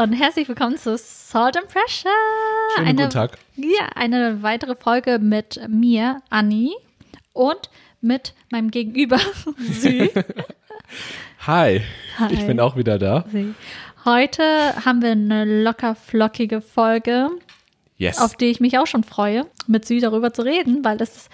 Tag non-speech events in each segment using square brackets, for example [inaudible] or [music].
Und herzlich willkommen zu Salt and Pressure. Schönen eine, guten Tag. Ja, eine weitere Folge mit mir, Anni, und mit meinem Gegenüber, [laughs] Sü. Hi. Hi. ich bin auch wieder da. Heute haben wir eine locker flockige Folge, Yes. auf die ich mich auch schon freue, mit Sü darüber zu reden, weil das ist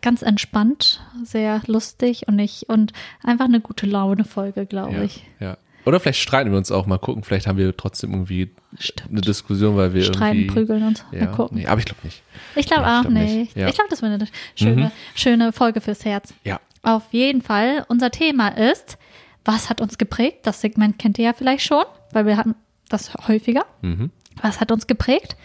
ganz entspannt, sehr lustig und ich und einfach eine gute Laune Folge, glaube ja, ich. ja. Oder vielleicht streiten wir uns auch mal gucken. Vielleicht haben wir trotzdem irgendwie Stimmt. eine Diskussion, weil wir Streiten, irgendwie. prügeln uns. Ja, Mal gucken. nee, aber ich glaube nicht. Ich glaube Ja, auch glaub nicht. nicht. Ja. Ich glaube, das wäre eine schöne, Mhm. schöne Folge fürs Herz. Ja. Auf jeden Fall. Unser Thema ist, was hat uns geprägt? Das Segment kennt ihr ja vielleicht schon, weil wir hatten das häufiger. Mhm. Was hat uns geprägt?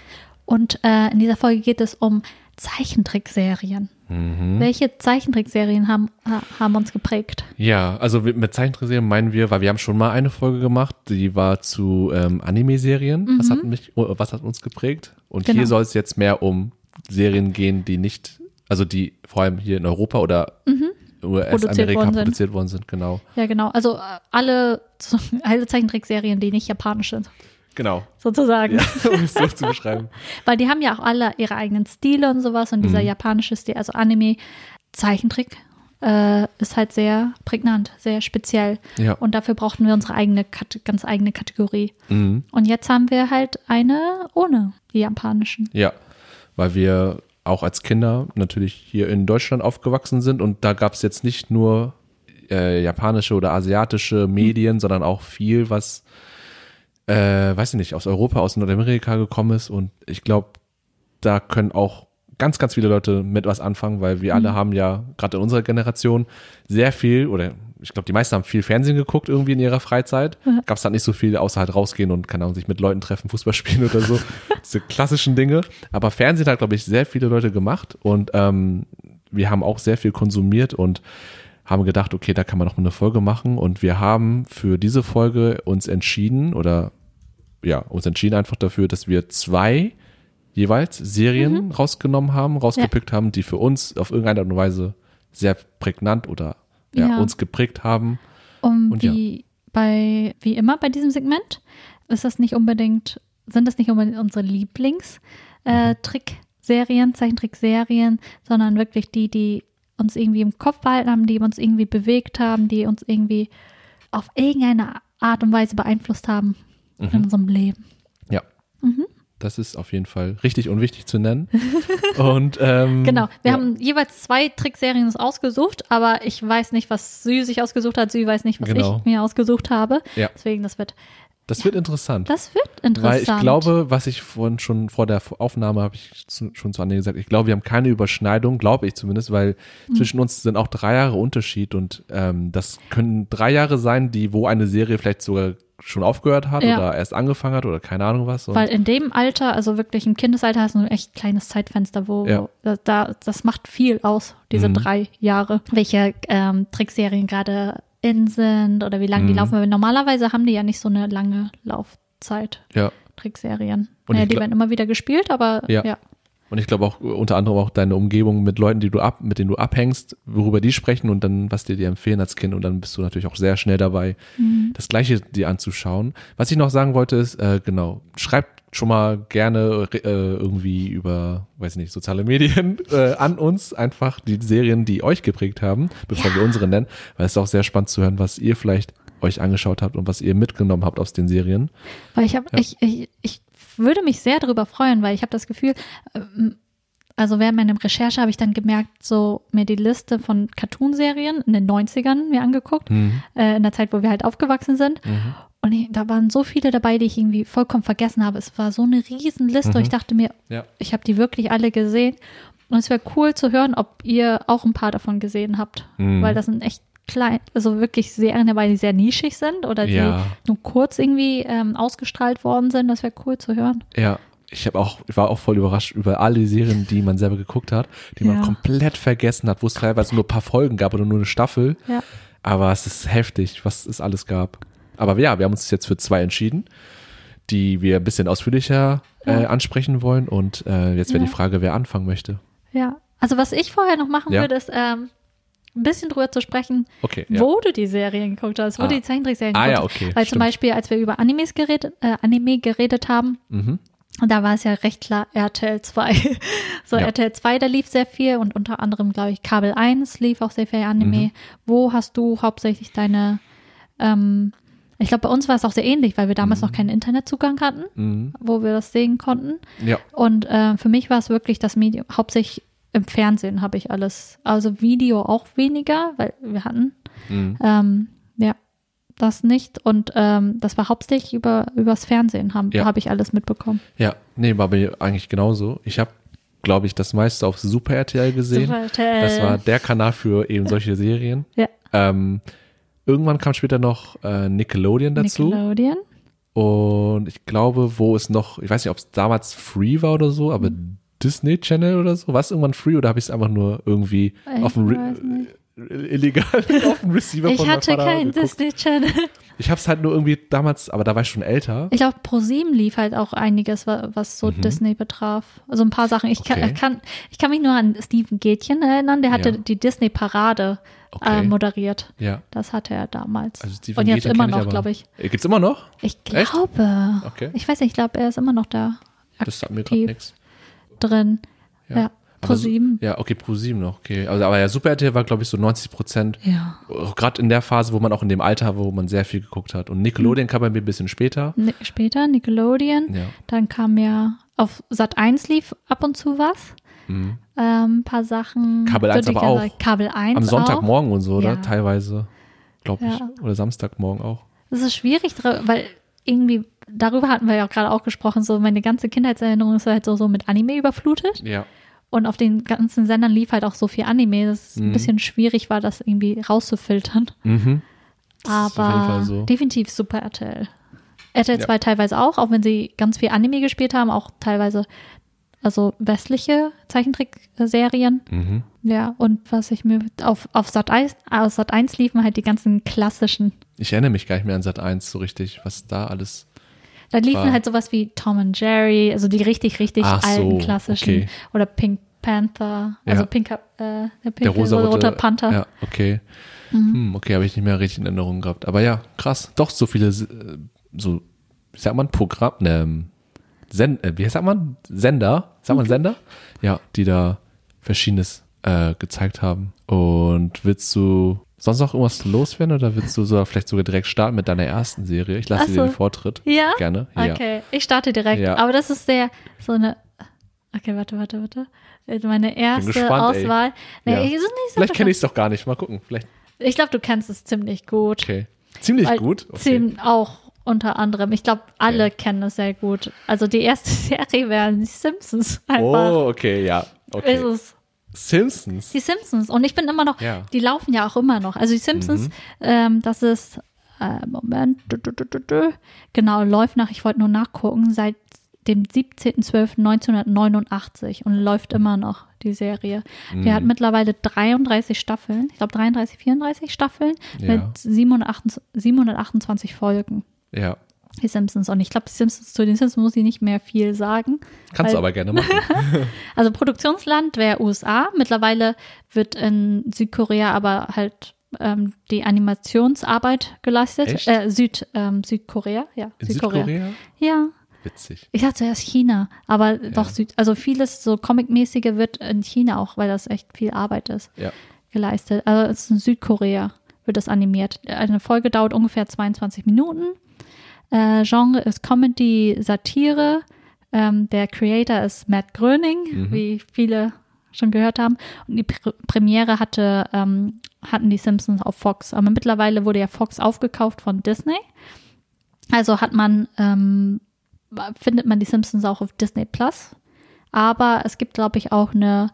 Und äh, in dieser Folge geht es um Zeichentrickserien. Mhm. Welche Zeichentrickserien haben, ha- haben uns geprägt? Ja, also mit Zeichentrickserien meinen wir, weil wir haben schon mal eine Folge gemacht, die war zu ähm, Anime-Serien. Was, hat mich, oh, was hat uns geprägt? Und Genau. hier soll es jetzt mehr um Serien gehen, die nicht, also die vor allem hier in Europa oder US-Amerika worden sind. produziert worden sind, genau. Ja, genau. Also äh, alle, [laughs] alle Zeichentrickserien, die nicht japanisch sind, Genau. sozusagen. Ja, um es so zu beschreiben. [laughs] Weil die haben ja auch alle ihre eigenen Stile und sowas und dieser Mhm. japanische Stil, also Anime, Zeichentrick, äh, ist halt sehr prägnant, sehr speziell. Ja. Und dafür brauchten wir unsere eigene, ganz eigene Kategorie. Mhm. Und jetzt haben wir halt eine ohne die japanischen. Ja, weil wir auch als Kinder natürlich hier in Deutschland aufgewachsen sind und da gab es jetzt nicht nur äh, japanische oder asiatische Medien, sondern auch viel, was, äh, weiß ich nicht, aus Europa, aus Nordamerika gekommen ist und ich glaube, da können auch ganz, ganz viele Leute mit was anfangen, weil wir alle haben ja, gerade in unserer Generation, sehr viel oder ich glaube, die meisten haben viel Fernsehen geguckt irgendwie in ihrer Freizeit. Gab es dann nicht so viel, außer halt rausgehen und, keine Ahnung, sich mit Leuten treffen, Fußball spielen oder so. [laughs] Diese klassischen Dinge. Aber Fernsehen hat, glaube ich, sehr viele Leute gemacht und ähm, wir haben auch sehr viel konsumiert und haben gedacht, okay, da kann man noch eine Folge machen und wir haben für diese Folge uns entschieden oder ja, uns entschieden einfach dafür, dass wir zwei jeweils Serien rausgenommen haben, rausgepickt haben, die für uns auf irgendeine Art und Weise sehr prägnant oder ja, Ja. uns geprägt haben. Und, Und ja. wie bei, wie immer bei diesem Segment, ist das nicht unbedingt, sind das nicht unbedingt unsere Lieblings äh, Trickserien, Zeichentrickserien, sondern wirklich die, die uns irgendwie im Kopf behalten haben, die uns irgendwie bewegt haben, die uns irgendwie auf irgendeine Art und Weise beeinflusst haben in unserem Leben. Ja. Mhm. Das ist auf jeden Fall richtig und wichtig zu nennen. [laughs] und ähm, Genau, wir ja. haben jeweils zwei Trickserien uns ausgesucht, aber ich weiß nicht, was Sü sich ausgesucht hat. Sü weiß nicht, was Genau. ich mir ausgesucht habe. Ja. Deswegen, das wird, Das wird interessant. das wird interessant. Weil ich glaube, was ich vorhin schon vor der Aufnahme habe ich zu, schon zu Anne gesagt, ich glaube, wir haben keine Überschneidung, glaube ich zumindest, weil Mhm. zwischen uns sind auch drei Jahre Unterschied und ähm, das können drei Jahre sein, die, wo eine Serie vielleicht sogar schon aufgehört hat Ja. oder erst angefangen hat oder keine Ahnung was. Weil in dem Alter, also wirklich im Kindesalter, hast du ein echt kleines Zeitfenster, wo Ja. da, das macht viel aus, diese Mhm. drei Jahre. Welche ähm, Trickserien gerade in sind oder wie lange die Mhm. laufen. Weil normalerweise haben die ja nicht so eine lange Laufzeit, ja. Trickserien. Und naja, die werden immer wieder gespielt, aber ja. Ja. Und ich glaube auch äh, unter anderem auch deine Umgebung mit Leuten, die du ab, mit denen du abhängst, worüber die sprechen und dann, was dir die empfehlen als Kind und dann bist du natürlich auch sehr schnell dabei, Mhm. das Gleiche dir anzuschauen. Was ich noch sagen wollte ist, äh, genau, schreibt schon mal gerne äh, irgendwie über, weiß ich nicht, soziale Medien [laughs] äh, an uns einfach die Serien, die euch geprägt haben, bevor wir unsere nennen, weil es ist auch sehr spannend zu hören, was ihr vielleicht euch angeschaut habt und was ihr mitgenommen habt aus den Serien. Weil ich habe, Ja. ich, ich, ich würde mich sehr darüber freuen, weil ich habe das Gefühl, ähm, also während meiner Recherche habe ich dann gemerkt, so mir die Liste von Cartoonserien in den 90ern mir angeguckt, Mhm. äh, in der Zeit, wo wir halt aufgewachsen sind. Und ich, da waren so viele dabei, die ich irgendwie vollkommen vergessen habe. Es war so eine riesen Liste und ich dachte mir, Ja. ich habe die wirklich alle gesehen. Und es wäre cool zu hören, ob ihr auch ein paar davon gesehen habt. Mhm. Weil das sind echt klein, also wirklich Serien dabei, die sehr nischig sind oder die Ja. nur kurz irgendwie ähm, ausgestrahlt worden sind. Das wäre cool zu hören. Ja, ich habe auch, ich war auch voll überrascht über alle die Serien, die man selber geguckt hat, die man Ja. komplett vergessen hat, wo es teilweise nur ein paar Folgen gab oder nur eine Staffel. Ja. Aber es ist heftig, was es alles gab. Aber ja, wir haben uns jetzt für zwei entschieden, die wir ein bisschen ausführlicher äh, Ja. ansprechen wollen. Und äh, jetzt wäre die Frage, wer anfangen möchte. Ja. Also was ich vorher noch machen würde, ist, ähm, ein bisschen drüber zu sprechen, Okay, ja. wo du die Serien geguckt hast, wo Ah. du die Zeichentrickserien Ah, geguckt ja, hast. okay, Weil zum stimmt. Beispiel, als wir über Animes geredet, äh, Anime geredet haben, Mhm. und da war es ja recht klar RTL 2. [laughs] so Ja. RTL 2, da lief sehr viel und unter anderem, glaube ich, Kabel 1 lief auch sehr viel Anime. Mhm. Wo hast du hauptsächlich deine, ähm, ich glaube, bei uns war es auch sehr ähnlich, weil wir damals noch keinen Internetzugang hatten, Mhm. wo wir das sehen konnten. Ja. Und äh, für mich war es wirklich das Medium, hauptsächlich im Fernsehen habe ich alles, also Video auch weniger, weil wir hatten, Mhm. ähm, ja, das nicht. Und ähm, das war hauptsächlich über übers Fernsehen, haben Ja. habe ich alles mitbekommen. Ja, nee, war mir eigentlich genauso. Ich habe, glaube ich, das meiste auf Super RTL gesehen. Super RTL. Das war der Kanal für eben solche [laughs] Serien. Ja. Ähm, irgendwann kam später noch äh, Nickelodeon dazu. Nickelodeon. Und ich glaube, wo es noch, ich weiß nicht, ob es damals free war oder so, aber Mhm. Disney Channel oder so, war es irgendwann free oder habe ich es einfach nur irgendwie Ich auf dem nicht. illegal [laughs] auf dem Receiver Ich von meinem hatte keinen. Disney Channel. Ich habe es halt nur irgendwie damals, aber da war ich schon älter. Ich glaube, ProSieben lief halt auch einiges, wa- was so Disney betraf. Also ein paar Sachen. Ich kann, Mhm. Okay. ich kann, ich kann mich nur an Steven Gätchen erinnern, der hatte Ja. die Disney Parade äh, Okay. moderiert. Ja. Das hatte er damals. Also Steven Und jetzt Gätchen immer ich noch, glaube ich. Äh, Gibt's immer noch? Ich glaube. Okay. Ich weiß nicht, ich glaube, er ist immer noch da Das sagt mir gerade aktiv nichts. Drin. Ja. Ja. Aber so- ProSieben. Ja, okay, Pro 7 noch, okay. Also, aber ja, Super RTL war, glaube ich, so 90 Prozent. Ja. Gerade in der Phase, wo man auch in dem Alter, wo man sehr viel geguckt hat. Und Nickelodeon kam bei mir ein bisschen später. Ni- Später Nickelodeon. Ja. Dann kam ja auf Sat 1 lief ab und zu was. Mhm. Ähm, ein paar Sachen. Kabel 1 würde ich aber auch. sagen. Kabel 1 Am auch. Sonntagmorgen und so, oder? Ja. Teilweise, glaube ich. Ja. Oder Samstagmorgen auch. Das ist schwierig, weil irgendwie, darüber hatten wir ja auch gerade auch gesprochen, so meine ganze Kindheitserinnerung ist halt so, so mit Anime überflutet. Ja. Und auf den ganzen Sendern lief halt auch so viel Anime, dass es ein Mhm. bisschen schwierig war, das irgendwie rauszufiltern. Mhm. Aber so. definitiv super RTL. RTL Ja. 2 teilweise auch, auch wenn sie ganz viel Anime gespielt haben, auch teilweise also westliche Zeichentrickserien. Mhm. Ja, und was ich mir auf, auf Sat 1, aus Sat 1 liefen halt die ganzen klassischen. Ich erinnere mich gar nicht mehr an Sat 1 so richtig, was da alles. Da liefen halt sowas wie Tom and Jerry, also die richtig, richtig Ach so, alten klassischen. okay. Oder Pink Panther, also Ja. Pinker, äh, der, Der pinke, rosa roter Panther. Mhm. Ja, okay. Hm, okay, habe ich nicht mehr richtig in Erinnerung gehabt. Aber ja, krass. Doch so viele, äh, so, wie sagt man, Programm, ne, ähm, Sen äh, wie sagt man? Sender? Sagt Mhm. man Sender? Ja, die da Verschiedenes äh, gezeigt haben. Und willst du sonst noch irgendwas loswerden oder willst du so vielleicht sogar direkt starten mit deiner ersten Serie? Ich lasse Ach dir so. den Vortritt. Ja? Gerne. Ja. Okay, ich starte direkt. Ja. Aber das ist der, so eine, okay, warte, warte, warte. Meine erste gespannt. Auswahl. Nee, Ja. ich, so Vielleicht kenne ich es doch gar nicht. Mal gucken. Vielleicht. Ich glaube, du kennst es ziemlich gut. Okay. Ziemlich Weil gut. Okay. Ziem, auch unter anderem. Ich glaube, alle Okay. kennen es sehr gut. Also die erste [laughs] Serie wären die Simpsons einfach. Oh, okay, ja. Okay. Ist es. Simpsons. Die Simpsons. Und ich bin immer noch, Ja. Mhm. die laufen ja auch immer noch. Also die Simpsons, ähm, das ist, äh, Moment, du, du, du, du, du. genau, läuft nach, ich wollte nur nachgucken, seit dem 17.12.1989 und läuft immer noch, die Serie. Die Mhm. hat mittlerweile 33 Staffeln, ich glaube 33, 34 Staffeln Ja. mit 728, 728 Folgen. Ja. Die Simpsons. Und ich glaube, Simpsons, zu den Simpsons muss ich nicht mehr viel sagen. Kannst du aber gerne machen. [laughs] [laughs] Also Produktionsland wäre USA. Mittlerweile wird in Südkorea aber halt ähm, die Animationsarbeit geleistet. Äh, Süd, ähm, Südkorea, ja. In Südkorea? Ja. Witzig. Ich dachte zuerst China, aber doch Süd, also vieles so Comic-mäßige wird in China auch, weil das echt viel Arbeit ist, Ja. geleistet. Also es ist in Südkorea, wird das animiert. Eine Folge dauert ungefähr 22 Minuten. Äh, Genre ist Comedy, Satire. Ähm, der Creator ist Matt Groening, Mhm. wie viele schon gehört haben. Und die Pr Premiere hatte, ähm, hatten die Simpsons auf Fox. Aber mittlerweile wurde ja Fox aufgekauft von Disney. Also hat man, ähm, findet man die Simpsons auch auf Disney Plus. Aber es gibt, glaube ich, auch eine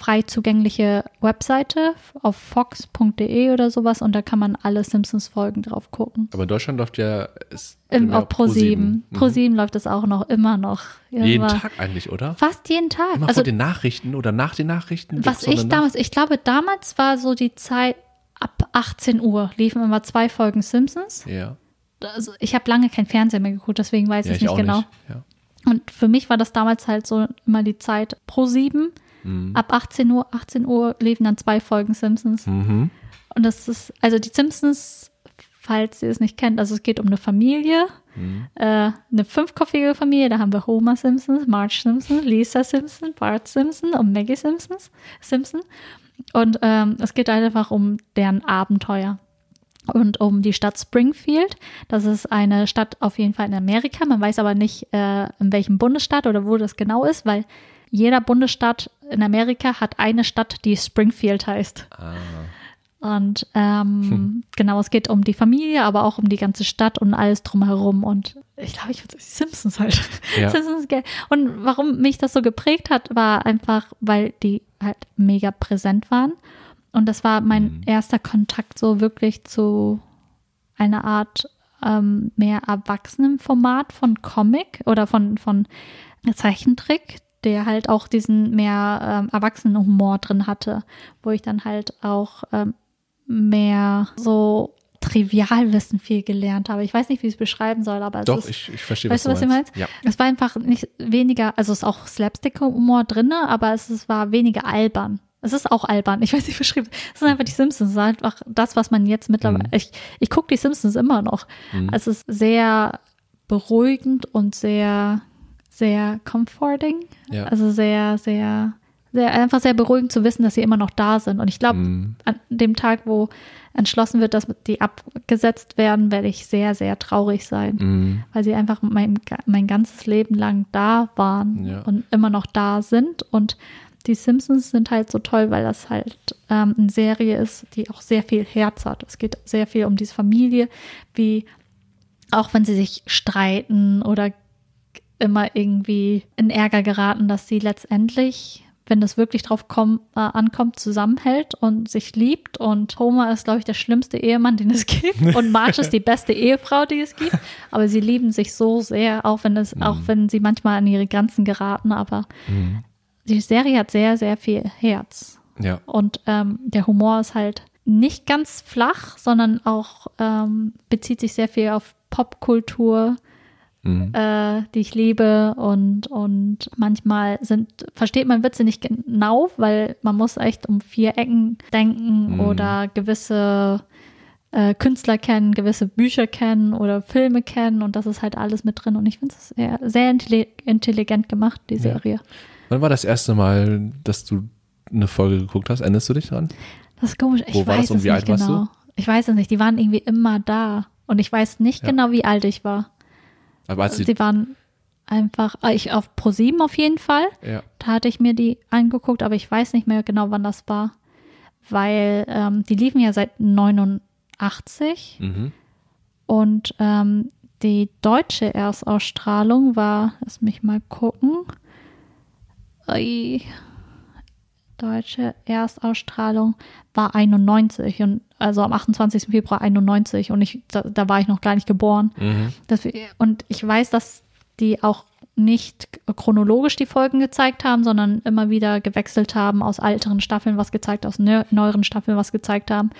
frei zugängliche Webseite auf fox.de oder sowas und da kann man alle Simpsons-Folgen drauf gucken. Aber in Deutschland läuft ja es Im, immer auf Pro7. Mhm. Pro7 läuft es auch noch, immer noch. Jeden Immer. Tag eigentlich, oder? Fast jeden Tag. Immer also vor den Nachrichten oder nach den Nachrichten? was ich damals, ich glaube, damals war so die Zeit ab 18 Uhr liefen immer zwei Folgen Simpsons. Ja, Also ich habe lange kein Fernsehen mehr geguckt, deswegen weiß ja ich ich nicht genau. nicht. Ja. Und für mich war das damals halt so immer die Zeit pro sieben. Ab 18 Uhr, 18 Uhr liefen dann zwei Folgen Simpsons. Mhm. Und das ist, also die Simpsons, falls ihr es nicht kennt, also es geht um eine Familie, äh, eine fünfköpfige Familie, da haben wir Homer Simpson, Marge Simpson, Lisa Simpson, Bart Simpson und Maggie Simpsons, Simpson. Und ähm, es geht einfach um deren Abenteuer und um die Stadt Springfield. Das ist eine Stadt auf jeden Fall in Amerika. Man weiß aber nicht, äh, in welchem Bundesstaat oder wo das genau ist, weil jeder Bundesstaat in Amerika hat eine Stadt, die Springfield heißt. Ah. Und ähm, genau, es geht um die Familie, aber auch um die ganze Stadt und alles drumherum. Und ich glaube, ich würde die Simpsons halt. Ja. Simpsons. Und warum mich das so geprägt hat, war einfach, weil die halt mega präsent waren. Und das war mein Mhm. erster Kontakt so wirklich zu einer Art ähm, mehr erwachsenen Format von Comic oder von, von Zeichentrick, der halt auch diesen mehr ähm, erwachsenen Humor drin hatte, wo ich dann halt auch ähm, mehr so Trivialwissen viel gelernt habe. Ich weiß nicht, wie ich es beschreiben soll, aber es Doch, ist, ich, ich verstehe, weißt du, was du ich meinst. meinst? Ja. es war einfach nicht weniger, also es ist auch Slapstick-Humor drin, aber es, ist, war weniger albern. Es ist auch albern, ich weiß nicht, wie beschrieben. Es sind einfach die Simpsons, es ist einfach das, was man jetzt mittlerweile. Mhm. Ich, ich gucke die Simpsons immer noch. Mhm. Es ist sehr beruhigend und sehr, sehr comforting. Ja. Also sehr, sehr, sehr, einfach sehr beruhigend zu wissen, dass sie immer noch da sind. Und ich glaube, Mhm. an dem Tag, wo entschlossen wird, dass die abgesetzt werden, werde ich sehr, sehr traurig sein Mhm. weil sie einfach mein, mein ganzes Leben lang da waren Ja. und immer noch da sind. Und die Simpsons sind halt so toll, weil das halt ähm, eine Serie ist, die auch sehr viel Herz hat. Es geht sehr viel um diese Familie, wie auch wenn sie sich streiten oder immer irgendwie in Ärger geraten, dass sie letztendlich, wenn das wirklich drauf komm, äh, ankommt, zusammenhält und sich liebt. Und Homer ist, glaube ich, der schlimmste Ehemann, den es gibt. [laughs] Und Marge ist die beste Ehefrau, die es gibt. Aber sie lieben sich so sehr, auch wenn es, auch wenn sie manchmal an ihre Grenzen geraten. Aber Mhm. die Serie hat sehr, sehr viel Herz. Ja. Und ähm, der Humor ist halt nicht ganz flach, sondern auch ähm, bezieht sich sehr viel auf Popkultur, Mhm. äh, die ich liebe. Und, und manchmal sind, versteht man Witze nicht genau, weil man muss echt um vier Ecken denken Mhm. oder gewisse äh, Künstler kennen, gewisse Bücher kennen oder Filme kennen und das ist halt alles mit drin. Und ich finde es sehr, sehr intelli- intelligent gemacht, die Ja. Serie. Wann war das erste Mal, dass du eine Folge geguckt hast? Erinnerst du dich dran? Das ist komisch. Ich Wo weiß es wie nicht genau. du? Ich weiß es nicht. Die waren irgendwie immer da. Und ich weiß nicht Ja. genau, wie alt ich war. Aber als Sie, sie, waren einfach, äh, ich auf Pro7 auf jeden Fall. ja. Da hatte ich mir die angeguckt, aber ich weiß nicht mehr genau, wann das war. Weil ähm, die liefen ja seit 89 Mhm. und ähm, die deutsche Erstausstrahlung war, lass mich mal gucken. Ui. Deutsche Erstausstrahlung war 91 und also am 28. Februar 91 und ich, da, da war ich noch gar nicht geboren. Mhm. Das, und ich weiß, dass die auch nicht chronologisch die Folgen gezeigt haben, sondern immer wieder gewechselt haben, aus älteren Staffeln was gezeigt, aus neu- neueren Staffeln was gezeigt haben.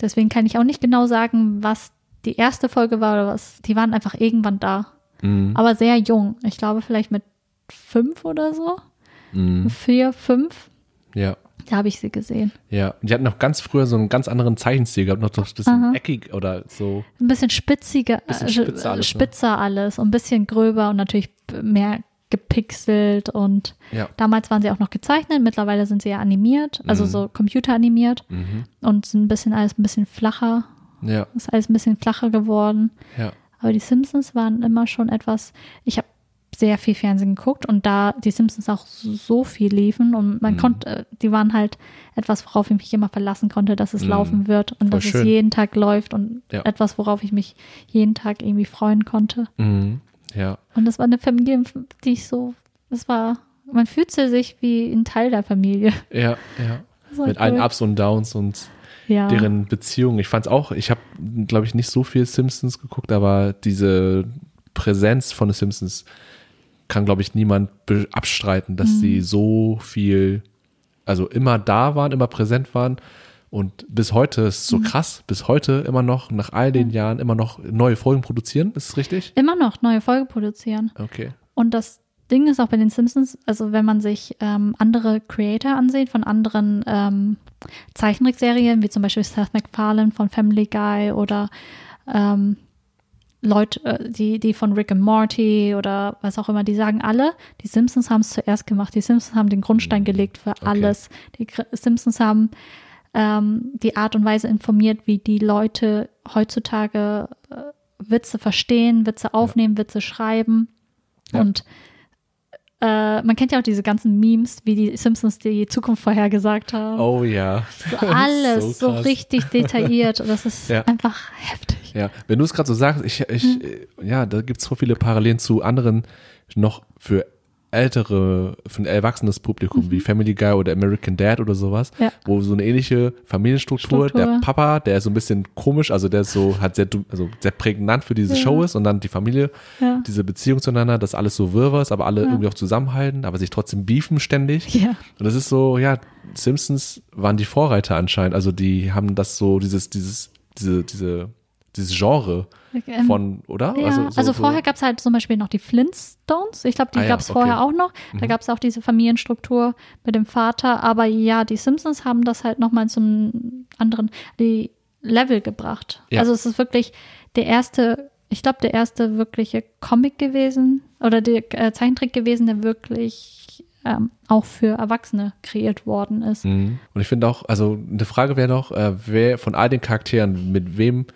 Deswegen kann ich auch nicht genau sagen, was die erste Folge war oder was. Die waren einfach irgendwann da. Mhm. Aber sehr jung. Ich glaube vielleicht mit fünf oder so. Mhm. Vier, fünf. Ja. Da habe ich sie gesehen. Ja, die hatten noch ganz früher so einen ganz anderen Zeichenstil gehabt, noch so ein bisschen Aha. eckig oder so. Ein bisschen spitziger, Bisschen äh, spitzer alles, ne? spitzer alles und ein bisschen gröber und natürlich mehr gepixelt und Ja. damals waren sie auch noch gezeichnet, mittlerweile sind sie ja animiert, also Mhm. so computeranimiert Mhm. und sind ein bisschen alles ein bisschen flacher, Ja, ist alles ein bisschen flacher geworden. ja. Aber die Simpsons waren immer schon etwas, ich habe sehr viel Fernsehen geguckt und da die Simpsons auch so viel liefen und man Mhm. konnte, die waren halt etwas, worauf ich mich immer verlassen konnte, dass es Mhm. laufen wird und Voll dass schön. es jeden Tag läuft und Ja. etwas, worauf ich mich jeden Tag irgendwie freuen konnte. Mhm. Ja. Und das war eine Familie, die ich so, das war, man fühlte sich wie ein Teil der Familie. Ja, ja. [laughs] Mit allen cool. Ups und Downs und ja. deren Beziehungen. Ich fand's auch, ich habe, glaube ich, nicht so viel Simpsons geguckt, aber diese Präsenz von den Simpsons kann, glaube ich, niemand abstreiten, dass Mhm. sie so viel, also immer da waren, immer präsent waren. Und bis heute ist es so Mhm. krass, bis heute immer noch, nach all den Jahren, immer noch neue Folgen produzieren. Ist es richtig? Immer noch neue Folge produzieren. Okay. Und das Ding ist auch bei den Simpsons, also wenn man sich ähm, andere Creator ansieht von anderen ähm, Zeichentrickserien, wie zum Beispiel Seth MacFarlane von Family Guy oder ähm, Leute, äh, die, die von Rick and Morty oder was auch immer, die sagen alle, die Simpsons haben es zuerst gemacht. Die Simpsons haben den Grundstein gelegt für Okay. alles. Die Simpsons haben ähm, die Art und Weise informiert, wie die Leute heutzutage äh, Witze verstehen, Witze aufnehmen, Witze schreiben. Ja. Und äh, man kennt ja auch diese ganzen Memes, wie die Simpsons die Zukunft vorhergesagt haben. Oh ja. So alles [laughs] so, krass. richtig detailliert. Und das ist Ja. einfach heftig. Ja, wenn du es gerade so sagst, ich, ich, Hm. ja, da gibt es so viele Parallelen zu anderen noch für ältere, für ein erwachsenes Publikum, wie Family Guy oder American Dad oder sowas, Mhm. Ja. wo so eine ähnliche Familienstruktur, Struktur. der Papa, der ist so ein bisschen komisch, also der ist so, hat sehr, also sehr prägnant für diese Ja. Show ist und dann die Familie, Ja. diese Beziehung zueinander, dass alles so wirr ist, aber alle irgendwie auch zusammenhalten, aber sich trotzdem beefen ständig. Ja. Und das ist so, ja, Simpsons waren die Vorreiter anscheinend. Also die haben das so, dieses, dieses, diese, diese, dieses Genre Ähm, von, oder? Ja, also, so, so, vorher gab es halt zum Beispiel noch die Flintstones. Ich glaube, die Ah gab es okay. vorher auch noch. Da Mhm. gab es auch diese Familienstruktur mit dem Vater. Aber ja, die Simpsons haben das halt nochmal zum anderen die Level gebracht. Ja. Also es ist wirklich der erste, ich glaube, der erste wirkliche Comic gewesen oder der äh, Zeichentrick gewesen, der wirklich ähm, auch für Erwachsene kreiert worden ist. Mhm. Und ich finde auch, also eine Frage wäre doch, äh, wer von all den Charakteren, mit wem,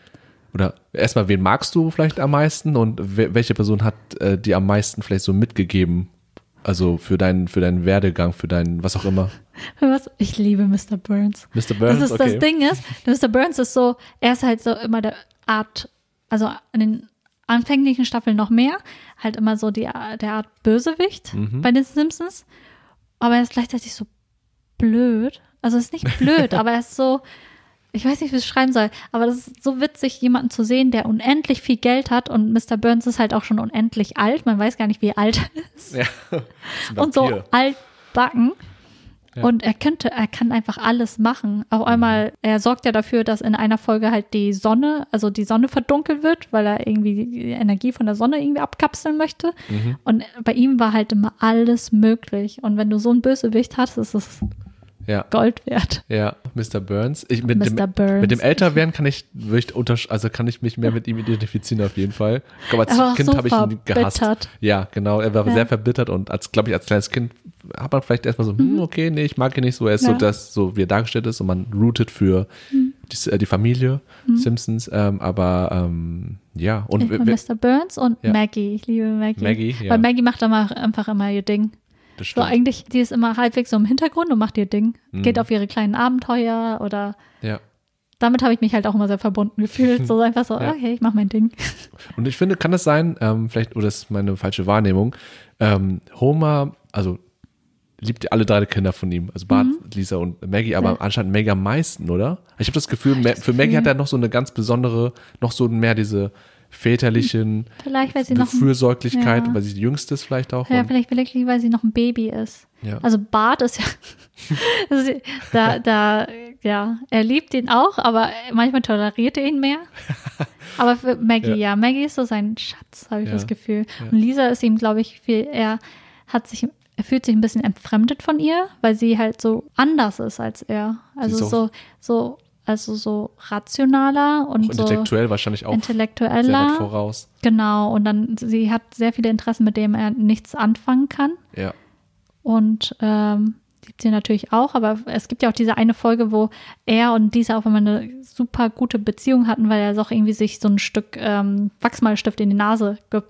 oder erstmal, wen magst du vielleicht am meisten und welche Person hat äh, dir am meisten vielleicht so mitgegeben? Also für deinen, für deinen Werdegang, für deinen, was auch immer. [laughs] Was? Ich liebe Mr. Burns. Mr. Burns, Das ist okay. das Ding ist, Mr. Burns ist so, er ist halt so immer der Art, also in den anfänglichen Staffeln noch mehr, halt immer so die, der Art Bösewicht Mhm. bei den Simpsons. Aber er ist gleichzeitig so blöd. Also ist nicht blöd, [laughs] aber er ist so, ich weiß nicht, wie ich es schreiben soll, aber das ist so witzig, jemanden zu sehen, der unendlich viel Geld hat und Mr. Burns ist halt auch schon unendlich alt. Man weiß gar nicht, wie alt er ist Ja. Ist [laughs] und so altbacken. Ja. Und er könnte, er kann einfach alles machen. Auf einmal, er sorgt ja dafür, dass in einer Folge halt die Sonne, also die Sonne verdunkelt wird, weil er irgendwie die Energie von der Sonne irgendwie abkapseln möchte. Mhm. Und bei ihm war halt immer alles möglich. Und wenn du so ein Bösewicht hast, ist es Ja. Gold wert. Ja, Mr. Burns. Ich, mit, Mr. Dem, Burns. mit dem Älterwerden kann ich, ich also kann ich mich mehr mit ihm identifizieren auf jeden Fall. Ich glaube, als Kind so habe ich ihn gehasst. Ja, genau. Er war Ja. sehr verbittert und als, glaube ich, als kleines Kind hat man vielleicht erstmal so, hm, okay, nee, ich mag ihn nicht so. Er ist so, Mhm. Ja. Mhm. das, so wie er dargestellt ist und man rootet für die, äh, die Familie Simpsons. Ähm, aber ähm, ja, und Mr. Burns und Ja. Maggie. Ich liebe Maggie. Maggie, ja. Weil Maggie macht immer, einfach immer ihr Ding. Das So eigentlich, die ist immer halbwegs so im Hintergrund und macht ihr Ding. Mhm. Geht auf ihre kleinen Abenteuer oder ja. damit habe ich mich halt auch immer sehr verbunden gefühlt. [laughs] So einfach so, Ja. okay, ich mach mein Ding. Und ich finde, kann es sein, ähm, vielleicht, oder das ist meine falsche Wahrnehmung, ähm, Homer, also liebt alle drei Kinder von ihm, also Bart, Lisa und Maggie, aber Mhm. Ja. anscheinend Maggie am meisten, oder? Ich habe das Gefühl, mehr, das für Maggie Gefühl. hat er noch so eine ganz besondere, noch so mehr diese väterlichen Vielleicht, weil sie noch Fürsorglichkeit, ja. weil sie die jüngste ist vielleicht auch. ja, vielleicht wirklich, weil sie noch ein Baby ist. ja. Also Bart ist ja, [laughs] da, da, ja, er liebt ihn auch, aber manchmal toleriert er ihn mehr. [laughs] Aber für Maggie, Ja. ja, Maggie ist so sein Schatz, habe ich das Gefühl. Und Lisa ist ihm, glaube ich, viel, er hat sich, er fühlt sich ein bisschen entfremdet von ihr, weil sie halt so anders ist als er. Also so, so, also so rationaler und auch so intellektuell wahrscheinlich auch sehr weit intellektueller. voraus. Genau, und dann, sie hat sehr viele Interessen, mit denen er nichts anfangen kann. Ja. Und ähm, liebt sie natürlich auch, aber es gibt ja auch diese eine Folge, wo er und Lisa auf einmal eine super gute Beziehung hatten, weil er doch irgendwie sich so ein Stück ähm, Wachsmalstift in die Nase ge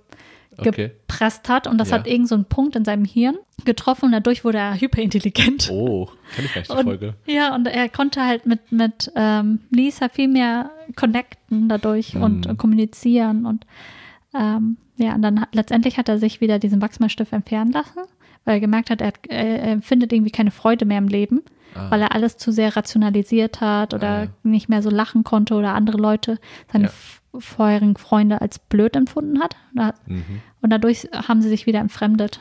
Okay. gepresst hat und das Ja. hat irgend so einen Punkt in seinem Hirn getroffen und dadurch wurde er hyperintelligent. Oh, kenne ich nicht die Und- Folge. Ja, und er konnte halt mit, mit ähm, Lisa viel mehr connecten dadurch und Mhm. äh, kommunizieren. Und ähm, ja, und dann hat, letztendlich hat er sich wieder diesen Wachsmalstift entfernen lassen, weil er gemerkt hat, er, hat, er er empfindet irgendwie keine Freude mehr im Leben, Ah. weil er alles zu sehr rationalisiert hat oder Ah, ja. nicht mehr so lachen konnte oder andere Leute, seine Ja. vorherigen Freunde als blöd empfunden hat. Mhm. Und dadurch haben sie sich wieder entfremdet.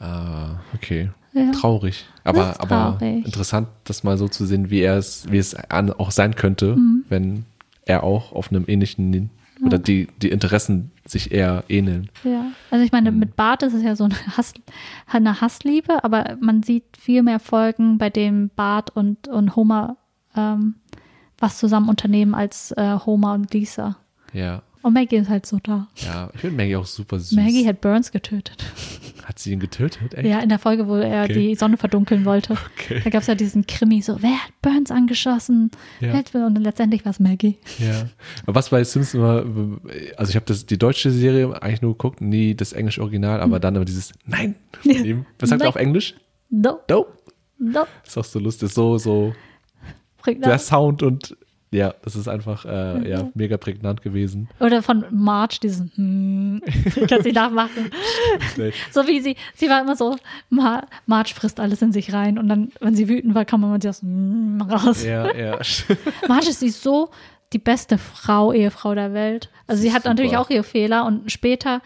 Ah, okay. Ja. Traurig. Aber, ist aber traurig. interessant, das mal so zu sehen, wie er es, wie es an, auch sein könnte, Mhm. wenn er auch auf einem ähnlichen Oder die, die Interessen sich eher ähneln. Ja, also ich meine, Mhm. mit Bart ist es ja so eine, Hass, eine Hassliebe, aber man sieht viel mehr Folgen, bei denen Bart und, und Homer ähm, was zusammen unternehmen als äh, Homer und Lisa. Ja. Und Maggie ist halt so da. Ja, ich finde Maggie auch super süß. Maggie hat Burns getötet. Hat sie ihn getötet? Echt? Ja, in der Folge, wo er Okay. die Sonne verdunkeln wollte. Okay. Da gab es ja diesen Krimi, so, wer hat Burns angeschossen? Ja. Und letztendlich war es Maggie. Ja. Aber was bei Simpsons immer, also ich habe die deutsche Serie eigentlich nur geguckt, nie das englische Original, aber dann immer dieses Nein. Ja. von ihm. Was sagt er auf Englisch? No, No. no. Ist auch so lustig, so, so der. Sound und ja, das ist einfach äh, ja, mega prägnant gewesen. Oder von Marge, diesen, hm, kann sie [laughs] nachmachen. So wie sie, sie war immer so, Mar Marge frisst alles in sich rein und dann, wenn sie wütend war, kam immer das mm, raus. ja, ja. [laughs] Marge ist sie so die beste Frau, Ehefrau der Welt. Also sie hat Super. natürlich auch ihre Fehler und später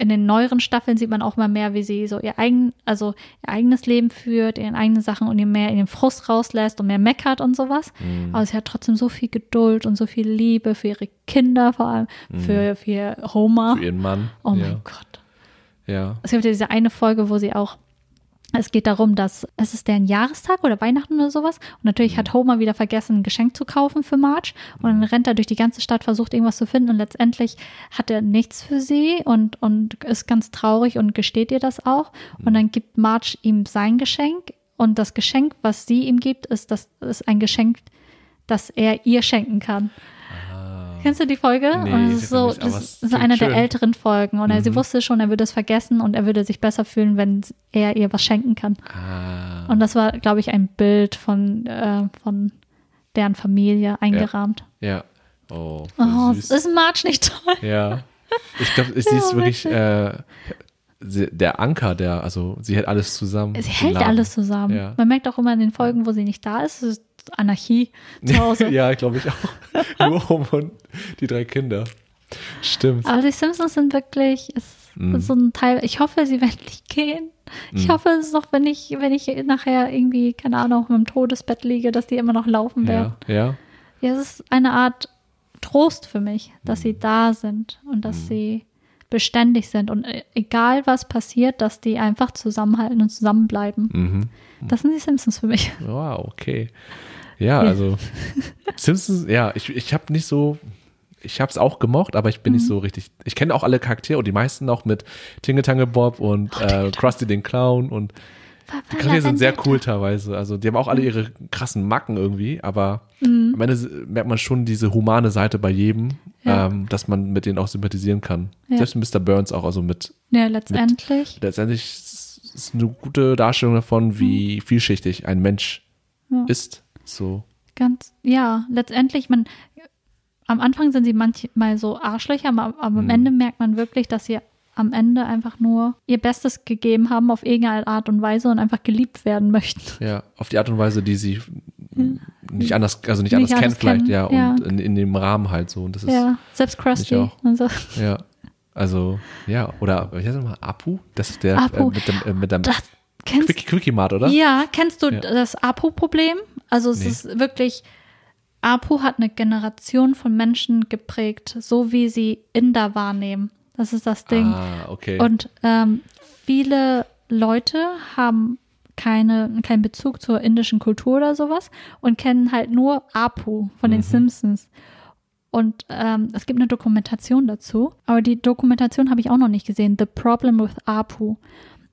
in den neueren Staffeln sieht man auch mal mehr, wie sie so ihr eigen, also ihr eigenes Leben führt, ihren eigenen Sachen und ihr mehr in den Frust rauslässt und mehr meckert und sowas. Aber sie hat trotzdem so viel Geduld und so viel Liebe für ihre Kinder, vor allem für, für Homer. Für ihren Mann. Oh ja. mein Gott. Ja. Es gibt ja diese eine Folge, wo sie auch, es geht darum, dass es ist deren Jahrestag oder Weihnachten oder sowas. Und natürlich hat Homer wieder vergessen, ein Geschenk zu kaufen für Marge. Und dann rennt er durch die ganze Stadt, versucht irgendwas zu finden und letztendlich hat er nichts für sie und, und ist ganz traurig und gesteht ihr das auch. Und dann gibt Marge ihm sein Geschenk. Und das Geschenk, was sie ihm gibt, ist, das ist ein Geschenk, das er ihr schenken kann. Kennst du die Folge? Nee, und es ist so, nicht, das ist einer der älteren Folgen. Und er, sie Mhm. wusste schon, er würde es vergessen und er würde sich besser fühlen, wenn er ihr was schenken kann. Ah. Und das war, glaube ich, ein Bild von, äh, von deren Familie eingerahmt. Ja. Oh, voll Oh, süß. ist Marge nicht toll? Ja. Ich glaube, sie [laughs] ist wirklich äh, der Anker, der, also sie hält alles zusammen. Sie hält Laden. alles zusammen. Ja. Man merkt auch immer in den Folgen, wo sie nicht da ist Anarchie zu Hause. [laughs] ja, glaube ich auch. [laughs] Nur um und die drei Kinder. Stimmt. Aber die Simpsons sind wirklich ist, Mhm. ist so ein Teil. Ich hoffe, sie werden nicht gehen. Ich Mhm. hoffe es noch, wenn ich, wenn ich nachher irgendwie, keine Ahnung, im Todesbett liege, dass die immer noch laufen werden. Ja, ja. Ja, es ist eine Art Trost für mich, dass Mhm. sie da sind und dass sie beständig sind und äh, egal was passiert, dass die einfach zusammenhalten und zusammenbleiben. Mhm. Das sind die Simpsons für mich. [laughs] Wow, okay. Ja, also [laughs] Simpsons, ja, ich, ich habe nicht so, ich habe es auch gemocht, aber ich bin Mhm. nicht so richtig, ich kenne auch alle Charaktere und die meisten auch mit Tingle Tangle Bob und Oh, äh, Krusty den Clown und die Charaktere sind sehr cool teilweise. Also die haben auch Mhm. alle ihre krassen Macken irgendwie, aber am Ende merkt man schon diese humane Seite bei jedem, Ja. ähm, dass man mit denen auch sympathisieren kann. Ja. Selbst Mr. Burns auch, also mit Ja, letztendlich. letztendlich ist es eine gute Darstellung davon, wie vielschichtig ein Mensch Mhm. Ja. ist. So. Ganz, ja, letztendlich, man, am Anfang sind sie manchmal so Arschlöcher, aber, aber am Mhm. Ende merkt man wirklich, dass sie am Ende einfach nur ihr Bestes gegeben haben auf irgendeine Art und Weise und einfach geliebt werden möchten. [laughs] Ja, auf die Art und Weise, die sie nicht anders, also nicht. Nicht anders anders vielleicht, kennen, ja, und ja. In, in dem Rahmen halt so. Und das ist, ja, selbst Krusty. so. ja. Also, ja, oder, wie heißt das mal, Apu? Das ist der Apu. Äh, mit dem, äh, mit dem Das, kennst, Quickie, Quickie Mart, oder? Ja, kennst du Ja. das Apu-Problem? Also es Nee. ist wirklich, Apu hat eine Generation von Menschen geprägt, so wie sie Inder wahrnehmen. Das ist das Ding. Ah, okay. Und ähm, viele Leute haben keine, keinen Bezug zur indischen Kultur oder sowas und kennen halt nur Apu von den Mhm. Simpsons. Und ähm, es gibt eine Dokumentation dazu, aber die Dokumentation habe ich auch noch nicht gesehen. The Problem with Apu.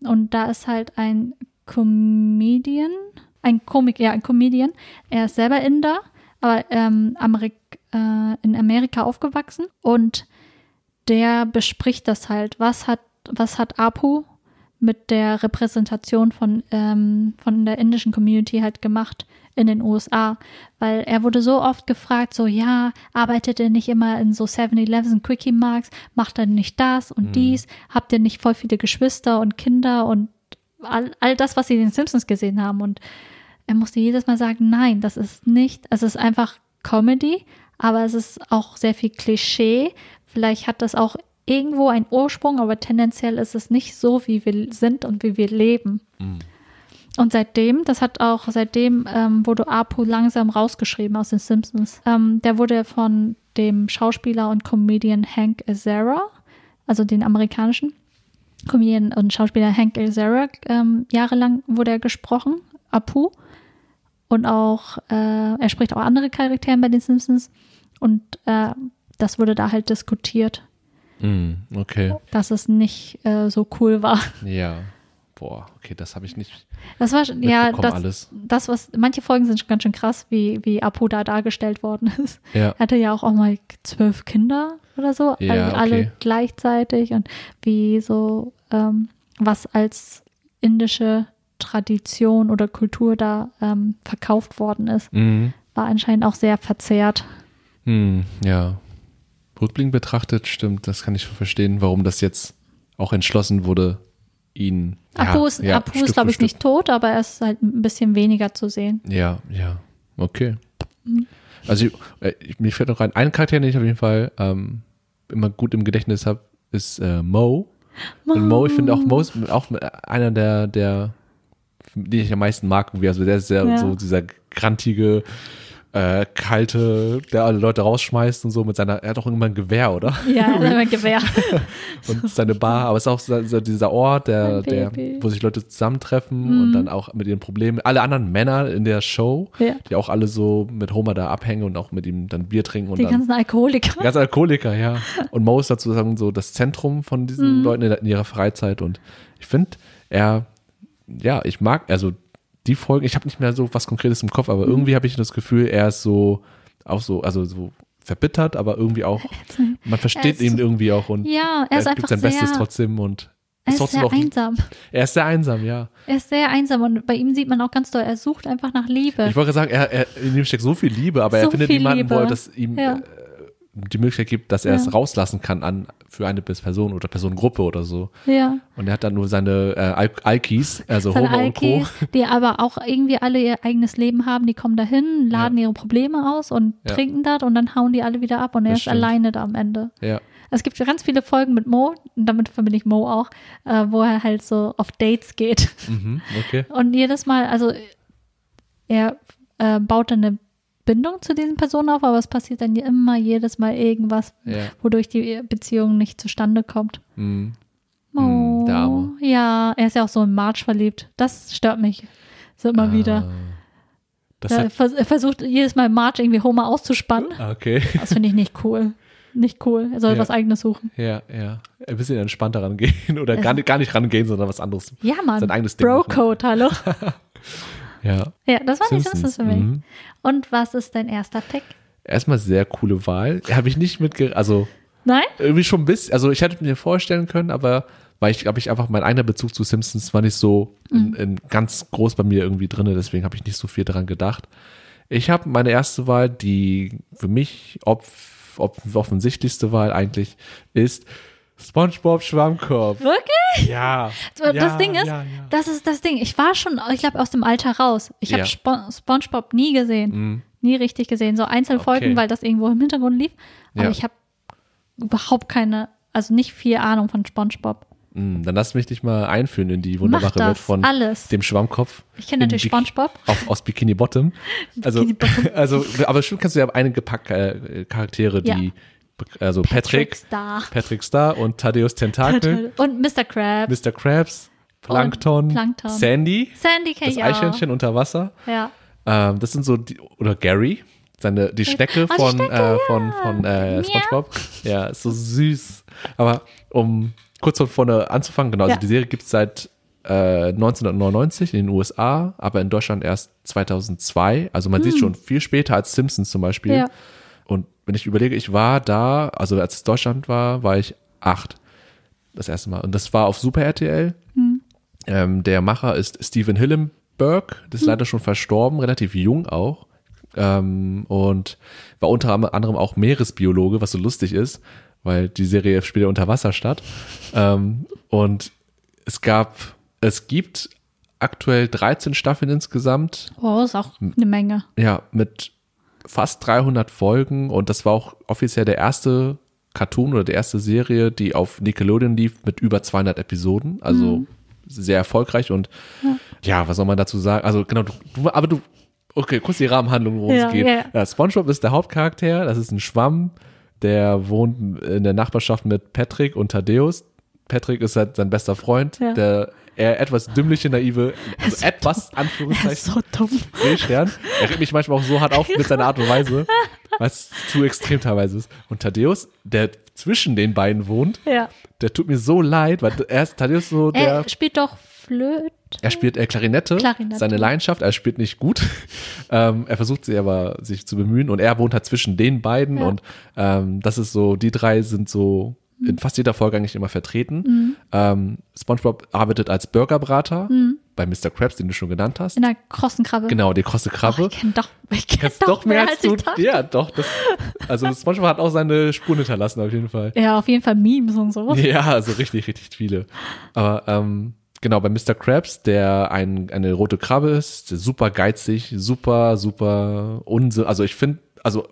Und da ist halt ein Comedian, ein Komik, ja, ein Comedian. Er ist selber Inder, aber ähm, Amerik äh, in Amerika aufgewachsen und der bespricht das halt. Was hat, was hat Apu mit der Repräsentation von, ähm, von der indischen Community halt gemacht in den USA? Weil er wurde so oft gefragt, so, ja, arbeitet ihr nicht immer in so 7-Elevens und Quickie Marks? Macht er nicht das und dies? Habt ihr nicht voll viele Geschwister und Kinder und all, all das, was sie in den Simpsons gesehen haben? Und er musste jedes Mal sagen, nein, das ist nicht, es ist einfach Comedy, aber es ist auch sehr viel Klischee. Vielleicht hat das auch irgendwo einen Ursprung, aber tendenziell ist es nicht so, wie wir sind und wie wir leben. Mhm. Und seitdem, das hat auch, seitdem ähm, wurde Apu langsam rausgeschrieben aus den Simpsons. Ähm, der wurde von dem Schauspieler und Comedian Hank Azaria, also den amerikanischen Comedian und Schauspieler Hank Azaria. Ähm, jahrelang wurde er gesprochen, Apu. Und auch, äh, er spricht auch andere Charaktere bei den Simpsons. Und äh, das wurde da halt diskutiert, Mm, okay. dass es nicht äh, so cool war. [laughs] Ja. Boah, okay, das habe ich nicht Das war schon- ja das, alles. das, was manche Folgen sind schon ganz schön krass, wie, wie Apu da dargestellt worden [laughs] ist. Ja. Er hatte ja auch, auch mal zwölf Kinder oder so, Ja, alle, alle okay. gleichzeitig und wie so, ähm, was als indische Tradition oder Kultur da ähm, verkauft worden ist, Mhm. war anscheinend auch sehr verzerrt. Hm, ja. Rückblickend betrachtet, stimmt, das kann ich verstehen, warum das jetzt auch entschlossen wurde, ihn. Apu ja, ist, ja, Apu Stück ist glaube ich, nicht tot, aber er ist halt ein bisschen weniger zu sehen. Stück. Ja, ja. Okay. Mhm. Also, ich, äh, mir fällt noch rein, ein Charakter, den ich auf jeden Fall ähm, immer gut im Gedächtnis habe, ist äh, Mo. Und Mo, ich finde auch Mo ist auch einer der, der, den ich am meisten mag, irgendwie. Also der ist sehr Ja. so dieser grantige, äh, kalte, der alle Leute rausschmeißt und so mit seiner, er hat auch irgendwann ein Gewehr, oder? Ja, [laughs] er hat ein Gewehr. [laughs] Und seine Bar, aber es ist auch so, dieser Ort, der, der, wo sich Leute zusammentreffen und dann auch mit ihren Problemen, alle anderen Männer in der Show, Ja. die auch alle so mit Homer da abhängen und auch mit ihm dann Bier trinken und Die dann ganzen Alkoholiker. Ganz Alkoholiker, ja. Und Mo ist sozusagen so das Zentrum von diesen Leuten in, in ihrer Freizeit. Und ich finde, er, ja, ich mag, also die Folgen, ich habe nicht mehr so was Konkretes im Kopf, aber Mhm. irgendwie habe ich das Gefühl, er ist so, auch so, also so verbittert, aber irgendwie auch, [laughs] man versteht ihn so- irgendwie auch und Ja, er er gibt sein sehr, Bestes trotzdem und er ist ist sehr auch, einsam. er ist sehr einsam, ja. Er ist sehr einsam und bei ihm sieht man auch ganz doll, er sucht einfach nach Liebe. Ich wollte sagen, er, er, in ihm steckt so viel Liebe, aber er So findet viel niemanden, Liebe. wo er das ihm Ja. Die Möglichkeit gibt, dass er es Ja. rauslassen kann an für eine Person oder Personengruppe oder so. ja. Und er hat dann nur seine äh, Al Alkis, also Seine Homer und Co. Alkis, die aber auch irgendwie alle ihr eigenes Leben haben, die kommen dahin, laden ihre Probleme aus und Ja. trinken das und dann hauen die alle wieder ab und er Das ist stimmt. alleine da am Ende. Ja. Es gibt ganz viele Folgen mit Mo, und damit verbinde ich Mo auch, äh, wo er halt so auf Dates geht. Mhm, okay. Und jedes Mal, also er äh, baut dann eine Bindung zu diesen Personen auf, aber es passiert dann immer jedes Mal irgendwas, Ja. wodurch die Beziehung nicht zustande kommt. Mhm. Oh, Hm, Arme. ja, er ist ja auch so in March verliebt. Das stört mich so immer wieder. Ah, Das Er, er versucht jedes Mal March irgendwie Homer auszuspannen. ah, okay. [laughs] Das finde ich nicht cool. Nicht cool. Er soll Ja. was eigenes suchen. Ja, ja. Ein bisschen entspannter rangehen [laughs] oder gar nicht, gar nicht rangehen, sondern was anderes. Ja, Mann. Sein eigenes Ding. Bro-Code, hallo. [laughs] Ja. Ja, das war die Simpsons für mich. Mhm. Und was ist dein erster Pick? Erstmal sehr coole Wahl. Habe ich nicht mitge... Also Nein? irgendwie schon ein bisschen, also ich hätte mir vorstellen können, aber weil ich glaube ich einfach mein eigener Bezug zu Simpsons war nicht so in, in ganz groß bei mir irgendwie drin, deswegen habe ich nicht so viel daran gedacht. Ich habe meine erste Wahl, die für mich ob, ob, offensichtlichste Wahl eigentlich ist SpongeBob Schwammkopf. Wirklich? Ja. Das ja, Ding ist, ja, ja. das ist das Ding. Ich war schon, ich glaube, aus dem Alter raus. Ich habe. Spo SpongeBob nie gesehen. Mhm. Nie richtig gesehen. So Einzelfolgen, Okay. weil das irgendwo im Hintergrund lief. Aber ich habe überhaupt keine, also nicht viel Ahnung von SpongeBob. Mm, Dann lass mich dich mal einführen in die wunderbare Welt von alles. dem Schwammkopf. Ich kenne natürlich SpongeBob. Auf, aus Bikini Bottom. [laughs] Also, Bikini Bottom. [laughs] also, aber bestimmt kennst du ja einige Pack, äh, Charaktere, die, also Patrick, Star. Patrick Star und Thaddeus Tentakel, Und Mr. Krabs. Mr. Krabs, Plankton, Plankton. Sandy, Sandy kenne das ich auch. Eichhörnchen unter Wasser. Ja. Ähm, das sind so, die, oder Gary, seine, die Schnecke Oh, von, Schnecke, äh, ja. von, von äh. SpongeBob. Ja, ist so süß. Aber um kurz von vorne anzufangen, genau, Ja. also die Serie gibt es seit äh, 1999 in den USA, aber in Deutschland erst 2002. Also man sieht schon viel später als Simpsons zum Beispiel. Hm. Ja. Und wenn ich überlege, ich war da, also als es Deutschland war, war ich acht. Das erste Mal. Und das war auf Super RTL. Hm. Ähm, der Macher ist Steven Hillenberg, das ist Hm. leider schon verstorben, relativ jung auch. Ähm, und war unter anderem auch Meeresbiologe, was so lustig ist, weil die Serie spielt ja unter Wasser statt. Ähm, und es gab, es gibt aktuell 13 Staffeln insgesamt Oh, ist auch eine Menge. ja, mit fast 300 Folgen und das war auch offiziell der erste Cartoon oder die erste Serie, die auf Nickelodeon lief mit über 200 Episoden, also sehr erfolgreich und ja. was soll man dazu sagen? Also genau, du, aber du Okay, kurz die Rahmenhandlung, worum Ja, es geht. ja, ja. SpongeBob ist der Hauptcharakter. Das ist ein Schwamm, der wohnt in der Nachbarschaft mit Patrick und Thaddeus. Patrick ist halt sein bester Freund, Ja. der eher etwas dümmliche, naive, also ist so etwas, Er ist Anführungszeichen, so dumm. Seestern. Er regt mich manchmal auch so hart auf mit seiner Art und Weise, [laughs] es zu extrem teilweise ist. Und Thaddeus, der zwischen den beiden wohnt, Ja. der tut mir so leid, weil er ist Thaddeus so der. Er spielt doch Flöte. Er spielt äh, Klarinette, Klarinette. seine Leidenschaft, er spielt nicht gut. [laughs] ähm, er versucht sie aber sich zu bemühen und er wohnt halt zwischen den beiden Ja. und ähm, das ist so, die drei sind so Mhm. in fast jeder Folge eigentlich immer vertreten. Ähm, SpongeBob arbeitet als Burgerbrater bei Mr. Krabs, den du schon genannt hast. In der krossen Krabbe. Genau, die krosse Krabbe. Oh, ich kenne doch, ich kenn Kennst doch, mehr als, du. ich dachte. Ja, doch. Das, also SpongeBob hat auch seine Spuren hinterlassen auf jeden Fall. Ja, auf jeden Fall Memes und so. Ja, also richtig, richtig viele. Aber ähm, genau, bei Mr. Krabs, der ein, eine rote Krabbe ist, super geizig, super, super unsinn. Also ich finde, also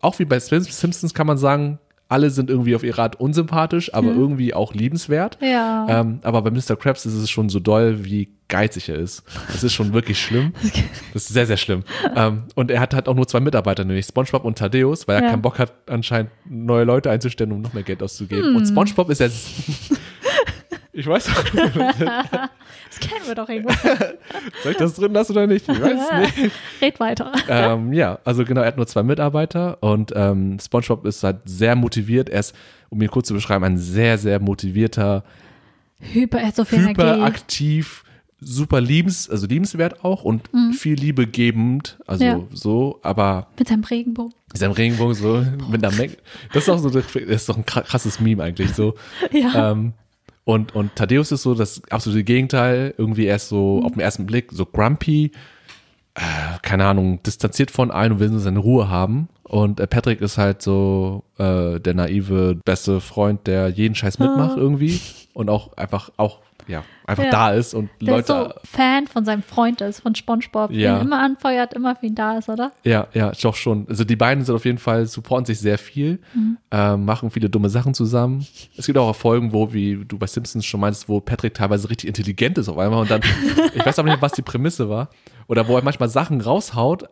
auch wie bei Sim- Simpsons kann man sagen, alle sind irgendwie auf ihre Art unsympathisch, aber irgendwie auch liebenswert. Ja. Ähm, aber bei Mr. Krabs ist es schon so doll, wie geizig er ist. Das ist schon wirklich schlimm. [laughs] Das ist sehr, sehr schlimm. ähm, und er hat halt auch nur zwei Mitarbeiter, nämlich SpongeBob und Thaddeus, weil er Ja. keinen Bock hat, anscheinend neue Leute einzustellen, um noch mehr Geld auszugeben. Hm. Und SpongeBob ist jetzt. [laughs] ich weiß auch nicht. [laughs] Das kennen wir doch irgendwo. [laughs] Soll ich das drin lassen oder nicht? Ich weiß es nicht. Red weiter. ähm, ja, also genau, er hat nur zwei Mitarbeiter und ähm, SpongeBob ist halt sehr motiviert. Er ist, um ihn kurz zu beschreiben, ein sehr, sehr motivierter, Hyper, er hat so viel hyperaktiv, super liebens, also liebenswert auch und viel Liebe gebend, also Mhm. Ja. so, aber Mit seinem Regenbogen. mit seinem Regenbogen so mit einer Menge. Das ist auch so, das ist doch ein kra- krasses Meme eigentlich so. [laughs] Ja. Ähm, und, und Thaddeus ist so das absolute Gegenteil. Irgendwie erst so Mhm. auf den ersten Blick so grumpy, äh, keine Ahnung, distanziert von allen und will nur seine Ruhe haben. Und äh, Patrick ist halt so äh, der naive, beste Freund, der jeden Scheiß mitmacht irgendwie und auch einfach, auch, ja, einfach Ja. da ist und der Leute. so Fan von seinem Freund ist, von Spongebob. Ja. Den immer anfeuert, immer für ihn da ist, oder? Ja, ja, doch schon. Also die beiden sind auf jeden Fall, supporten sich sehr viel, ähm, machen viele dumme Sachen zusammen. Es gibt auch Folgen, wo, wie du bei Simpsons schon meinst, wo Patrick teilweise richtig intelligent ist auf einmal und dann, [laughs] ich weiß aber nicht, was die Prämisse war, oder wo er manchmal Sachen raushaut,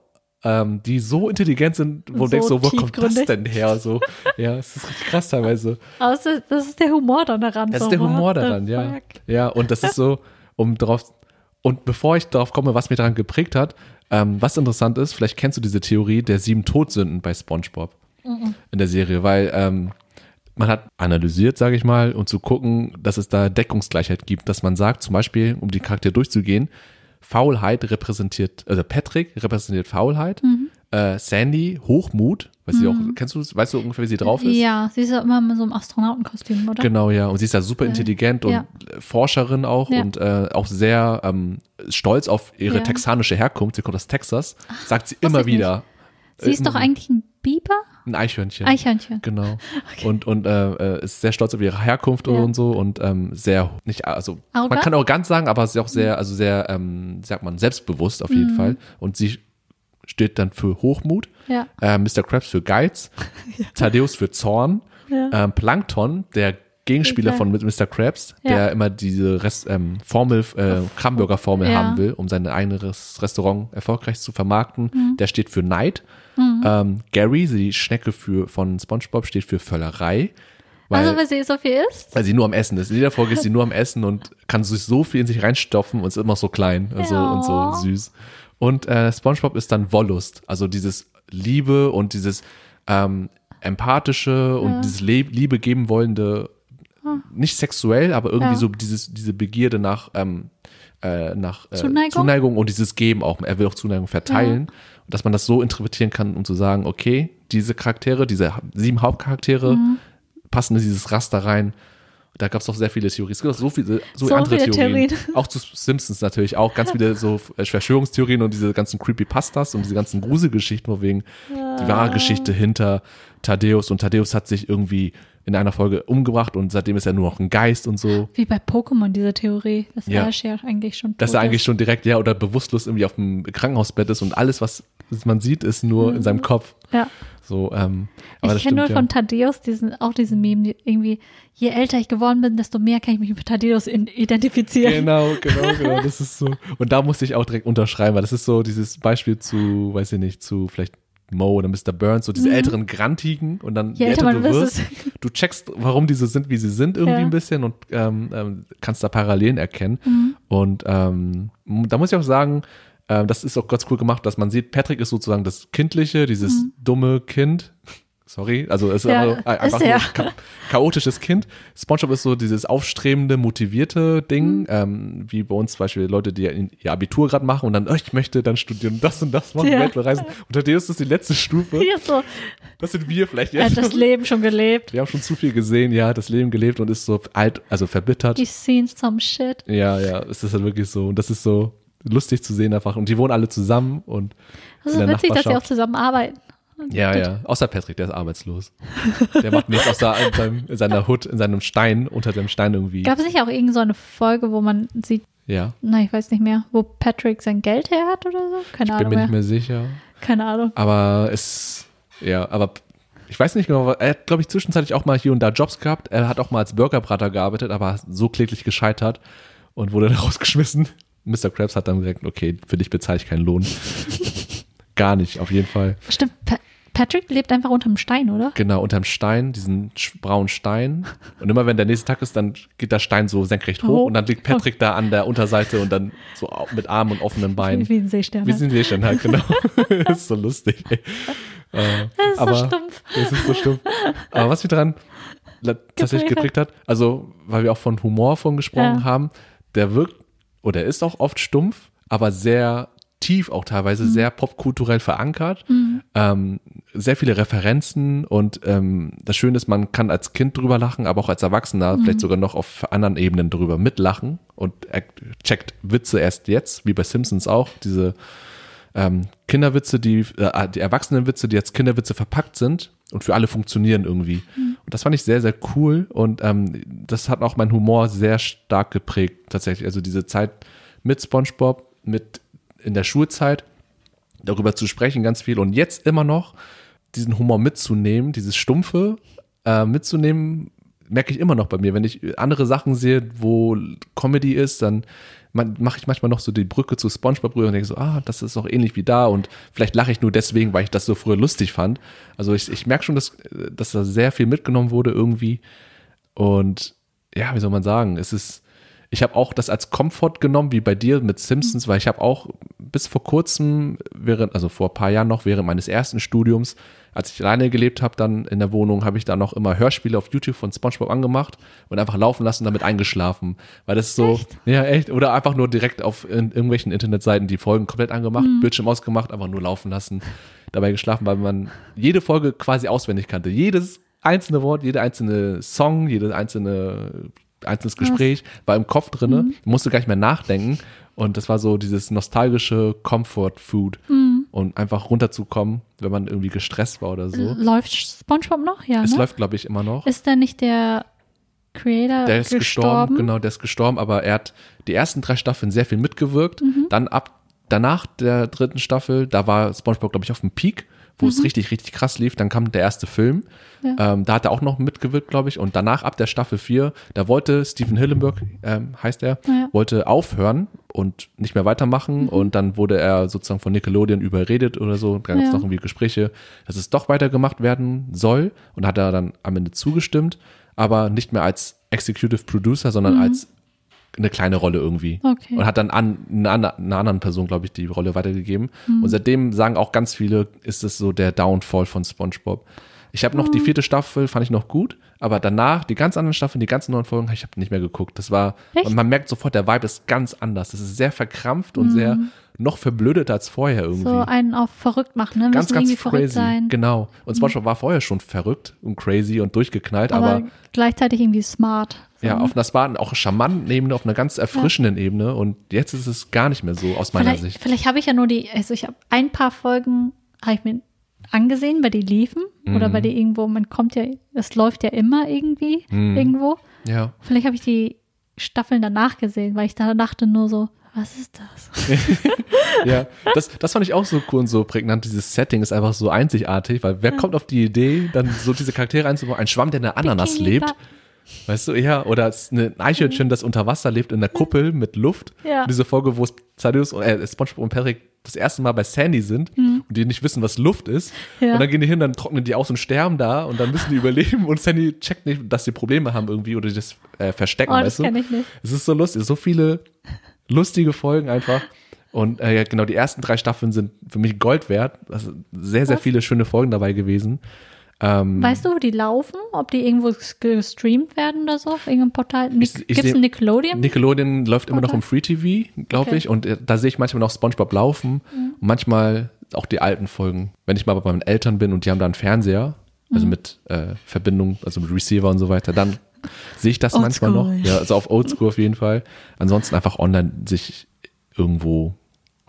ähm, die so intelligent sind, wo So du denkst, so, wo kommt das denn her? So, ja, es ist richtig krass teilweise. Aber das ist der Humor dann daran. Das so, ist der Humor daran, ja. fuck? Ja, und das ist so, um drauf, und bevor ich darauf komme, was mich daran geprägt hat, ähm, was interessant ist, vielleicht kennst du diese Theorie der sieben Todsünden bei SpongeBob in der Serie, weil ähm, man hat analysiert, sage ich mal, um zu gucken, dass es da Deckungsgleichheit gibt, dass man sagt, zum Beispiel, um die Charaktere durchzugehen, Faulheit repräsentiert, also Patrick repräsentiert Faulheit, Mhm. äh, Sandy Hochmut, weiß sie auch, kennst du, weißt du ungefähr, wie sie drauf ist? Ja, sie ist ja immer mit so einem Astronautenkostüm, oder? Genau, ja. Und sie ist ja super intelligent und ja. Forscherin auch Ja. und äh, auch sehr ähm, stolz auf ihre Ja. texanische Herkunft. Sie kommt aus Texas. Sagt sie immer ich nicht. wieder. Sie ist doch eigentlich ein Biber? Ein Eichhörnchen. Eichhörnchen. Genau. [laughs] Und, und äh, äh, ist sehr stolz auf ihre Herkunft Ja. und so und ähm, sehr, nicht, also man Arrogant? kann arrogant sagen, aber sie ist auch sehr, also sehr, ähm, sagt man, selbstbewusst auf jeden Mhm. Fall. Und sie steht dann für Hochmut, Ja. äh, Mr. Krabs für Geiz, [laughs] Thaddeus für Zorn, Ja. ähm, Plankton, der Gegenspieler Ja. von Mr. Krabs, Ja. der immer diese Rest, ähm, Formel, äh, Hamburger-Formel Ja. haben will, um sein eigenes Restaurant erfolgreich zu vermarkten. Mhm. Der steht für Neid. Ähm, Gary, die Schnecke für, von SpongeBob, steht für Völlerei. Weil, also, weil sie so viel isst? weil sie nur am Essen ist. In jeder Folge ist sie nur am Essen und kann sich so viel in sich reinstopfen und ist immer so klein also, Ja. und so süß. Und äh, SpongeBob ist dann Wollust, also dieses Liebe und dieses ähm, empathische und dieses Le Liebe geben wollende, nicht sexuell, aber irgendwie Ja. so dieses, diese Begierde nach, ähm, äh, nach äh, Zuneigung? Zuneigung und dieses Geben auch. Er will auch Zuneigung verteilen. Und dass man das so interpretieren kann, um zu sagen, okay, diese Charaktere, diese sieben Hauptcharaktere Mhm. passen in dieses Raster rein. Da gab es auch sehr viele Theorien. Es gibt auch so viele, so, So andere viele Theorien. Theorien. Auch zu Simpsons natürlich auch ganz viele so äh, Verschwörungstheorien und diese ganzen Creepypastas und diese ganzen Gruselgeschichten, wo wegen die wahre Geschichte hinter Thaddeus und Thaddeus hat sich irgendwie in einer Folge umgebracht und seitdem ist er nur noch ein Geist und so. Wie bei Pokémon, diese Theorie, dass Ja. Ash ja eigentlich schon Dass er eigentlich ist. schon direkt, ja, oder bewusstlos irgendwie auf dem Krankenhausbett ist und alles, was man sieht, ist nur in seinem Kopf. Ja. So, ähm, ich kenne nur stimmt, von Thaddeus diesen, auch diesen Meme, die irgendwie, je älter ich geworden bin, desto mehr kann ich mich mit Thaddeus identifizieren. Genau, genau, [laughs] genau. Das ist so. Und da musste ich auch direkt unterschreiben, weil das ist so dieses Beispiel zu, weiß ich nicht, zu vielleicht Mo oder Mr. Burns, so diese älteren Grantigen und dann Mhm. Je älter du wirst, du checkst, warum die so sind, wie sie sind irgendwie Ja. ein bisschen und ähm, ähm, kannst da Parallelen erkennen. Mhm. Und ähm, da muss ich auch sagen, ähm, das ist auch ganz cool gemacht, dass man sieht, Patrick ist sozusagen das Kindliche, dieses dumme Kind. Sorry, also es ist. Ja, einfach, einfach ist er. cha chaotisches Kind. SpongeBob ist so dieses aufstrebende, motivierte Ding, Mhm. ähm, wie bei uns zum Beispiel Leute, die ihr Abitur gerade machen und dann, oh, ich möchte dann studieren, das und das machen, Ja. Welt bereisen. Und Thaddeus ist die letzte Stufe. Ja, so, Das sind wir vielleicht er jetzt. hat das Leben schon gelebt. wir haben schon zu viel gesehen, ja, das Leben gelebt und ist so alt, also verbittert. He's seen some shit. Ja, ja, es ist halt wirklich so. Und das ist so lustig zu sehen einfach. Und die wohnen alle zusammen und Das ist witzig, dass sie auch Nachbarschaft. zusammenarbeiten. Ja, ja. Außer Patrick, der ist arbeitslos. Der macht nichts außer in, seinem, in seiner Hut, in seinem Stein, unter dem Stein irgendwie. Gab es nicht auch irgend so eine Folge, wo man sieht, Ja. na, ich weiß nicht mehr, wo Patrick sein Geld her hat oder so? Keine Bin Ahnung mir mehr. nicht mehr sicher. Keine Ahnung. Aber es, ja, aber ich weiß nicht genau, er hat, glaube ich, zwischenzeitlich auch mal hier und da Jobs gehabt. Er hat auch mal als Burgerbrater gearbeitet, aber so kläglich gescheitert und wurde [laughs] dann rausgeschmissen. Mr. Krabs hat dann gesagt, okay, für dich bezahle ich keinen Lohn. [laughs] Gar nicht, auf jeden Fall. Stimmt, Patrick lebt einfach unterm Stein, oder? Genau, unterm Stein, diesen braunen Stein. Und immer wenn der nächste Tag ist, dann geht der Stein so senkrecht hoch Oh. und dann liegt Patrick da an der Unterseite und dann so mit Armen und offenen Beinen. Wie ein Seestern. Wie halt. sind wir schon halt, genau. [laughs] das ist so lustig. Ey. Äh, Das ist aber, so stumpf. Das ist so stumpf. Aber was mich daran la- tatsächlich geprägt hat, also weil wir auch von Humor von gesprochen Ja. haben, der wirkt oder er ist auch oft stumpf, aber sehr tief auch teilweise, Mhm. sehr popkulturell verankert. Ähm, sehr viele Referenzen und ähm, das Schöne ist, man kann als Kind drüber lachen, aber auch als Erwachsener Mhm. vielleicht sogar noch auf anderen Ebenen drüber mitlachen und checkt Witze erst jetzt, wie bei Simpsons auch, diese ähm, Kinderwitze, die, äh, die Erwachsenenwitze, die als Kinderwitze verpackt sind und für alle funktionieren irgendwie. Und das fand ich sehr, sehr cool und ähm, das hat auch meinen Humor sehr stark geprägt, tatsächlich. Also diese Zeit mit SpongeBob, mit in der Schulzeit, darüber zu sprechen, ganz viel und jetzt immer noch diesen Humor mitzunehmen, dieses Stumpfe äh, mitzunehmen, merke ich immer noch bei mir. Wenn ich andere Sachen sehe, wo Comedy ist, dann mache ich manchmal noch so die Brücke zu SpongeBob rüber und denke so, ah, das ist auch ähnlich wie da und vielleicht lache ich nur deswegen, weil ich das so früher lustig fand. Also ich, ich merke schon, dass, dass da sehr viel mitgenommen wurde irgendwie und ja, wie soll man sagen, es ist, ich habe auch das als Komfort genommen, wie bei dir mit Simpsons, weil ich habe auch bis vor kurzem, während, also vor ein paar Jahren noch, während meines ersten Studiums, als ich alleine gelebt habe, dann in der Wohnung, habe ich da noch immer Hörspiele auf YouTube von SpongeBob angemacht und einfach laufen lassen, damit eingeschlafen. Weil das ist so, ja, echt, oder einfach nur direkt auf in, irgendwelchen Internetseiten die Folgen komplett angemacht, Bildschirm ausgemacht, einfach nur laufen lassen, dabei geschlafen, weil man jede Folge quasi auswendig kannte. Jedes einzelne Wort, jede einzelne Song, jedes einzelne einzelnes Gespräch war im Kopf drinne, musste gar nicht mehr nachdenken und das war so dieses nostalgische Comfort Food und einfach runterzukommen, wenn man irgendwie gestresst war oder so. Läuft SpongeBob noch? Ja, Es ne? läuft, glaube ich, immer noch. Ist da nicht der Creator Der ist gestorben, gestorben? genau, der ist gestorben, aber er hat die ersten drei Staffeln sehr viel mitgewirkt. Dann ab danach der dritten Staffel, da war SpongeBob, glaube ich, auf dem Peak, wo es richtig, richtig krass lief. Dann kam der erste Film. Ja. Ähm, da hat er auch noch mitgewirkt, glaube ich. Und danach, ab der Staffel 4, da wollte Steven Hillenburg, ähm, heißt er, Ja. wollte aufhören und nicht mehr weitermachen. Und dann wurde er sozusagen von Nickelodeon überredet oder so. Da gab es Ja. noch irgendwie Gespräche, dass es doch weitergemacht werden soll. Und hat er dann am Ende zugestimmt, aber nicht mehr als Executive Producer, sondern als eine kleine Rolle irgendwie. Okay. Und hat dann an eine, andre- einer anderen Person, glaube ich, die Rolle weitergegeben. Und seitdem sagen auch ganz viele, ist es so der Downfall von SpongeBob. Ich habe noch die vierte Staffel, fand ich noch gut, aber danach, die ganz anderen Staffeln, die ganzen neuen Folgen, ich habe nicht mehr geguckt. Das war, Echt? und man merkt sofort, der Vibe ist ganz anders. Das ist sehr verkrampft und sehr noch verblödeter als vorher irgendwie. So einen auf verrückt machen, ne? ganz, ganz irgendwie verrückt crazy. sein. Mhm. Genau. Und SpongeBob war vorher schon verrückt und crazy und durchgeknallt, aber, aber, gleichzeitig irgendwie smart. Ja, ne? auf einer smarten, auch charmanten Ebene, auf einer ganz erfrischenden Ebene. Und jetzt ist es gar nicht mehr so, aus meiner vielleicht, Sicht. Vielleicht habe ich ja nur die, also ich habe ein paar Folgen, habe ich mir angesehen, weil die liefen oder Mhm. weil die irgendwo, man kommt ja, es läuft ja immer irgendwie Mhm. irgendwo. Ja. Vielleicht habe ich die Staffeln danach gesehen, weil ich da dachte nur so, Was ist das? [laughs] Ja, [laughs] das, das fand ich auch so cool und so prägnant. Dieses Setting ist einfach so einzigartig, weil wer kommt auf die Idee, dann so diese Charaktere einzubauen? Ein Schwamm, der in der Ananas Bikini lebt. Weißt du, ja, oder es ist ein Eichhörnchen, das unter Wasser lebt in der Kuppel mit Luft. Ja. Und diese Folge, wo Thaddeus, äh, SpongeBob und Patrick das erste Mal bei Sandy sind und die nicht wissen, was Luft ist. Mhm. Ja. Und dann gehen die hin, dann trocknen die aus und sterben da und dann müssen die überleben und Sandy checkt nicht, dass die Probleme haben irgendwie oder die das äh, verstecken, Oh, das weißt du? ich nicht. Es ist so lustig, so viele lustige Folgen einfach. Und äh, genau, die ersten drei Staffeln sind für mich Gold wert. Also sehr, sehr Was? viele schöne Folgen dabei gewesen. Ähm, Weißt du, wo die laufen? Ob die irgendwo gestreamt werden oder so? Auf irgendeinem Portal? Gibt es Nickelodeon? Nickelodeon läuft immer noch im Free TV, glaube Okay. ich. Und äh, da sehe ich manchmal noch SpongeBob laufen. Und manchmal auch die alten Folgen. Wenn ich mal bei meinen Eltern bin und die haben da einen Fernseher, Mhm. also mit äh, Verbindung, also mit Receiver und so weiter, dann sehe ich das manchmal noch. Ja, also auf Oldschool auf jeden Fall. Ansonsten einfach online sich irgendwo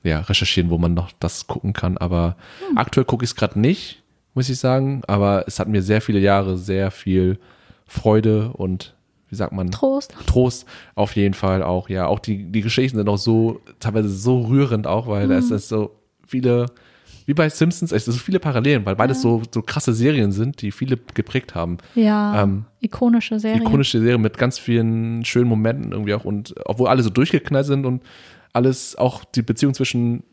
ja, recherchieren, wo man noch das gucken kann. Aber Hm. aktuell gucke ich es gerade nicht, muss ich sagen. Aber es hat mir sehr viele Jahre sehr viel Freude und wie sagt man? Trost. Trost auf jeden Fall auch, ja. Auch die, die Geschichten sind auch so, teilweise so rührend auch, weil da ist Mhm. so viele, wie bei Simpsons, es sind so viele Parallelen, weil beides so, so krasse Serien sind, die viele geprägt haben. Ja, Ähm, ikonische Serie. Ikonische Serie mit ganz vielen schönen Momenten irgendwie auch und obwohl alle so durchgeknallt sind und alles, auch die Beziehung zwischen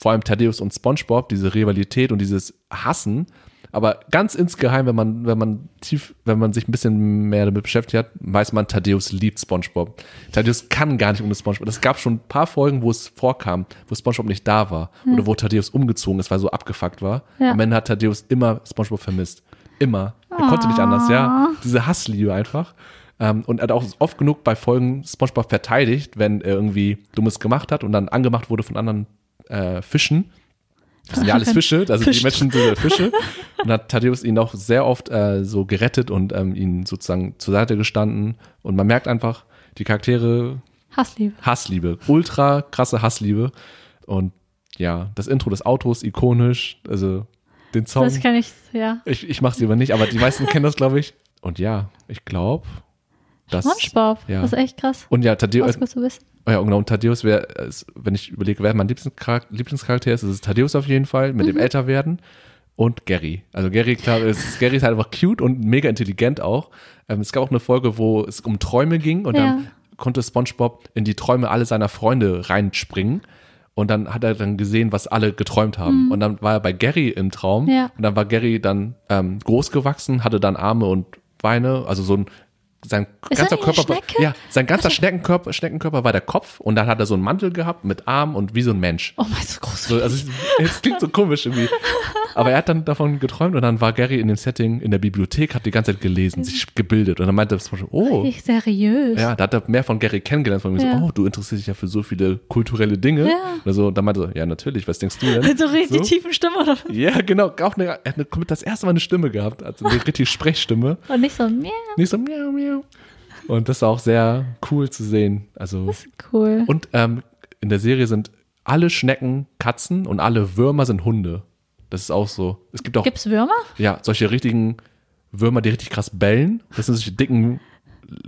vor allem Thaddeus und SpongeBob, diese Rivalität und dieses Hassen, aber ganz insgeheim, wenn man, wenn man tief, wenn man sich ein bisschen mehr damit beschäftigt hat, weiß man, Thaddeus liebt SpongeBob. Thaddeus kann gar nicht ohne SpongeBob. Es gab schon ein paar Folgen, wo es vorkam, wo SpongeBob nicht da war oder wo Thaddeus umgezogen ist, weil er so abgefuckt war. Ja. Am Ende hat Thaddeus immer SpongeBob vermisst. Immer. Er konnte nicht anders, ja. Diese Hassliebe einfach. Ähm, und er hat auch oft genug bei Folgen SpongeBob verteidigt, wenn er irgendwie Dummes gemacht hat und dann angemacht wurde von anderen äh, Fischen. Das sind ja alles Fische, also Fisch. die Menschen sind Fische. Und hat Thaddeus ihn auch sehr oft äh, so gerettet und ähm, ihn sozusagen zur Seite gestanden. Und man merkt einfach, die Charaktere Hassliebe. Hassliebe, ultra krasse Hassliebe. Und ja, das Intro des Autos ikonisch, also den Song. Das kann ich, ja. Ich, ich mache sie aber nicht, aber die meisten kennen das, glaube ich. Und ja, ich glaube, dass. SpongeBob. ja. Das ist echt krass. Und ja, Thaddeus, Oh ja, genau, und Thaddeus wäre, wenn ich überlege, wer mein Lieblingscharakter, Lieblingscharakter ist, ist es Thaddeus auf jeden Fall, mit dem Mhm. Älterwerden. Und Gary. Also Gary, klar, ist, Gary ist halt einfach cute und mega intelligent auch. Ähm, es gab auch eine Folge, wo es um Träume ging und Ja. dann konnte SpongeBob in die Träume alle seiner Freunde reinspringen. Und dann hat er dann gesehen, was alle geträumt haben. Und dann war er bei Gary im Traum. Mhm. Ja. Und dann war Gary dann ähm, groß gewachsen, hatte dann Arme und Beine, also so ein sein Ist ganzer er Körper, war- ja, sein ganzer Schneckenkörper, Schneckenkörper war der Kopf und dann hat er so einen Mantel gehabt mit Arm und wie so ein Mensch. Oh mein, so groß. So, also [laughs] es, klingt so komisch irgendwie. Aber er hat dann davon geträumt und dann war Gary in dem Setting in der Bibliothek, hat die ganze Zeit gelesen, sich gebildet und dann meinte er oh, Richtig seriös. ja, da hat er mehr von Gary kennengelernt, von mir Ja. so, oh, du interessierst dich ja für so viele kulturelle Dinge. Ja. Also, dann meinte er, ja, natürlich, was denkst du denn? So richtig So? tiefen Stimme oder Ja, genau, auch eine, er hat das erste Mal eine Stimme gehabt, also eine [laughs] richtig Sprechstimme. Und nicht so, miau, Nicht so miau, miau. Und das war auch sehr cool zu sehen. Also, cool. und ähm, in der Serie sind alle Schnecken Katzen und alle Würmer sind Hunde. Das ist auch so. Es gibt auch Gibt's Würmer? ja, solche richtigen Würmer, die richtig krass bellen. Das sind solche dicken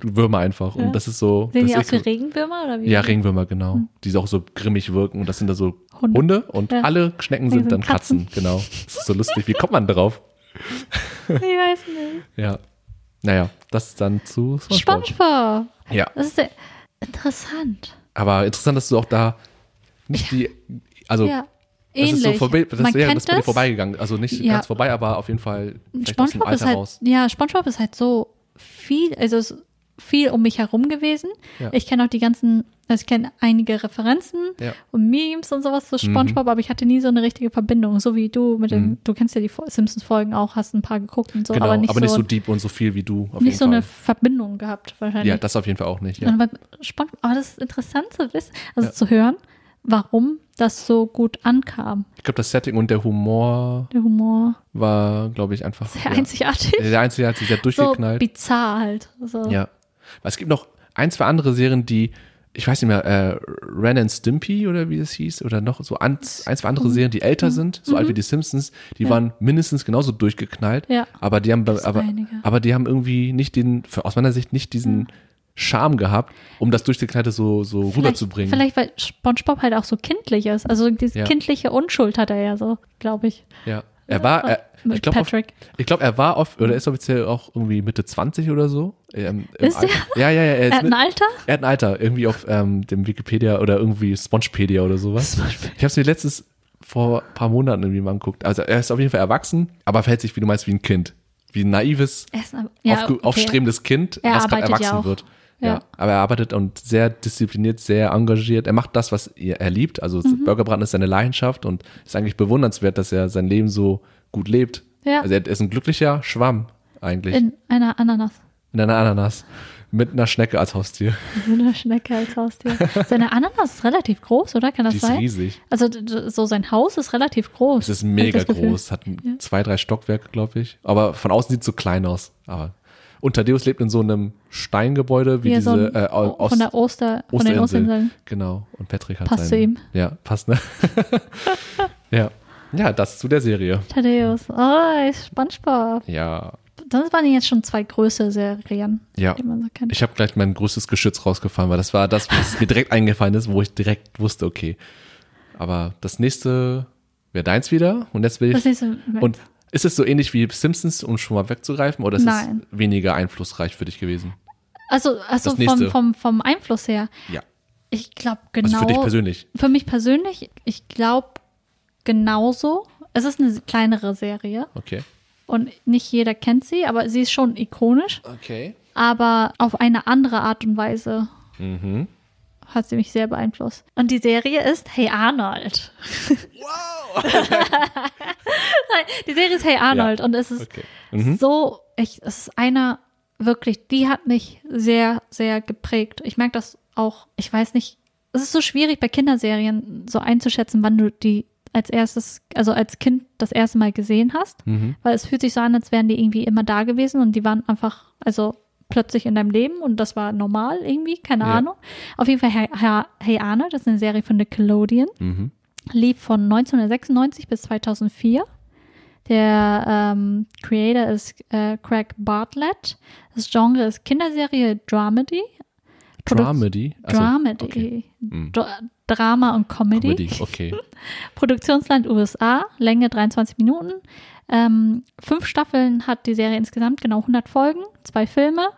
Würmer einfach. Ja. Und das ist so. Sehen das die ist wie so Regenwürmer oder wie? ja, Regenwürmer, genau. Die auch so grimmig wirken. Und das sind da so Hunde. Hunde, und Ja. alle Schnecken sind sind dann Katzen. Genau. Das ist so lustig. Wie kommt man darauf? [laughs] Ich weiß nicht. Ja. Naja, das dann zu SpongeBob. SpongeBob. Ja. Das ist sehr interessant. Aber interessant, dass du auch da nicht die, also ja. das Ähnlich. ist so vorbei, das Man wäre kennt das bei dir das. vorbeigegangen. Also nicht Ja. ganz vorbei, aber auf jeden Fall SpongeBob ist halt, raus. ja, SpongeBob ist halt so viel, also es viel um mich herum gewesen. Ja. Ich kenne auch die ganzen, also ich kenne einige Referenzen Ja. und Memes und sowas zu Mhm. SpongeBob, aber ich hatte nie so eine richtige Verbindung, so wie du mit den, du kennst ja die Simpsons-Folgen auch, hast ein paar geguckt und so, Genau, aber nicht so, deep und so viel wie du nicht so Fall. eine Verbindung gehabt wahrscheinlich. ja, das auf jeden Fall auch nicht. Ja. SpongeBob, aber das ist interessant zu wissen, also zu hören, warum das so gut ankam, Ich glaube, das Setting und der Humor der Humor. war, glaube ich, einfach Sehr ja. einzigartig. Hat sich sehr so durchgeknallt. bizarr halt. So. ja. Es gibt noch ein, zwei andere Serien, die, ich weiß nicht mehr, äh, Ren and Stimpy oder wie es hieß, oder noch so ein, ein zwei andere Serien, die älter sind, so alt wie die Simpsons, die Mhm. Ja. waren mindestens genauso durchgeknallt. Ja. Aber die haben, aber, einige. aber die haben irgendwie nicht den, aus meiner Sicht nicht diesen Charme gehabt, um das durchgeknallte so, so rüberzubringen. Vielleicht, weil SpongeBob halt auch so kindlich ist. Also diese Ja. kindliche Unschuld hat er ja so, glaube ich. Ja. Er war, er, ich glaube, Patrick. ich glaube, er war oft, oder ist offiziell auch irgendwie Mitte 20 oder so. Ähm, Ist er? Ja, ja, ja. Er, Er hat mit, ein Alter? er hat ein Alter, irgendwie auf ähm, dem Wikipedia oder irgendwie Spongepedia oder sowas. Ich habe es mir letztes vor ein paar Monaten irgendwie mal angeguckt. Also er ist auf jeden Fall erwachsen, aber verhält sich, wie du meinst, wie ein Kind. Wie ein naives, ja, okay. aufstrebendes Kind, Er was gerade ja erwachsen auch. wird. Ja. Ja. aber er arbeitet und sehr diszipliniert, sehr engagiert. Er macht das, was er, er liebt. Also Mhm. Burgerbraten ist seine Leidenschaft und ist eigentlich bewundernswert, dass er sein Leben so gut lebt. Ja. Also er ist ein glücklicher Schwamm eigentlich. In, In einer Ananas. einer Ananas. Mit einer Schnecke als Haustier. [laughs] So eine Schnecke als Haustier. Seine Ananas ist relativ groß, oder? Kann das Die ist sein? riesig. Also d- d- so sein Haus ist relativ groß. Es ist mega groß. Hat zwei, drei Stockwerke, glaube ich. Aber von außen sieht es so klein aus. Aber und Thaddeus lebt in so einem Steingebäude, wie Wie diese so ein, äh, aus, von der Oster, von den Osterinsel. Osterinseln. Genau. Und Patrick hat Passt zu seinen, ihm. Ja, passt, ne? [laughs] ja. Ja, das zu der Serie. Thaddeus. Oh, ist Spongebob. Ja. Das waren jetzt schon zwei größere Serien, Ja. die man so kennt. Ich habe gleich mein größtes Geschütz rausgefahren, weil das war das, was mir direkt [laughs] eingefallen ist, wo ich direkt wusste, okay. Aber das nächste wäre deins wieder. Und jetzt will Das ich. nächste, Und ist es so ähnlich wie Simpsons, um schon mal wegzugreifen, oder ist Nein. es weniger einflussreich für dich gewesen? also, also vom, vom, vom Einfluss her. Ja. Ich glaube genau. Also für dich persönlich. Für mich persönlich, ich glaube genauso. Es ist eine kleinere Serie Okay. und nicht jeder kennt sie, aber sie ist schon ikonisch. Okay. Aber auf eine andere Art und Weise Mhm. Hat sie mich sehr beeinflusst. Und die Serie ist Hey Arnold. Wow! [laughs] Die Serie ist Hey Arnold und es ist Okay. Mhm. so, ich, es ist einer wirklich, die hat mich sehr, sehr geprägt. Ich merke das auch, ich weiß nicht, es ist so schwierig bei Kinderserien so einzuschätzen, wann du die als erstes, also als Kind das erste Mal gesehen hast, Mhm. weil es fühlt sich so an, als wären die irgendwie immer da gewesen und die waren einfach, also plötzlich in deinem Leben und das war normal irgendwie, keine Ja. Ahnung. Auf jeden Fall Hey, Arnold, das ist eine Serie von Nickelodeon Mhm. lief von 1996 bis 2004. Der ähm, Creator ist äh, Craig Bartlett. Das Genre ist Kinderserie Dramedy. Produ- Dramedy. Also, Dramedy. okay. Mhm. Dra Drama und Comedy. Comedy. Okay. [laughs] Produktionsland USA, Länge 23 Minuten. Ähm, fünf Staffeln hat die Serie insgesamt, genau 100 Folgen, zwei Filme.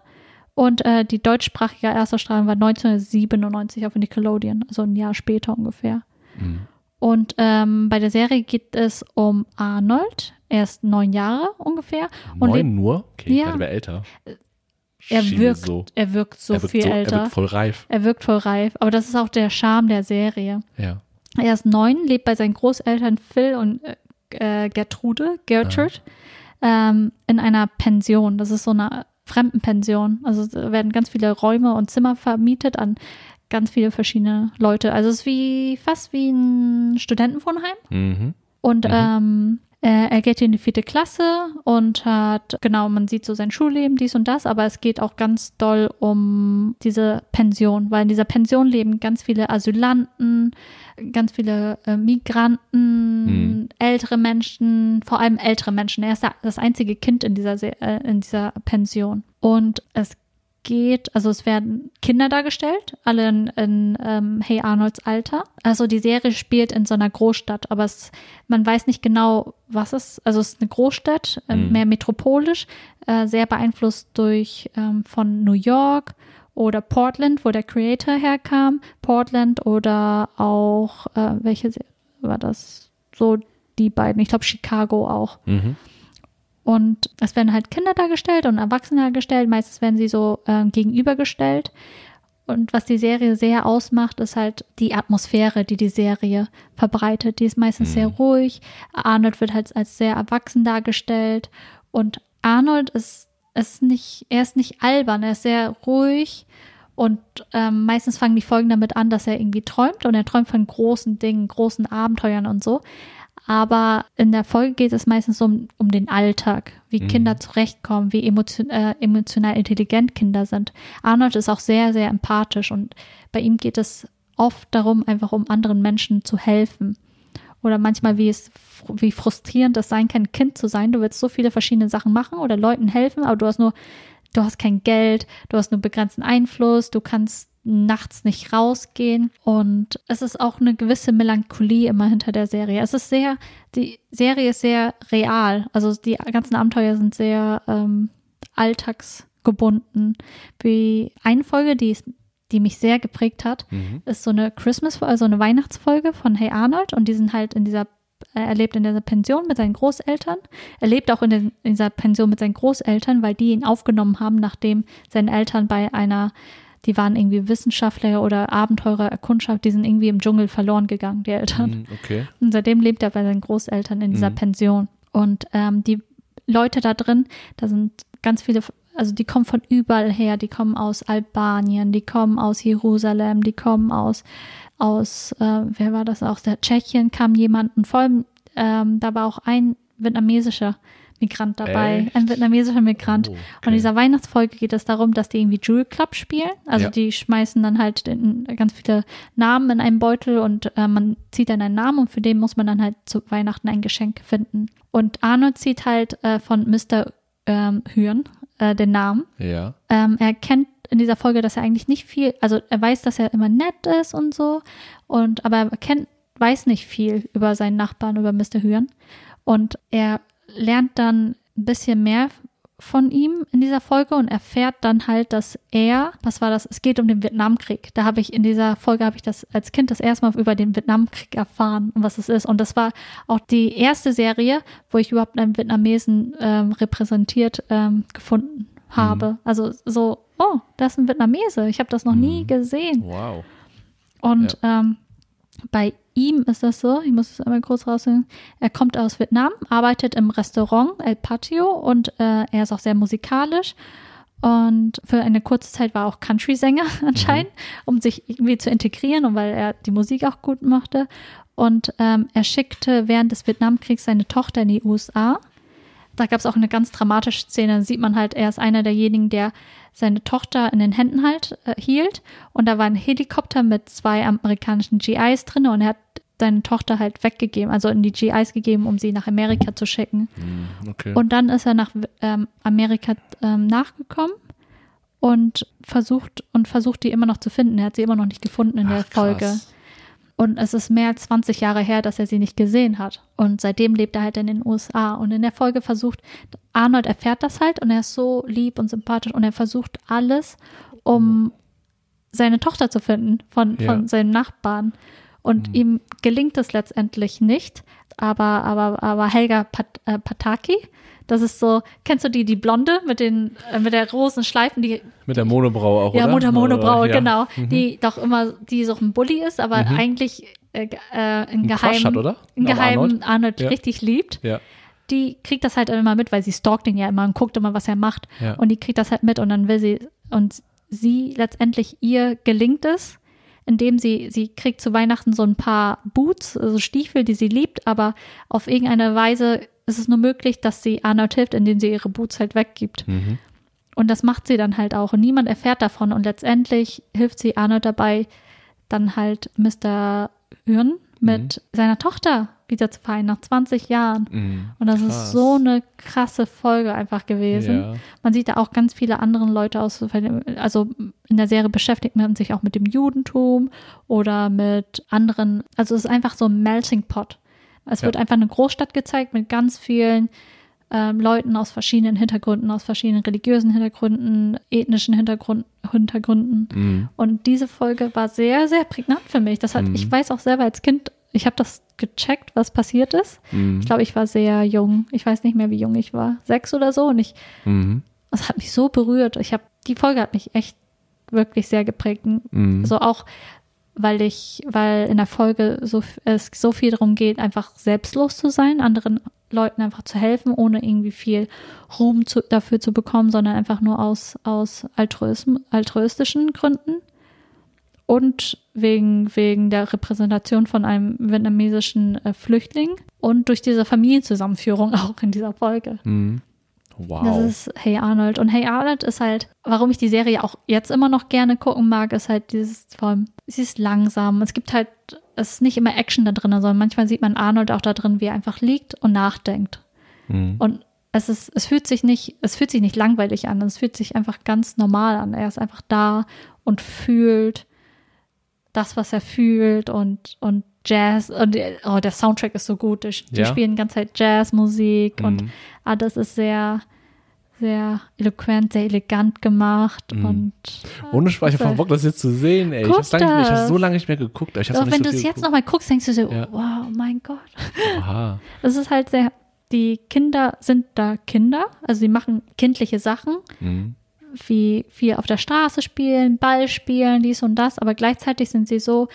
Und äh, die deutschsprachige Erstausstrahlung war 1997 auf Nickelodeon, also ein Jahr später ungefähr. Mhm. Und ähm, bei der Serie geht es um Arnold. Er ist neun Jahre ungefähr. Und Neun nur? Okay, Ja. wäre älter. er wirkt, so. er wirkt so er wirkt viel so, älter. Er wirkt voll reif. er wirkt voll reif. Aber das ist auch der Charme der Serie. Ja. Er ist neun, lebt bei seinen Großeltern Phil und äh, Gertrude, Gertrude, ähm, in einer Pension. Das ist so eine Fremdenpension. Also werden ganz viele Räume und Zimmer vermietet an ganz viele verschiedene Leute. Also es ist wie fast wie ein Studentenwohnheim. Mhm. Und ähm, äh, er geht in die vierte Klasse und hat, genau, man sieht so sein Schulleben, dies und das, aber es geht auch ganz doll um diese Pension, weil in dieser Pension leben ganz viele Asylanten, ganz viele äh, Migranten, Mhm. ältere Menschen, vor allem ältere Menschen. Er ist da- das einzige Kind in dieser, Se- äh, in dieser Pension. Und es geht, also es werden Kinder dargestellt, alle in, in ähm, Hey Arnolds Alter. Also die Serie spielt in so einer Großstadt, aber es, man weiß nicht genau, was es Also es ist eine Großstadt, äh, mehr metropolisch, äh, sehr beeinflusst durch ähm, von New York oder Portland, wo der Creator herkam. Portland oder auch, äh, welche war das? So die beiden, ich glaube Chicago auch. Mhm. Und es werden halt Kinder dargestellt und Erwachsene dargestellt. Meistens werden sie so ähm, gegenübergestellt. Und was die Serie sehr ausmacht, ist halt die Atmosphäre, die die Serie verbreitet. Die ist meistens sehr ruhig. Arnold wird halt als sehr erwachsen dargestellt. Und Arnold ist, ist nicht, er ist nicht albern, er ist sehr ruhig. Und ähm, meistens fangen die Folgen damit an, dass er irgendwie träumt und er träumt von großen Dingen, großen Abenteuern und so. Aber in der Folge geht es meistens um, um den Alltag, wie Kinder zurechtkommen, wie emotion, äh, emotional intelligent Kinder sind. Arnold ist auch sehr, sehr empathisch und bei ihm geht es oft darum, einfach um anderen Menschen zu helfen. Oder manchmal, wie es, wie frustrierend es sein kann, Kind zu sein. Du willst so viele verschiedene Sachen machen oder Leuten helfen, aber du hast nur du hast kein Geld, du hast nur begrenzten Einfluss, du kannst nachts nicht rausgehen und es ist auch eine gewisse Melancholie immer hinter der Serie. Es ist sehr, die Serie ist sehr real, also die ganzen Abenteuer sind sehr ähm, alltagsgebunden. Wie eine Folge, die ist die mich sehr geprägt hat, Mhm. ist so eine Christmas, also eine Weihnachtsfolge von Hey Arnold und die sind halt in dieser, äh, er lebt in dieser Pension mit seinen Großeltern. Er lebt auch in, den, in dieser Pension mit seinen Großeltern, weil die ihn aufgenommen haben, nachdem seine Eltern bei einer, die waren irgendwie Wissenschaftler oder Abenteurer, Erkundschaft, die sind irgendwie im Dschungel verloren gegangen, die Eltern. Mhm, Okay. Und seitdem lebt er bei seinen Großeltern in dieser Mhm. Pension. Und ähm, die Leute da drin, da sind ganz viele, also die kommen von überall her. Die kommen aus Albanien, die kommen aus Jerusalem, die kommen aus, aus äh, wer war das, aus der Tschechien kam jemand. Und vor allem, ähm, da war auch ein vietnamesischer Migrant dabei, Echt? ein vietnamesischer Migrant. Oh, Und okay. in dieser Weihnachtsfolge geht es darum, dass die irgendwie Jewel Club spielen. Also Ja. die schmeißen dann halt in, ganz viele Namen in einen Beutel und äh, man zieht dann einen Namen und für den muss man dann halt zu Weihnachten ein Geschenk finden. Und Arnold zieht halt äh, von Mr. Ähm, Hürn äh, den Namen. Ja. Ähm, er kennt in dieser Folge, dass er eigentlich nicht viel, also er weiß, dass er immer nett ist und so, und aber er kennt, weiß nicht viel über seinen Nachbarn, über Mr. Hürn. Und er lernt dann ein bisschen mehr von ihm in dieser Folge und erfährt dann halt, dass er, was war das? Es geht um den Vietnamkrieg. Da habe ich in dieser Folge habe ich das als Kind das erste Mal über den Vietnamkrieg erfahren und was es ist. Und das war auch die erste Serie, wo ich überhaupt einen Vietnamesen ähm, repräsentiert ähm, gefunden habe. Also so, oh, das ist ein Vietnamese. Ich habe das noch nie Mhm. gesehen. Wow. Und ähm, bei ihm ist das so, ich muss es einmal kurz rausnehmen, er kommt aus Vietnam, arbeitet im Restaurant El Patio und äh, er ist auch sehr musikalisch. Und für eine kurze Zeit war er auch Country-Sänger [laughs] anscheinend, um sich irgendwie zu integrieren und weil er die Musik auch gut mochte. Und ähm, er schickte während des Vietnamkriegs seine Tochter in die USA. Da gab es auch eine ganz dramatische Szene. Da sieht man halt, er ist einer derjenigen, der seine Tochter in den Händen halt äh, hielt. Und da war ein Helikopter mit zwei amerikanischen GIs drin und er hat seine Tochter halt weggegeben, also in die GIs gegeben, um sie nach Amerika zu schicken. Mhm, Okay. Und dann ist er nach ähm, Amerika ähm, nachgekommen und versucht und versucht die immer noch zu finden. Er hat sie immer noch nicht gefunden in der Ach, Folge. krass. Und es ist mehr als 20 Jahre her, dass er sie nicht gesehen hat. Und seitdem lebt er halt in den USA. Und in der Folge versucht, Arnold erfährt das halt und er ist so lieb und sympathisch und er versucht alles, um seine Tochter zu finden von, Ja. von seinem Nachbarn. Und Mhm. ihm gelingt es letztendlich nicht. Aber, aber, aber Helga Pat, äh, Pataki, das ist so, kennst du die, die Blonde mit den, äh, mit der großen Schleifen, die Mit der Monobraue auch, ja, oder? Mutter Monobraue, Oder? Ja. genau. Mhm. Die doch immer, die so ein Bully ist, aber Mhm. eigentlich äh, äh, in Geheim, hat, oder? in Geheim Arnold? Arnold, Ja. richtig liebt. Ja. Die kriegt das halt immer mit, weil sie stalkt ihn ja immer und guckt immer, was er macht. Ja. Und die kriegt das halt mit und dann will sie, und sie letztendlich, ihr gelingt es, indem sie, sie kriegt zu Weihnachten so ein paar Boots, also Stiefel, die sie liebt, aber auf irgendeine Weise ist es nur möglich, dass sie Arnold hilft, indem sie ihre Boots halt weggibt. Mhm. Und das macht sie dann halt auch. Und niemand erfährt davon. Und letztendlich hilft sie Arnold dabei, dann halt Mr. Hürn mit seiner Tochter wieder zu vereinen nach 20 Jahren. Mhm. Und das Krass. ist so eine krasse Folge einfach gewesen. Ja. Man sieht da auch ganz viele andere Leute aus, also in der Serie beschäftigt man sich auch mit dem Judentum oder mit anderen, also es ist einfach so ein Melting Pot. Es Ja. wird einfach eine Großstadt gezeigt mit ganz vielen ähm, Leuten aus verschiedenen Hintergründen, aus verschiedenen religiösen Hintergründen, ethnischen Hintergrund, Hintergründen. Mhm. Und diese Folge war sehr, sehr prägnant für mich. Das hat, Mhm. ich weiß auch selber als Kind, ich habe das gecheckt, was passiert ist. Mhm. Ich glaube, ich war sehr jung. Ich weiß nicht mehr, wie jung ich war. Sechs oder so. Und ich, Mhm. das hat mich so berührt. Ich habe, die Folge hat mich echt wirklich sehr geprägt. Mhm. So auch, weil ich, weil in der Folge so, es so viel darum geht, einfach selbstlos zu sein, anderen Leuten einfach zu helfen, ohne irgendwie viel Ruhm zu, dafür zu bekommen, sondern einfach nur aus, aus Altruism, altruistischen Gründen. Und wegen, wegen der Repräsentation von einem vietnamesischen äh, Flüchtling und durch diese Familienzusammenführung [laughs] auch in dieser Folge. Mhm. Wow. Das ist Hey Arnold. Und Hey Arnold ist halt, warum ich die Serie auch jetzt immer noch gerne gucken mag, ist halt dieses, vor allem, sie ist langsam. Es gibt halt, es ist nicht immer Action da drin, sondern manchmal sieht man Arnold auch da drin, wie er einfach liegt und nachdenkt. mhm. Und es ist, es fühlt sich nicht, es fühlt sich nicht langweilig an, es fühlt sich einfach ganz normal an. Er ist einfach da und fühlt das, was er fühlt und, und Jazz und oh, der Soundtrack ist so gut. Die, Ja. spielen die ganze Zeit Jazzmusik und Mhm. alles ist sehr, sehr eloquent, sehr elegant gemacht Mhm. und Ohne Spaß, ich hab voll Bock, das jetzt zu sehen, ey. Ich hab's, lange, nicht mehr- ich hab's das. so lange nicht mehr geguckt. aber Ich hab's noch nicht wenn so du es jetzt nochmal guckst, denkst du so, Ja. wow, mein Gott. Aha. Es ist halt sehr, die Kinder sind da Kinder, also sie machen kindliche Sachen, Mhm. Wie viel auf der Straße spielen, Ball spielen, dies und das, aber gleichzeitig sind sie so,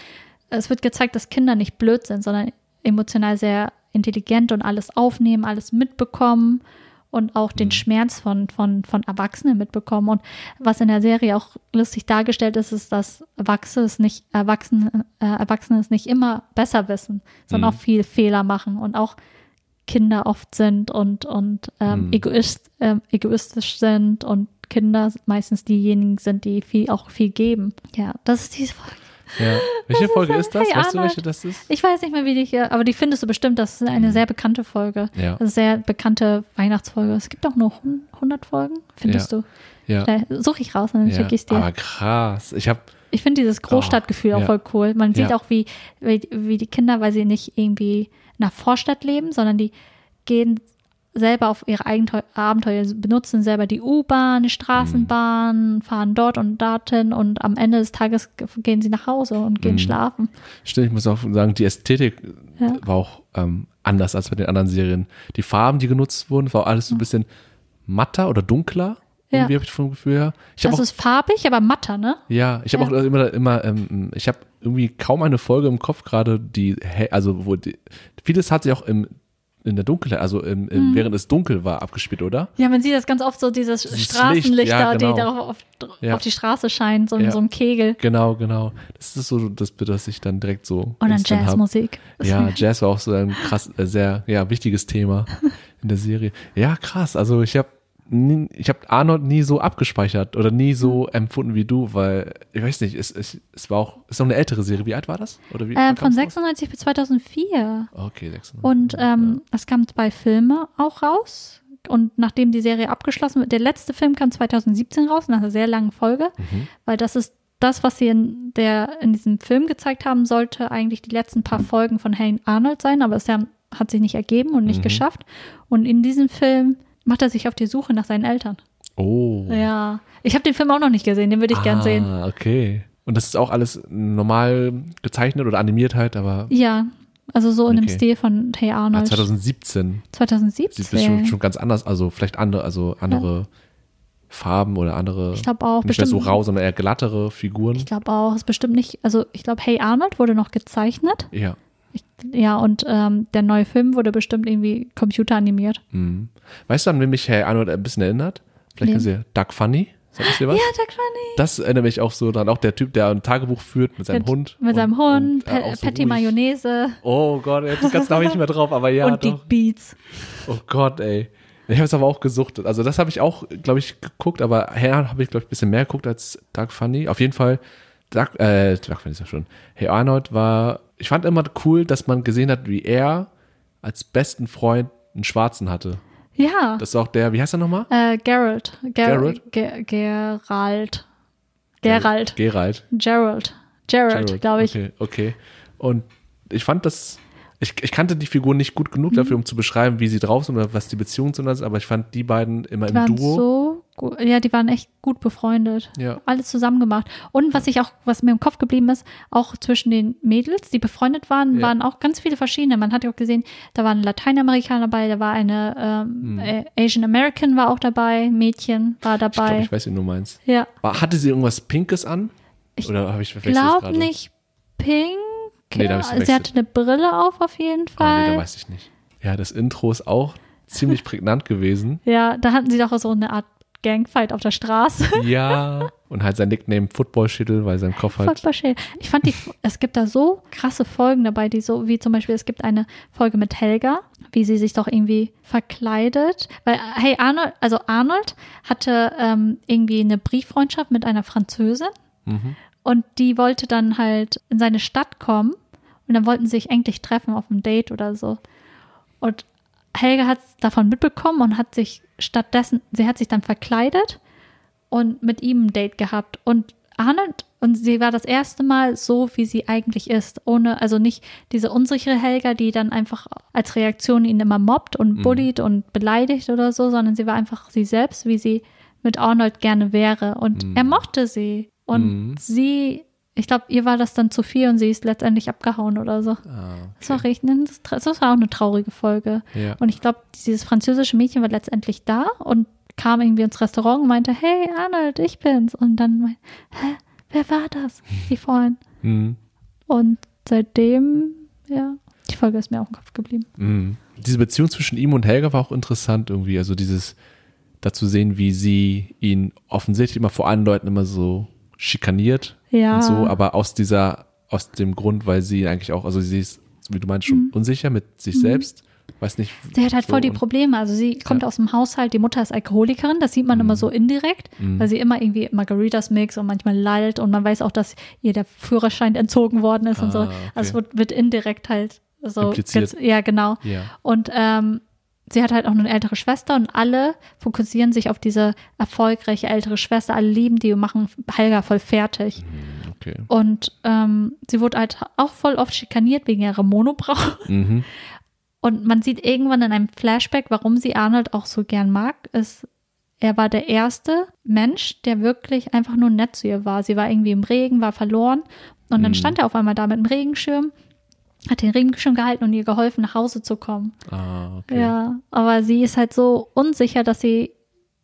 es wird gezeigt, dass Kinder nicht blöd sind, sondern emotional sehr intelligent und alles aufnehmen, alles mitbekommen und auch den Schmerz von, von, von Erwachsenen mitbekommen. Und was in der Serie auch lustig dargestellt ist, ist, dass Erwachsene es nicht, Erwachsene, äh, Erwachsene es nicht immer besser wissen, sondern Mhm. auch viel Fehler machen und auch Kinder oft sind und, und ähm, Mhm. egoist, ähm, egoistisch sind und Kinder meistens diejenigen sind, die viel, auch viel geben. Ja, das ist diese Folge. Ja. Welche Folge ist ist das? Hey weißt du, Arnold. welche das ist? Ich weiß nicht mehr, wie die hier, aber die findest du bestimmt, das ist eine sehr bekannte Folge. Ja. Das ist sehr bekannte Weihnachtsfolge. Es gibt auch nur 100 Folgen, findest du. Ja. Suche ich raus und dann ja. schicke ich dir. Aber krass. Ich habe Ich finde dieses Großstadtgefühl auch ja. voll cool. Man sieht Ja. auch, wie, wie, wie die Kinder, weil sie nicht irgendwie in einer Vorstadt leben, sondern die gehen selber auf ihre Eigenteu Abenteuer, benutzen selber die U-Bahn, die Straßenbahn, fahren dort und dorthin und am Ende des Tages gehen sie nach Hause und gehen Mhm. schlafen. Stimmt, ich muss auch sagen, die Ästhetik Ja. war auch ähm, anders als bei den anderen Serien. Die Farben, die genutzt wurden, war alles so ein bisschen matter oder dunkler. Ja. Irgendwie habe ich vom Gefühl her. Ich auch, ist farbig, aber matter, ne? ja, ich habe Ja. auch immer, immer ähm, ich habe irgendwie kaum eine Folge im Kopf gerade, die, also wo die, vieles hat sich auch im in der Dunkelheit, also im, Mhm. im, während es dunkel war, abgespielt, oder? Ja, man sieht das ganz oft so, dieses Dieses Straßenlichter, Licht, ja, genau. die darauf auf, Ja. auf die Straße scheinen, so, Ja. so ein Kegel. Genau, genau. Das ist so das Bild, das ich dann direkt so Und dann. Jazzmusik. Ja, Jazz war auch so ein krass, äh, sehr, ja, wichtiges Thema in der Serie. Ja, krass. Also ich habe ich habe Arnold nie so abgespeichert oder nie so empfunden wie du, weil ich weiß nicht, es, es, es war auch, ist noch eine ältere Serie. Wie alt war das? Oder wie? Äh, wann von kam's raus? 96 bis 2004. Okay, 96. Und ähm, es kam bei Filme auch raus. Und nachdem die Serie abgeschlossen wird, der letzte Film kam 2017 raus, nach einer sehr langen Folge, Mhm. weil das ist das, was sie in, der, in diesem Film gezeigt haben, sollte eigentlich die letzten paar Folgen von Hey Arnold sein, aber es haben- hat sich nicht ergeben und nicht Mhm. geschafft. Und in diesem Film macht er sich auf die Suche nach seinen Eltern. Oh. Ja, ich habe den Film auch noch nicht gesehen, den würde ich gern sehen. Ah, okay. Und das ist auch alles normal gezeichnet oder animiert halt, aber Ja, also so in dem. Stil von Hey ah, Arnold. 2017 2017. sieht bestimmt schon ganz anders, also vielleicht andere, also andere Farben oder andere, Ich glaube auch, nicht mehr bestimmt. so rau, sondern eher glattere Figuren. Ich glaube auch, ist bestimmt nicht, also ich glaube, Hey Arnold wurde noch gezeichnet. Ja. Ich, ja, und ähm, der neue Film wurde bestimmt irgendwie computeranimiert. Mhm. Weißt du, an wen mich Herr Arnold ein bisschen erinnert? Vielleicht Wen? kennen Sie Doug Funny. Sagt das dir was? Ja, Doug Funny. Das erinnert mich auch so dran. Auch der Typ, der ein Tagebuch führt mit seinem Mit, Hund. Mit und- seinem Hund, und, äh, so Patty ruhig. Mayonnaise Oh Gott, er hat ganz Namen nicht mehr drauf, aber ja, und die doch. Beats. Oh Gott, ey. Ich habe es aber auch gesuchtet. Also das habe ich auch, glaube ich, geguckt, aber Herr habe ich, glaube ich, ein bisschen mehr geguckt als Doug Funny. Auf jeden Fall, Doug, äh, Funny ist ja schon. Hey Arnold war, ich fand immer cool, dass man gesehen hat, wie er als besten Freund einen Schwarzen hatte. Ja, Das ist auch der, wie heißt er nochmal? äh, Geralt. Ger Geralt? Ger Geralt. Geralt. Gerald. Gerald. Gerald, Gerald, glaube ich. Okay, okay. Und ich fand das, ich, ich kannte die Figur nicht gut genug Mhm. dafür, um zu beschreiben, wie sie drauf sind oder was die Beziehung zu uns ist, aber ich fand die beiden immer Die im Duo. so ja, die waren echt gut befreundet. Ja. Alles zusammen gemacht. Und was ich auch, was mir im Kopf geblieben ist, auch zwischen den Mädels, die befreundet waren, Ja. waren auch ganz viele verschiedene. Man hat ja auch gesehen, da waren Lateinamerikaner dabei, da war eine ähm, äh, Asian American war auch dabei, Mädchen war Hm. ich dabei. glaube, ich weiß, wie du meinst. ja, War- Hatte sie irgendwas Pinkes an? Ich Oder habe ich glaub gerade? nicht pink. Nee, da ich's Sie hatte eine Brille auf, auf jeden Ah, nee, Fall. da weiß ich nicht. Ja, das Intro ist auch ziemlich prägnant gewesen. ja, da hatten sie doch so eine Art Gangfight auf der Straße. [laughs] Ja. Und halt sein Nickname Football-Schittel, weil sein Kopf halt. Voll schön. Ich fand die, es gibt da so krasse Folgen dabei, die so, wie zum Beispiel, es gibt eine Folge mit Helga, wie sie sich doch irgendwie verkleidet. Weil, hey, Arnold, also Arnold hatte ähm, irgendwie eine Brieffreundschaft mit einer Französin Mhm. und die wollte dann halt in seine Stadt kommen und dann wollten sie sich endlich treffen auf einem Date oder so. Und Helga hat davon mitbekommen und hat sich stattdessen, sie hat sich dann verkleidet und mit ihm ein Date gehabt. Und Arnold und sie war das erste Mal so, wie sie eigentlich ist. Ohne, also nicht diese unsichere Helga, die dann einfach als Reaktion ihn immer mobbt und Mhm. bullied und beleidigt oder so, sondern sie war einfach sie selbst, wie sie mit Arnold gerne wäre. Und Mhm. er mochte sie. Und Mhm. sie, ich glaube, ihr war das dann zu viel und sie ist letztendlich abgehauen oder so. Ah, Das war richtig, das das war auch eine traurige Folge. Ja. Und ich glaube, dieses französische Mädchen war letztendlich da und kam irgendwie ins Restaurant und meinte, hey Arnold, ich bin's. Und dann, meinte, hä, wer war das? Die vorhin. Mhm. Und seitdem, ja, die Folge ist mir auch im Kopf geblieben. Mhm. Diese Beziehung zwischen ihm und Helga war auch interessant irgendwie. Also dieses, dazu sehen, wie sie ihn offensichtlich immer vor allen Leuten immer so schikaniert Ja. und so, aber aus dieser, aus dem Grund, weil sie eigentlich auch, also sie ist, wie du meinst, schon unsicher mit sich selbst. Weiß nicht. Sie hat halt so voll die Probleme. Also sie kommt Ja. aus dem Haushalt, die Mutter ist Alkoholikerin, das sieht man immer so indirekt, Mhm. weil sie immer irgendwie Margaritas mixt und manchmal lallt und man weiß auch, dass ihr der Führerschein entzogen worden ist und so. Ah, okay. Also es wird, wird indirekt halt so. Impliziert. Ja, genau. Ja. Und ähm, sie hat halt auch eine ältere Schwester und alle fokussieren sich auf diese erfolgreiche ältere Schwester. Alle lieben die und machen Helga voll fertig. Okay. Und ähm, sie wurde halt auch voll oft schikaniert wegen ihrer Monobraue. Mhm. Und man sieht irgendwann in einem Flashback, warum sie Arnold auch so gern mag, ist, er war der erste Mensch, der wirklich einfach nur nett zu ihr war. Sie war irgendwie im Regen, war verloren. Und dann Mhm. stand er auf einmal da mit dem Regenschirm, hat den Regenschirm gehalten und ihr geholfen, nach Hause zu kommen. Ah, okay. Ja, aber sie ist halt so unsicher, dass sie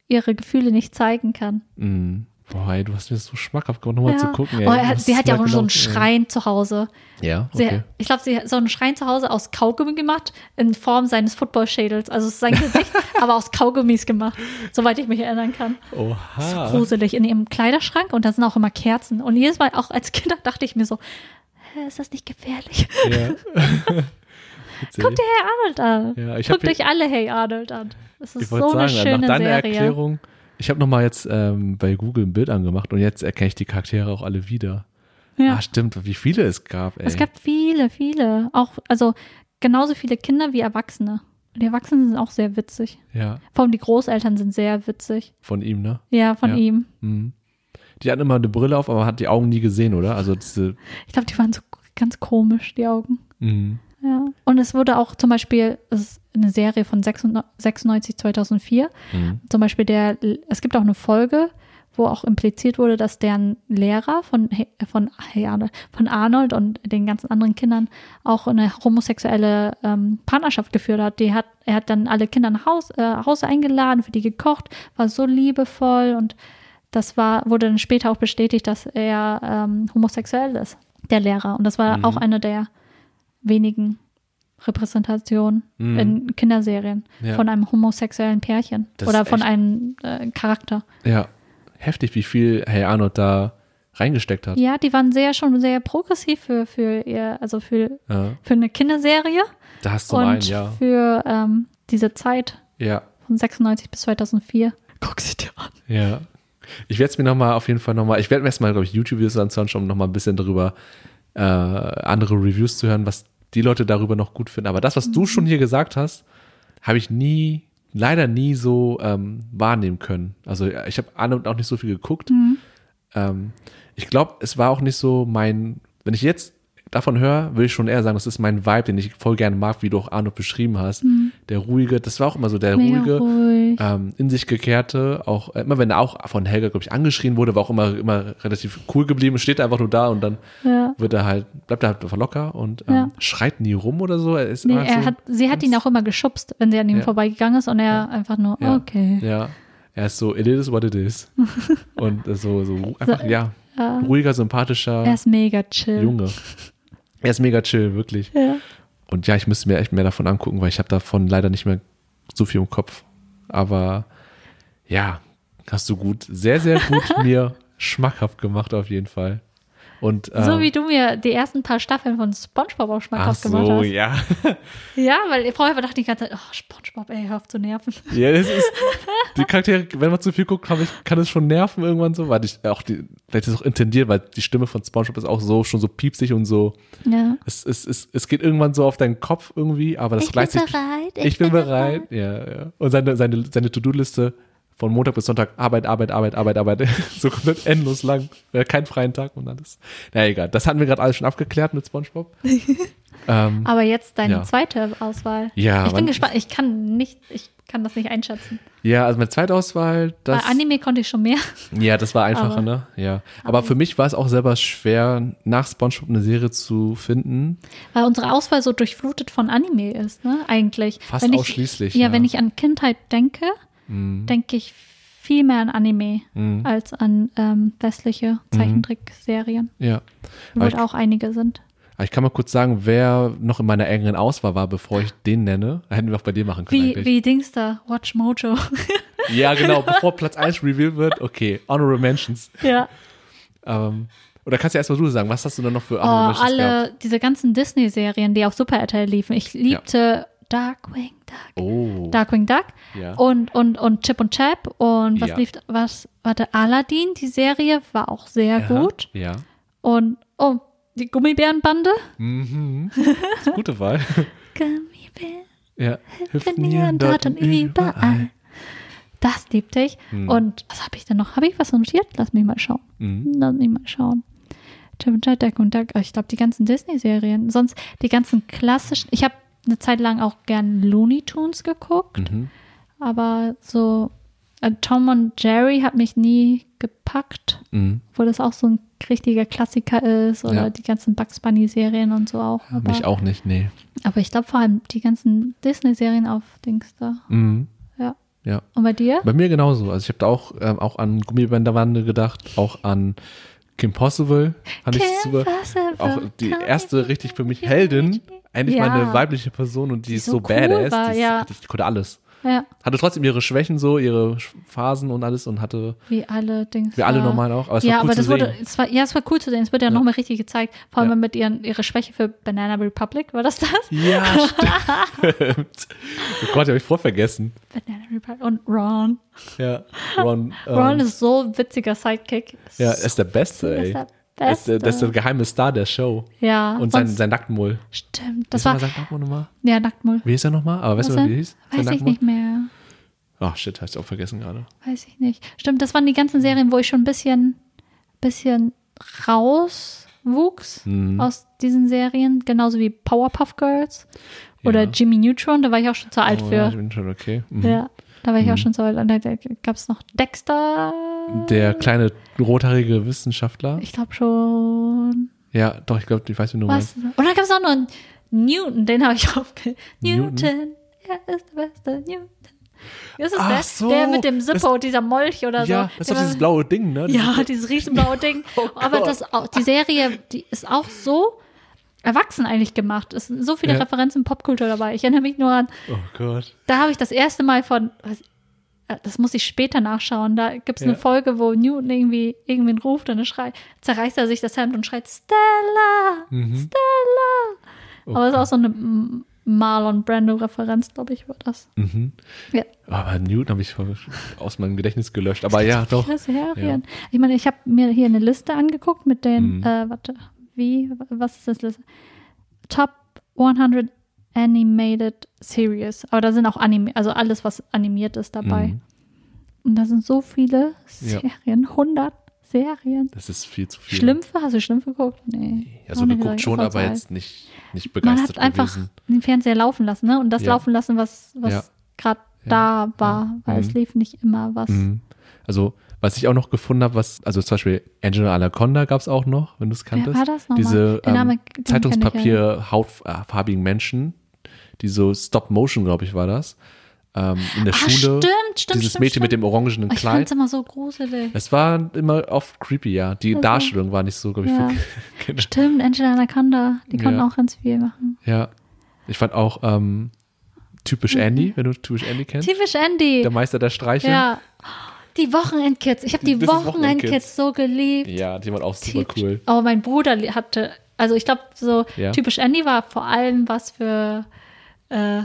ihre Gefühle nicht zeigen kann. Mhm. Boah, ey, du hast mir das so schmackhaft gemacht, nochmal ja. zu gucken. Ey. oh, er sie hat ja auch so einen? Schrein zu Hause. Ja, Sie, okay. Ich glaube, sie hat so einen Schrein zu Hause aus Kaugummi gemacht, in Form seines Footballschädels. Also ist sein Gesicht, [laughs] aber aus Kaugummis gemacht, soweit ich mich erinnern kann. Oha. Gruselig in ihrem Kleiderschrank und da sind auch immer Kerzen. Und jedes Mal, auch als Kind, dachte ich mir so, ist das nicht gefährlich? Ja. [laughs] Guckt dir Hey Arnold an. Ja, Guckt euch alle Hey Arnold an. Das ist so wollte eine sagen, schöne nach deiner Serie. Erklärung, ich habe nochmal jetzt ähm, bei Google ein Bild angemacht und jetzt erkenne ich die Charaktere auch alle wieder. Ja. Ah, stimmt, wie viele es gab, ey. Es gab viele, viele. Auch, also genauso viele Kinder wie Erwachsene. Und die Erwachsenen sind auch sehr witzig. ja, Vor allem die Großeltern sind sehr witzig. von ihm, ne? Ja, von Ja. ihm. Mhm. Die hatten immer eine Brille auf, aber hat die Augen nie gesehen, oder? Also diese. Ich glaube, die waren so ganz komisch, die Augen. Mhm. Ja. Und es wurde auch zum Beispiel, es ist eine Serie von 96, 2004, Mhm. zum Beispiel der, es gibt auch eine Folge, wo auch impliziert wurde, dass deren Lehrer von, von, Arnold, von Arnold und den ganzen anderen Kindern auch eine homosexuelle ähm, Partnerschaft geführt hat. Die hat. Er hat dann alle Kinder nach Haus, äh, Hause eingeladen, für die gekocht, war so liebevoll und das war, wurde dann später auch bestätigt, dass er ähm, homosexuell ist, der Lehrer. Und das war Mhm. auch eine der wenigen Repräsentationen Mhm. in Kinderserien Ja. von einem homosexuellen Pärchen Das oder von einem äh, Charakter. Ja, heftig, wie viel Hey Arnold da reingesteckt hat. Ja, die waren sehr schon sehr progressiv für, für ihr, also für, Ja. für eine Kinderserie Da hast du und einen, ja. für ähm, diese Zeit Ja, von 96 bis 2004. Guck sie dir an. ja. Ich werde es mir nochmal auf jeden Fall nochmal, ich werde mir erstmal, glaube ich, YouTube-Videos anschauen, um nochmal ein bisschen darüber äh, andere Reviews zu hören, was die Leute darüber noch gut finden. Aber das, was Mhm. du schon hier gesagt hast, habe ich nie, leider nie so ähm, wahrnehmen können. Also ich habe an und auch nicht so viel geguckt. Mhm. Ähm, ich glaube, es war auch nicht so mein, wenn ich jetzt davon höre, würde ich schon eher sagen, das ist mein Vibe, den ich voll gerne mag, wie du auch Arnold beschrieben hast. Der ruhige, das war auch immer so der Mhm. Mega ruhige, ruhig. ähm, in sich gekehrte, auch äh, immer wenn er auch von Helga, glaube ich, angeschrien wurde, war auch immer, immer relativ cool geblieben, steht einfach nur da und dann Ja. wird er halt, bleibt er halt einfach locker und ähm, Ja. schreit nie rum oder so. Er ist Nee, er so hat, sie hat ihn auch immer geschubst, wenn sie an ihm Ja. vorbeigegangen ist und er einfach nur, okay. Ja, er ist so, it is what it is. [laughs] und so, so einfach, ja, Ja. ruhiger, sympathischer Er ist mega chill. Junge. Er ist mega chill, wirklich. Ja. Und ja, ich müsste mir echt mehr davon angucken, weil ich habe davon leider nicht mehr so viel im Kopf. Aber ja, hast du gut, sehr, sehr gut [laughs] mir schmackhaft gemacht auf jeden Fall. Und, So ähm, wie du mir die ersten paar Staffeln von Spongebob auch schmackhaft gemacht so, hast. ja. [laughs] Ja, weil vorher dachte ich die ganze Zeit, oh, Spongebob, ey, hör auf zu nerven. [laughs] Ja, das ist, [laughs] die Charaktere, wenn man zu viel guckt, ich, kann es schon nerven irgendwann so, weil ich auch die, vielleicht ist es auch intendiert, weil die Stimme von SpongeBob ist auch so, schon so piepsig und so, Ja. es, es, es, es geht irgendwann so auf deinen Kopf irgendwie, aber das Ich bin bereit, ich, bin bereit, ja, ja. Und seine, seine, seine To-Do-Liste von Montag bis Sonntag, Arbeit, Arbeit, Arbeit, Arbeit, Arbeit, [laughs] so komplett endlos lang, ja, keinen freien Tag und alles. Na egal, das hatten wir gerade alles schon abgeklärt mit SpongeBob. [laughs] ähm, Aber jetzt deine Ja. zweite Auswahl. Ja, Ich bin gespannt. Ich kann nicht, ich kann das nicht einschätzen. ja, also meine zweite Auswahl, das. Bei Anime konnte ich schon mehr. Ja, das war einfacher, Aber- ne? Ja. Aber für mich war es auch selber schwer, nach SpongeBob eine Serie zu finden. Weil unsere Auswahl so durchflutet von Anime ist, ne? Eigentlich. Fast wenn ich, ausschließlich, Ja, ja. Mhm. wenn ich an Kindheit denke, denke ich viel mehr an Anime als an ähm, westliche Zeichentrickserien, Ja. wo ich, da auch einige sind. ich kann mal kurz sagen, wer noch in meiner engeren Auswahl war, bevor ich den nenne. [laughs] Hätten wir auch bei dir machen können Wie, eigentlich. wie Dings da, Watch Mojo. [laughs] Ja, genau, [laughs] bevor Platz 1 revealed wird. Okay, Honorable Mentions. ja. Ähm, oder kannst du erstmal du sagen, was hast du denn noch für Oh, Honorable Mentions gehabt? alle, diese ganzen Disney-Serien, die auf Super RTL liefen. Ich liebte Darkwing Duck. Oh. Darkwing Duck Ja. und, und, und Chip und Chap und was Ja. lief, was, warte, Aladdin, die Serie war auch sehr Aha, gut. Ja. Und, oh, die Gummibärenbande. Mhm. [laughs] Gute Wahl. Gummibären, Ja. hüpfen hier und dort und überall. Das liebte ich. Hm. Und was habe ich denn noch? Habe ich was notiert? Lass mich mal schauen. Mhm. Lass mich mal schauen. Chip und Chap, Duck und Duck. Ich glaube, die ganzen Disney-Serien. Sonst die ganzen klassischen. Ich habe eine Zeit lang auch gern Looney Tunes geguckt. Mhm. Aber so äh, Tom und Jerry hat mich nie gepackt, Mhm. obwohl das auch so ein richtiger Klassiker ist oder Ja. die ganzen Bugs Bunny Serien und so auch. Aber, Mich auch nicht, nee. aber ich glaube vor allem die ganzen Disney-Serien auf Dings da. Mhm. Ja. Ja. Und bei dir? Bei mir genauso. Also ich habe da auch, ähm, auch an Gummibänderwande gedacht, auch an Kim Possible. Fand ich Kim super. Possible, Auch die erste richtig für mich Heldin. Eigentlich Ja. meine weibliche Person und die ist so so, cool badass. war, die, ist ja. richtig, die konnte alles. Ja, Hatte trotzdem ihre Schwächen so, ihre Phasen und alles und hatte, wie alle Dings. wie alle da. normal auch. Aber es ja, war cool aber zu das wurde, sehen. es war, ja, es war cool zu sehen. Es wurde ja, nochmal richtig gezeigt. Vor allem Ja. mit ihren, ihre Schwäche für Banana Republic, war das das? Ja, [laughs] stimmt. oh Gott, habe ich voll vergessen. Banana Republic und Ron. Ja, Ron. ähm, Ron ist so ein witziger Sidekick. ja, er ist der Beste, ey. ist der Er ist das ist der geheime Star der Show. Ja, Und sein, sein Nacktmull. Stimmt, das war, mal sein Nacktmull nochmal? ja, Nacktmull. Wie hieß er nochmal? Aber weißt du, wie er hieß? Weiß ich nicht mehr. Ach, shit, hast du auch vergessen gerade. Weiß ich nicht. Stimmt, das waren die ganzen Serien, wo ich schon ein bisschen, bisschen rauswuchs Mhm. aus diesen Serien. Genauso wie Powerpuff Girls oder Ja. Jimmy Neutron, da war ich auch schon zu alt Oh, ja, ich für. bin schon okay. Mhm. Ja, da war ich auch schon zu alt. Und da gab es noch Dexter. Der kleine rothaarige Wissenschaftler. Ich glaube schon. Ja, doch, ich glaube, ich weiß, wie du Was? meinst. Und dann gab es auch noch einen Newton, den habe ich [laughs] aufge... Newton? Newton, er ist der beste Newton. Das ist Ach der, so, der mit dem Zippo, dieser Molch oder Ja, so. das ist doch dieses blaue Ding, ne? [laughs] Ja, dieses riesenblaue Ding. [laughs] Oh Aber das, auch- die Serie, die ist auch so erwachsen eigentlich gemacht. Es sind so viele Ja. Referenzen Popkultur dabei. Ich erinnere mich nur an, Oh Gott. da habe ich das erste Mal von, was, äh, das muss ich später nachschauen, da gibt es Ja. eine Folge, wo Newton irgendwie irgendwen ruft und dann schreit, zerreißt er sich das Hemd und schreit, Stella, Mhm. Stella. Oh Aber es ist auch so eine Marlon Brando-Referenz, glaube ich, war das. Mhm. Ja. Aber Newton habe ich aus meinem Gedächtnis gelöscht. Aber ja, doch. Serien. Ich meine, ich habe mir hier eine Liste angeguckt mit den, Mhm. äh, warte, wie, was ist das? Top 100 Animated Series. Aber da sind auch Anime, also alles, was animiert ist dabei. Mhm. Und da sind so viele Ja. Serien, 100 Serien. Das ist viel zu viel. Schlümpfe, hast du Schlümpfe geguckt? Nee. Ja, so Auch nicht geguckt gesagt, schon, aber jetzt nicht, nicht alt. Man begeistert hat einfach gewesen. den Fernseher laufen lassen, ne? Und das Ja. laufen lassen, was, was Ja. gerade Ja. da war, weil es Mhm. lief nicht immer was. Mhm. Also, was ich auch noch gefunden habe, was, also zum Beispiel Angela Anaconda gab es auch noch, wenn du es kanntest. war das nochmal? Diese ähm, ich. Zeitungspapier hautfarbigen Menschen, die so Stop-Motion, glaube ich, war das. Ähm, in der Ah, Schule. stimmt, stimmt, Dieses stimmt, Mädchen mit stimmt. dem orangenen Ich fand Kleid. es immer so gruselig. Es war immer oft creepy, ja. Die Also- Darstellung war nicht so, glaube ich, Ja. für Kinder. [laughs] Stimmt, Angela Anaconda, die konnten Ja. auch ganz viel machen. Ja. Ich fand auch ähm, typisch Andy, wenn du typisch Andy kennst. Typisch Andy. Der Meister der Streiche. Ja. Die Wochenendkids. Ich habe die Wochenendkids so geliebt. Ja, die waren auch super cool. Oh, mein Bruder hatte, also ich glaube, so Ja. typisch Andy war vor allem was für äh,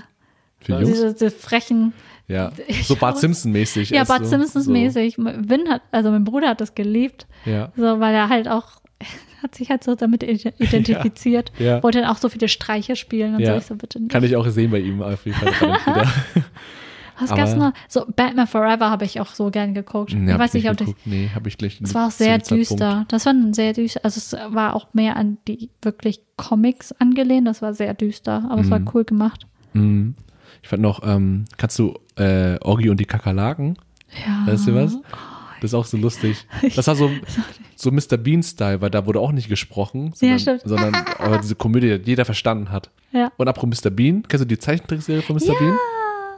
Für diese, diese frechen. Ja. [laughs] So Bart Simpson-mäßig. Ja, Bart so, Simpsons-mäßig. Vin hat, also mein Bruder hat das geliebt. So. Ja. So, weil er halt auch, [laughs] hat sich halt so damit ide- identifiziert. [laughs] Ja. Wollte dann auch so viele Streiche spielen und Ja. so. Ich so, bitte nicht. Kann ich auch sehen bei ihm auf jeden Fall. Was gab's aber- noch? So, Batman Forever habe ich auch so gern geguckt. Nee, ich weiß nicht, ob ich, geguckt. Nee, habe ich gleich. es war auch sehr düster. Das war ein sehr düster, also es war auch mehr an die wirklich Comics angelehnt. Das war sehr düster, aber es war Mhm. cool gemacht. Mhm. Ich fand noch, ähm, kannst du äh, Orgi und die Kakerlaken? Ja. Weißt du was? Das ist auch so lustig. [laughs] Das war so, [laughs] so Mr. Bean-Style, weil da wurde auch nicht gesprochen, Ja, sondern, stimmt. sondern diese Komödie, die jeder verstanden hat. Ja. Und apropos Mr. Bean, kennst du die Zeichentrickserie von Mr. Bean?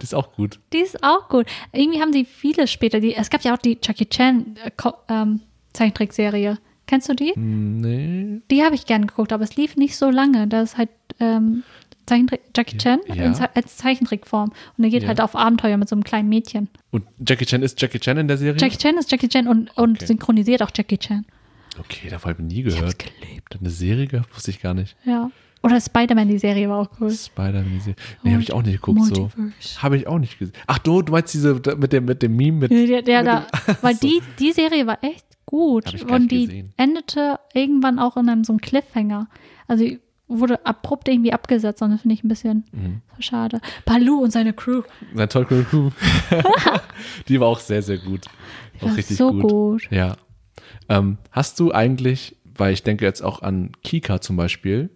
Die ist auch gut. Die ist auch gut. Irgendwie haben sie viele später. Die, es gab ja auch die Jackie Chan äh, ähm, Zeichentrickserie. Kennst du die? Nee. Die habe ich gern geguckt, aber es lief nicht so lange. Das ist halt ähm, Zeichentrick, Jackie Chan Ja. in als Zeichentrickform. Und er geht Ja. halt auf Abenteuer mit so einem kleinen Mädchen. Und Jackie Chan ist Jackie Chan in der Serie? Jackie Chan ist Jackie Chan und, und Okay. synchronisiert auch Jackie Chan. Okay, davon habe ich nie Ich hab's gehört. geliebt. Eine Serie gehabt, wusste ich gar nicht. Ja. Oder Spider-Man, die Serie war auch cool. Spider-Man, die Serie. Nee, habe ich auch nicht geguckt. So. Habe ich auch nicht gesehen. Ach du, du meinst diese mit dem, mit dem Meme mit. Ja, der, da, [laughs] weil so. die, die Serie war echt gut. Und die gesehen. endete irgendwann auch in einem so einem Cliffhanger. Also wurde abrupt irgendwie abgesetzt und das finde ich ein bisschen Mhm. schade. Balu und seine Crew. Na toll, cool, cool. die war auch sehr, sehr gut. Die Auch war richtig so gut. gut. Ja. Ähm, hast du eigentlich, weil ich denke jetzt auch an Kika zum Beispiel,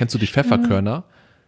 kennst du die Pfefferkörner?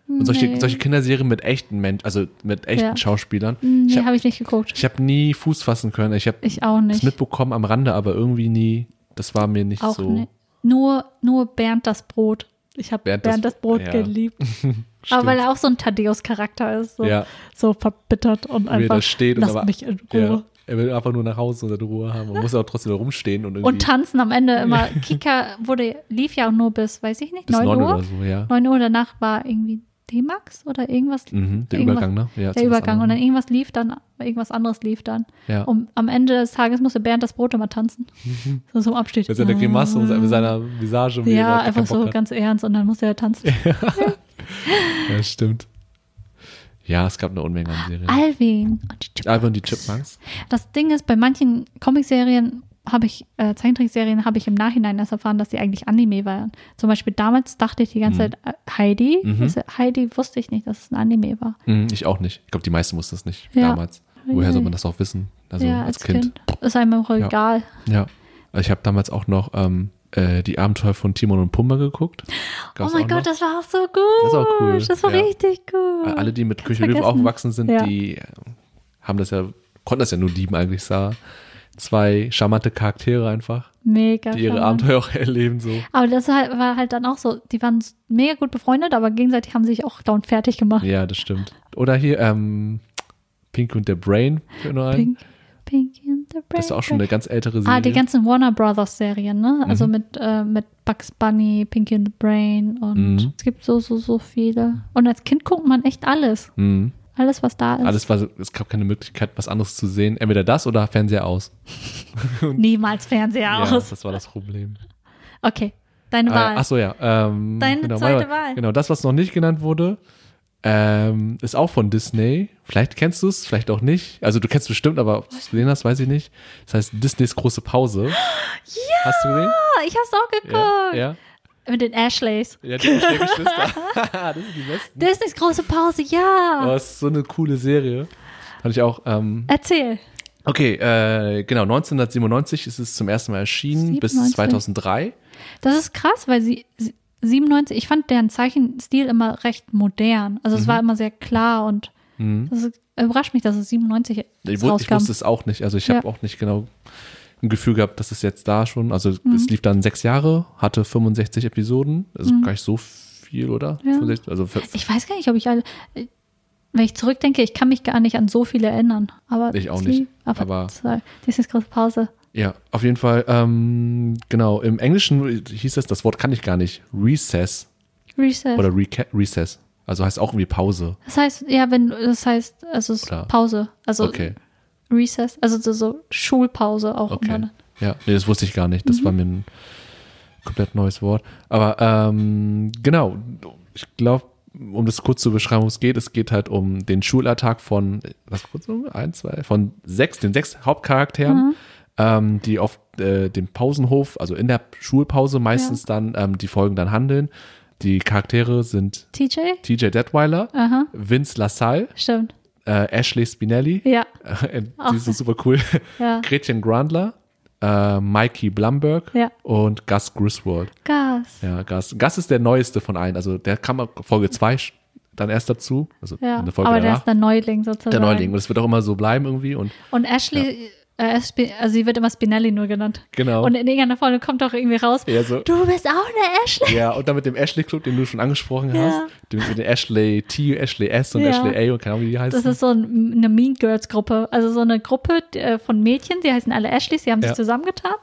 Und solche, Nee. solche Kinderserien mit echten Menschen, also mit echten Ja. Schauspielern. Nee, ich habe habe ich nicht geguckt. ich hab nie Fuß fassen können. Ich habe es mitbekommen am Rande, aber irgendwie nie, das war mir nicht Auch so. nicht. Nur, nur Bernd das Brot. Ich habe Bernd Bernd, das- das, Brot ja. geliebt. [laughs] Aber weil er auch so ein Thaddeus-Charakter ist. So, Ja. so verbittert und Wie einfach da steht und aber, mich in Ruhe. Ja, er will einfach nur nach Hause und seine Ruhe haben. Man muss ja auch trotzdem rumstehen und irgendwie Und tanzen am Ende immer. [laughs] Kika wurde, lief ja auch nur bis, weiß ich nicht, bis 9 neun Uhr. oder so, ja. 9 Uhr danach war irgendwie D-Max oder irgendwas. Mhm, der irgendwas- Übergang, ne? Ja, der Übergang. Und dann irgendwas lief dann, irgendwas anderes lief dann. Ja. Und am Ende des Tages musste Bernd das Brot immer tanzen. [laughs] So zum Abschied. Mit seiner Grimasse und mit seiner Visage. Ja, einfach so hat. ganz ernst und dann musste er tanzen. [laughs] Ja, stimmt. Ja, es gab eine Unmenge an Serien. Alvin und die Chipmunks. Alvin und die Chipmunks. Das Ding ist, bei manchen Comicserien habe ich, äh, Zeichentrickserien habe ich im Nachhinein erst erfahren, dass die eigentlich Anime waren. Zum Beispiel damals dachte ich die ganze Mhm. Zeit äh, Heidi. Mhm. Das, Heidi wusste ich nicht, dass es ein Anime war. Hm, ich auch nicht. Ich glaube, die meisten wussten das nicht Ja. damals. Woher Ja, soll ja. man das auch wissen? Also ja, als, kind. Ist einem auch Ja. egal. Ja. Ich habe damals auch noch ähm, äh, die Abenteuer von Timon und Pumba geguckt. Gab's oh mein Gott, noch. das war auch so gut. Das war cool, Das war ja. richtig gut. Alle, die mit Köche Löwen aufgewachsen sind, Ja. die äh, haben das ja, konnten das ja nur lieben eigentlich, sah. Zwei charmante Charaktere einfach, Mega. die ihre charmant. Abenteuer auch erleben so. Aber das war halt, halt dann auch so, die waren mega gut befreundet, aber gegenseitig haben sie sich auch dauernd fertig gemacht. Ja, das stimmt. Oder hier, ähm, Pink und der Brain, fällt nur ein. Pink, Pink in the Brain. Das ist auch schon eine ganz ältere Serie. Ah, die ganzen Warner Brothers Serien, ne? Also Mhm. mit, äh, mit Bugs Bunny, Pinky and the Brain und Mhm. es gibt so, so, so viele. Und als Kind guckt man echt alles. Mhm. Alles, was da ist. Alles war, so- es gab keine Möglichkeit, was anderes zu sehen. Entweder das oder Fernseher aus. [laughs] Niemals Fernseher Ja, aus. das war das Problem. Okay, deine Ah, Wahl. ach so, ja. Ähm, Deine genau, zweite Wahl. Genau, das, was noch nicht genannt wurde, ähm, ist auch von Disney. Vielleicht kennst du es, vielleicht auch nicht. Also du kennst es bestimmt, aber ob du es gesehen hast, weiß ich nicht. Das heißt Disneys große Pause. [gasps] Ja! Hast du gesehen? Ich hab's auch geguckt. Ja, ja. Mit den Ashleys. Ja, die vier [laughs] Geschwister. [laughs] das sind die besten. Disneys große Pause, ja. Aber es ist so eine coole Serie. Fand ich auch. Ähm, Erzähl. okay, äh, genau, 1997 ist es zum ersten Mal erschienen, bis 97. 2003. Das ist krass, weil sie, sie 97, ich fand deren Zeichenstil immer recht modern. Also es war immer sehr klar und Mhm. das ist, überrascht mich, dass es 97 Ich, wu- ich rauskam. wusste es auch nicht. Also ich Ja. habe auch nicht genau ein Gefühl gehabt, dass es jetzt da schon, also Mhm. es lief dann sechs Jahre, hatte 65 Episoden, also gar nicht so viel, oder? Ja. 65, also Ich weiß gar nicht, ob ich alle. Wenn ich zurückdenke, ich kann mich gar nicht an so viele erinnern. Aber Ich auch nicht, lief- Aber, aber- das ist große Pause. Ja, auf jeden Fall, ähm, genau, im Englischen hieß es, das Wort kann ich gar nicht, Recess Recess. oder Reca Recess, also heißt auch irgendwie Pause. Das heißt, ja, wenn das heißt, also Oder- Pause. Also Okay. Recess, also so, so Schulpause auch. Okay. immer. Ja, nee, das wusste ich gar nicht. Das Mhm. war mir ein komplett neues Wort. Aber ähm, genau, ich glaube, um das kurz zu beschreiben, worum es geht, es geht halt um den Schulalltag von, was kurz, ein, zwei, von sechs, den sechs Hauptcharakteren, Mhm. Ähm, die auf äh, dem Pausenhof, also in der Schulpause meistens dann die die Folgen dann handeln. Die Charaktere sind TJ? TJ Detweiler, Aha, Vince LaSalle, stimmt. äh, Ashley Spinelli, Ja, [laughs] äh, die so super cool, ja. [laughs] Gretchen Grandler, äh, Mikey Blumberg Ja. und Gus Griswold. Gas. Ja, Gus. Gus ist der neueste von allen. Also der kam Folge 2 dann erst dazu. Also Ja, eine Folge aber der danach. ist der Neuling sozusagen. der Neuling. Und es wird auch immer so bleiben irgendwie. Und Und Ashley, also sie wird immer Spinelli nur genannt. genau. Und in irgendeiner Folge kommt auch irgendwie raus, ja, so, du bist auch eine Ashley. ja, und dann mit dem Ashley Club, den du schon angesprochen Ja. hast. Mit den Ashley T, Ashley S und Ja. Ashley A und keine Ahnung, wie die heißen. Das ist so ein, eine Mean Girls Gruppe. Also so eine Gruppe äh, von Mädchen, die heißen alle Ashleys, die haben sich zusammengetan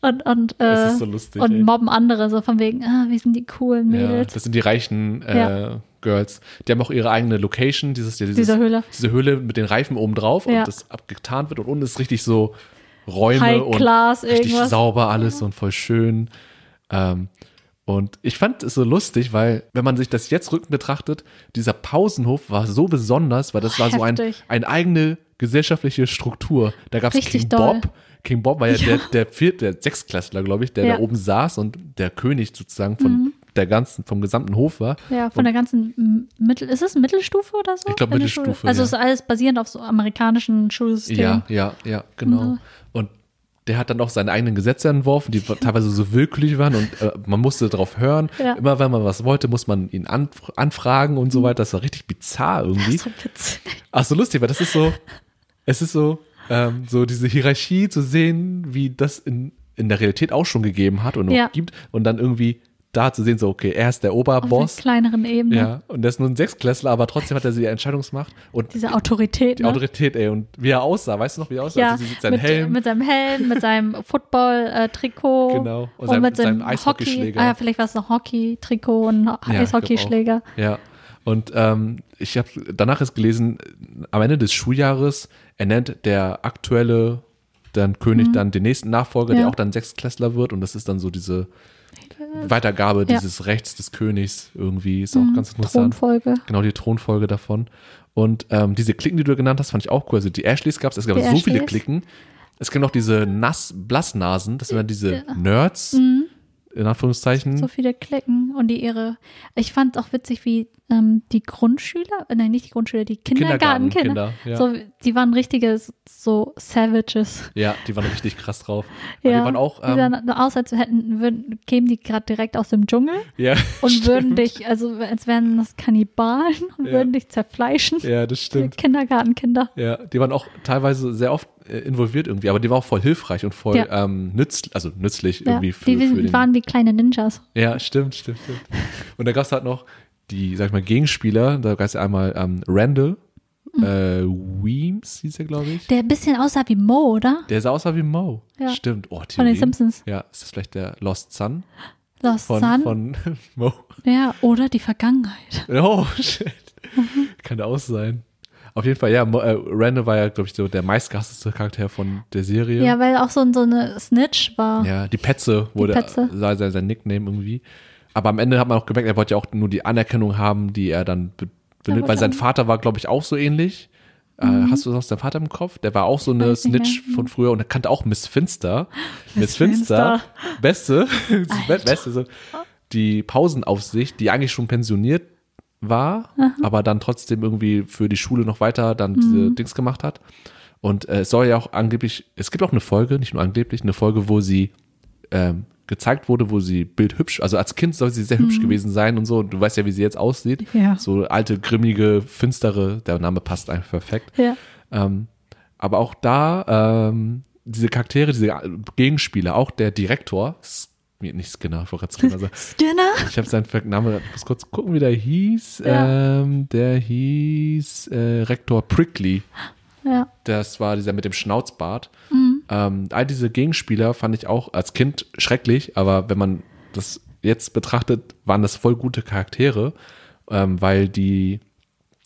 und, und, Das äh, ist so lustig, und mobben andere, so von wegen, ah, wir sind die coolen Mädels. das sind die reichen äh. Girls. Die haben auch ihre eigene Location, dieses, dieses, Diese Höhle. diese Höhle mit den Reifen oben drauf Ja. und das abgetan wird und unten ist richtig so Räume High und Class, richtig irgendwas. sauber alles und voll schön. Ähm, und ich fand es so lustig, weil, wenn man sich das jetzt rückend betrachtet, dieser Pausenhof war so besonders, weil das war so ein, heftig. eine eigene gesellschaftliche Struktur. Da gab es King doll. Bob. King Bob war ja, der, der vierte, der Sechsklässler, glaube ich, der Ja. Mhm. da oben saß und der König sozusagen von der ganzen, vom gesamten Hof war. Ja, von der ganzen Mittel, ist es Mittelstufe oder so? Ich glaub, In der Mittelstufe? Also ja. ist alles basierend auf so amerikanischen Schulsystemen. Ja, ja, ja, genau. Mhm. Und der hat dann auch seine eigenen Gesetze entworfen, die [laughs] teilweise so willkürlich waren und äh, man musste darauf hören. Ja. Mhm. Immer wenn man was wollte, muss man ihn an, anfragen und so weiter. Das war richtig bizarr irgendwie. So witzig. Ach so lustig, weil das ist so, es ist so, ähm, so diese Hierarchie zu sehen, wie das in, in der Realität auch schon gegeben hat und noch Ja. gibt und dann irgendwie da zu sehen, so, okay, er ist der Auf einer Oberboss. kleineren Ebene. Ja, und der ist nur ein Sechsklässler, aber trotzdem hat er die Entscheidungsmacht und Diese Autorität. die ne? Autorität, ey, und wie er aussah, weißt du noch, wie er aussah? Ja, Also, sein mit, Helm. mit seinem Helm, mit seinem [laughs] Football-Trikot. Genau. Und Und, seinem- mit seinem, Eishockeyschläger. Hockey. Ah, ja, vielleicht war es ein Hockey-Trikot und Ja, glaub Eishockeyschläger. Ja. Und ähm, ich habe danach ist gelesen, am Ende des Schuljahres ernennt der aktuelle dann König dann den nächsten Nachfolger, der Mhm. Ja. auch dann Sechsklässler wird. Und das ist dann so diese Weitergabe Ja. Mhm. dieses Rechts des Königs irgendwie. Ist auch ganz interessant. Thronfolge. Genau, die Thronfolge davon. Und ähm, diese Klicken, die du genannt hast, fand ich auch cool. Also die Ashleys gab es, es gab Die so viele Ashleys. Klicken. Es gibt noch diese nass Blassnasen, das sind dann diese Nerds, in Anführungszeichen. So viele Klicken und die ihre. Ich fand es auch witzig, wie ähm, die Grundschüler, äh, nein, nicht die Grundschüler, die Kindergartenkinder. Kindergartenkinder, ja. So, die waren richtige so Savages. Ja, die waren richtig krass drauf. [laughs] Ja, Die waren auch, die ähm, sahen so aus, als hätten, würden, kämen die gerade direkt aus dem Dschungel ja, und [laughs] würden stimmt. dich, also als wären das Kannibalen und Ja. würden dich zerfleischen. Ja, das Die stimmt. Kindergartenkinder. Ja, die waren auch teilweise sehr oft involviert irgendwie, aber die waren auch voll hilfreich und voll Ja. ähm, nütz, also nützlich Ja, irgendwie für, die für den. waren wie kleine Ninjas. Ja, stimmt, stimmt, stimmt. Und da gab es halt noch die, sag ich mal, Gegenspieler. Da gab es einmal ähm, Randall, Mhm. äh, Weems hieß er, glaube ich. Der ein bisschen aussah wie Mo, oder? Der sah aus wie Mo. Ja. Stimmt. Oh, Von den Theorie. Simpsons. Ja, ist das vielleicht der Lost Son Lost von, Sun. von [laughs] Mo? ja, oder die Vergangenheit. Oh, shit. Kann auch sein. Auf jeden Fall, ja, äh, Randall war ja, glaube ich, so der meistgehasste Charakter von der Serie. Ja, weil auch so, so eine Snitch war. Ja, die Petze wurde Petze. sei sein, sein Nickname irgendwie. Aber am Ende hat man auch gemerkt, er wollte ja auch nur die Anerkennung haben, die er dann be benimmt, wollte weil sein Mhm. Vater war, glaube ich, auch so ähnlich. Äh, hast du sonst deinen Vater im Kopf? Der war auch so eine Snitch von früher und er kannte auch Miss Finster. Miss, Finster. Finster, beste, [laughs] beste, so die Pausenaufsicht, die eigentlich schon pensioniert war, aber dann trotzdem irgendwie für die Schule noch weiter dann Mhm. diese Dings gemacht hat. Und äh, es soll ja auch angeblich, es gibt auch eine Folge, nicht nur angeblich, eine Folge, wo sie ähm, gezeigt wurde, wo sie bildhübsch, also als Kind soll sie sehr hübsch gewesen sein und so. Und du weißt ja, wie sie jetzt aussieht. Mhm. Ja. So alte, grimmige, finstere, der Name passt einfach perfekt. Ja. Ähm, aber auch da, ähm, diese Charaktere, diese Gegenspieler, auch der Direktor, S- nee, nicht Skinner, ich wollte Skinner sagen. Skinner? Ich habe seinen Namen, muss kurz gucken, wie der hieß. Ja. Ähm, der hieß äh, Rektor Prickly. Ja. Das war dieser mit dem Schnauzbart. Mhm. Ähm, all diese Gegenspieler fand ich auch als Kind schrecklich, aber wenn man das jetzt betrachtet, waren das voll gute Charaktere, ähm, weil die,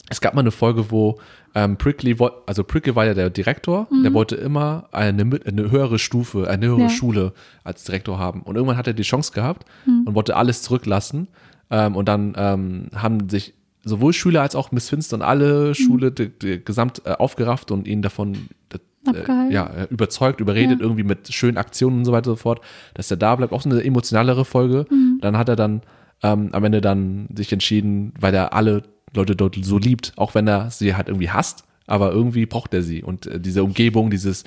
es gab mal eine Folge, wo ähm, Prickly, also Prickly war ja der Direktor, der wollte immer eine, eine höhere Stufe, eine höhere Mhm. Ja. Schule als Direktor haben. Und irgendwann hat er die Chance gehabt Mhm. und wollte alles zurücklassen. Ähm, und dann ähm, haben sich sowohl Schüler als auch Miss Finster und Mhm. alle Schule die, die gesamt äh, aufgerafft und ihn davon äh, ja, äh, überzeugt, überredet, Ja. irgendwie mit schönen Aktionen und so weiter und so fort, dass er da bleibt. Auch so eine emotionalere Folge. Mhm. Dann hat er dann ähm, am Ende dann sich entschieden, weil er alle Leute dort so liebt, auch wenn er sie halt irgendwie hasst, aber irgendwie braucht er sie. Und äh, diese Umgebung, dieses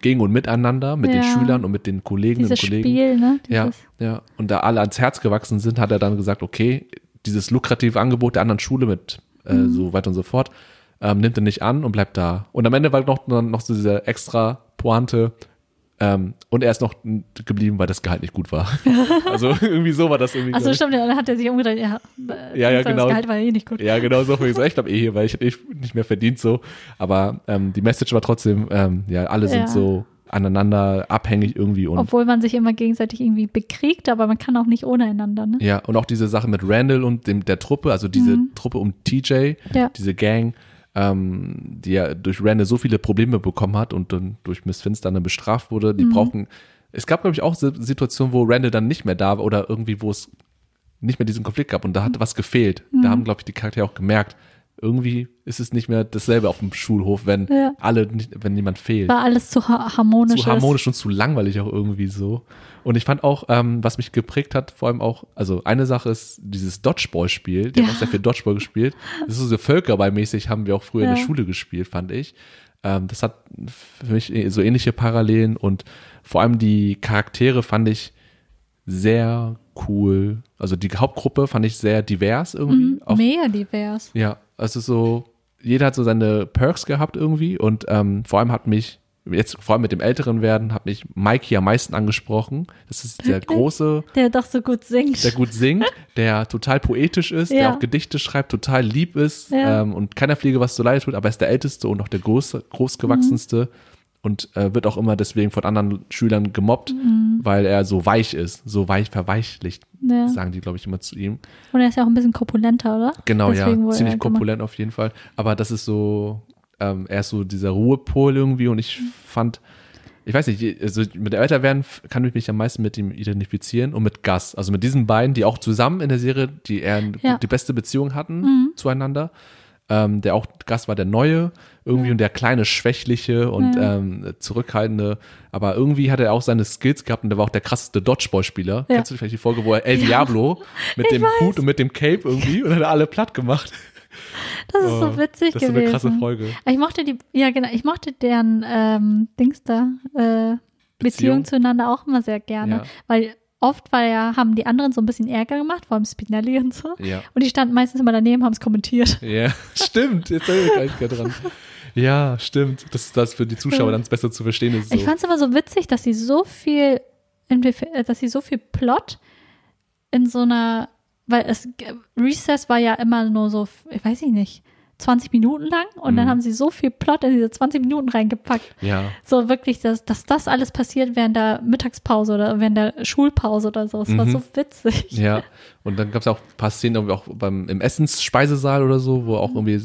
Gegen und Miteinander mit den Ja. Schülern und mit den Kollegen Dieses und Kollegen. Spiel, ne? Ja, ja. Und da alle ans Herz gewachsen sind, hat er dann gesagt, okay, dieses lukrative Angebot der anderen Schule mit äh, Mhm. so weiter und so fort, ähm, nimmt er nicht an und bleibt da. Und am Ende war noch, noch so diese extra Pointe, ähm, und er ist noch geblieben, weil das Gehalt nicht gut war. [laughs] also irgendwie so war das irgendwie. Achso, stimmt, dann hat er sich umgedreht. Ja, Ja, ja, das genau. Gehalt war eh nicht gut. Ja, genau so. Ich so, ich glaube eh hier, weil ich hätte eh nicht mehr verdient so. Aber ähm, die Message war trotzdem, ähm, ja, alle sind Ja. so aneinander abhängig irgendwie und Obwohl man sich immer gegenseitig irgendwie bekriegt, aber man kann auch nicht ohne einander, ne? Ja, und auch diese Sache mit Randall und dem, der Truppe, also diese Truppe um TJ, Ja. diese Gang, ähm, die ja durch Randall so viele Probleme bekommen hat und dann durch Miss Finster dann bestraft wurde, die brauchen. Es gab, glaube ich, auch Si- Situationen, wo Randall dann nicht mehr da war oder irgendwie, wo es nicht mehr diesen Konflikt gab und da hat was gefehlt. Da haben, glaube ich, die Charaktere auch gemerkt, irgendwie ist es nicht mehr dasselbe auf dem Schulhof, wenn Ja. alle, nicht, wenn jemand fehlt War alles zu ha harmonisch. zu harmonisch und zu langweilig auch irgendwie so. Und ich fand auch, ähm, was mich geprägt hat, vor allem auch, also eine Sache ist dieses Dodgeball-Spiel. Die haben Ja. auch sehr viel Dodgeball gespielt. Das ist so Völkerballmäßig, haben wir auch früher in der Ja. Schule gespielt, fand ich. Ähm, das hat für mich so ähnliche Parallelen und vor allem die Charaktere fand ich sehr cool. Also die Hauptgruppe fand ich sehr divers irgendwie. Mhm, Mega divers. ja, also so, jeder hat so seine Perks gehabt irgendwie und ähm, vor allem hat mich, jetzt vor allem mit dem älteren werden, hat mich Mikey am meisten angesprochen. Das ist [laughs] der große, Der doch so gut singt. der gut singt, der total poetisch ist, der Ja. auch Gedichte schreibt, total lieb ist Ja. ähm, und keiner Pflege was zu leid tut, aber er ist der älteste und auch der große, großgewachsenste und äh, wird auch immer deswegen von anderen Schülern gemobbt, weil er so weich ist, so weich verweichlicht, Ja. sagen die, glaube ich, immer zu ihm. Und er ist ja auch ein bisschen korpulenter, oder? Genau, Deswegen ja. Ziemlich korpulent auf jeden Fall. Aber das ist so, ähm, er ist so dieser Ruhepol irgendwie und ich fand, ich weiß nicht, also mit der Älterwerden kann ich mich am meisten mit ihm identifizieren und mit Gus. Also mit diesen beiden, die auch zusammen in der Serie, die eher Ja. die beste Beziehung hatten zueinander. Ähm, der auch, Gus war der Neue irgendwie und der kleine, schwächliche und ähm, zurückhaltende, aber irgendwie hat er auch seine Skills gehabt und der war auch der krasseste Dodgeball-Spieler. Ja. Kennst du vielleicht die Folge, wo er El Diablo [laughs] mit dem Hut und mit dem Cape irgendwie und hat er alle platt gemacht? Das ist Oh, so witzig Das ist so gewesen. eine krasse Folge. Ich mochte die, ja genau, ich mochte deren ähm, Dings da, äh, Beziehung. Beziehung? zueinander auch immer sehr gerne. Ja. Weil oft war ja, haben die anderen so ein bisschen Ärger gemacht, vor allem Spinelli und so. Ja. Und die standen meistens immer daneben, haben es kommentiert. Ja, [laughs] stimmt. Jetzt erinnere ich mich gar nicht dran. Ja, stimmt. Das ist das für die Zuschauer dann besser zu verstehen ist. So. Ich fand es immer so witzig, dass sie so viel, äh, dass sie so viel Plot in so einer, weil es Recess war ja immer nur so, ich weiß ich nicht, 20 Minuten lang und dann Mhm. haben sie so viel Plot in diese 20 Minuten reingepackt. ja, So wirklich, dass, dass das alles passiert während der Mittagspause oder während der Schulpause oder so. Es war Mhm. so witzig. ja. Und dann gab es auch ein paar Szenen irgendwie auch beim, im Essensspeisesaal oder so, wo auch irgendwie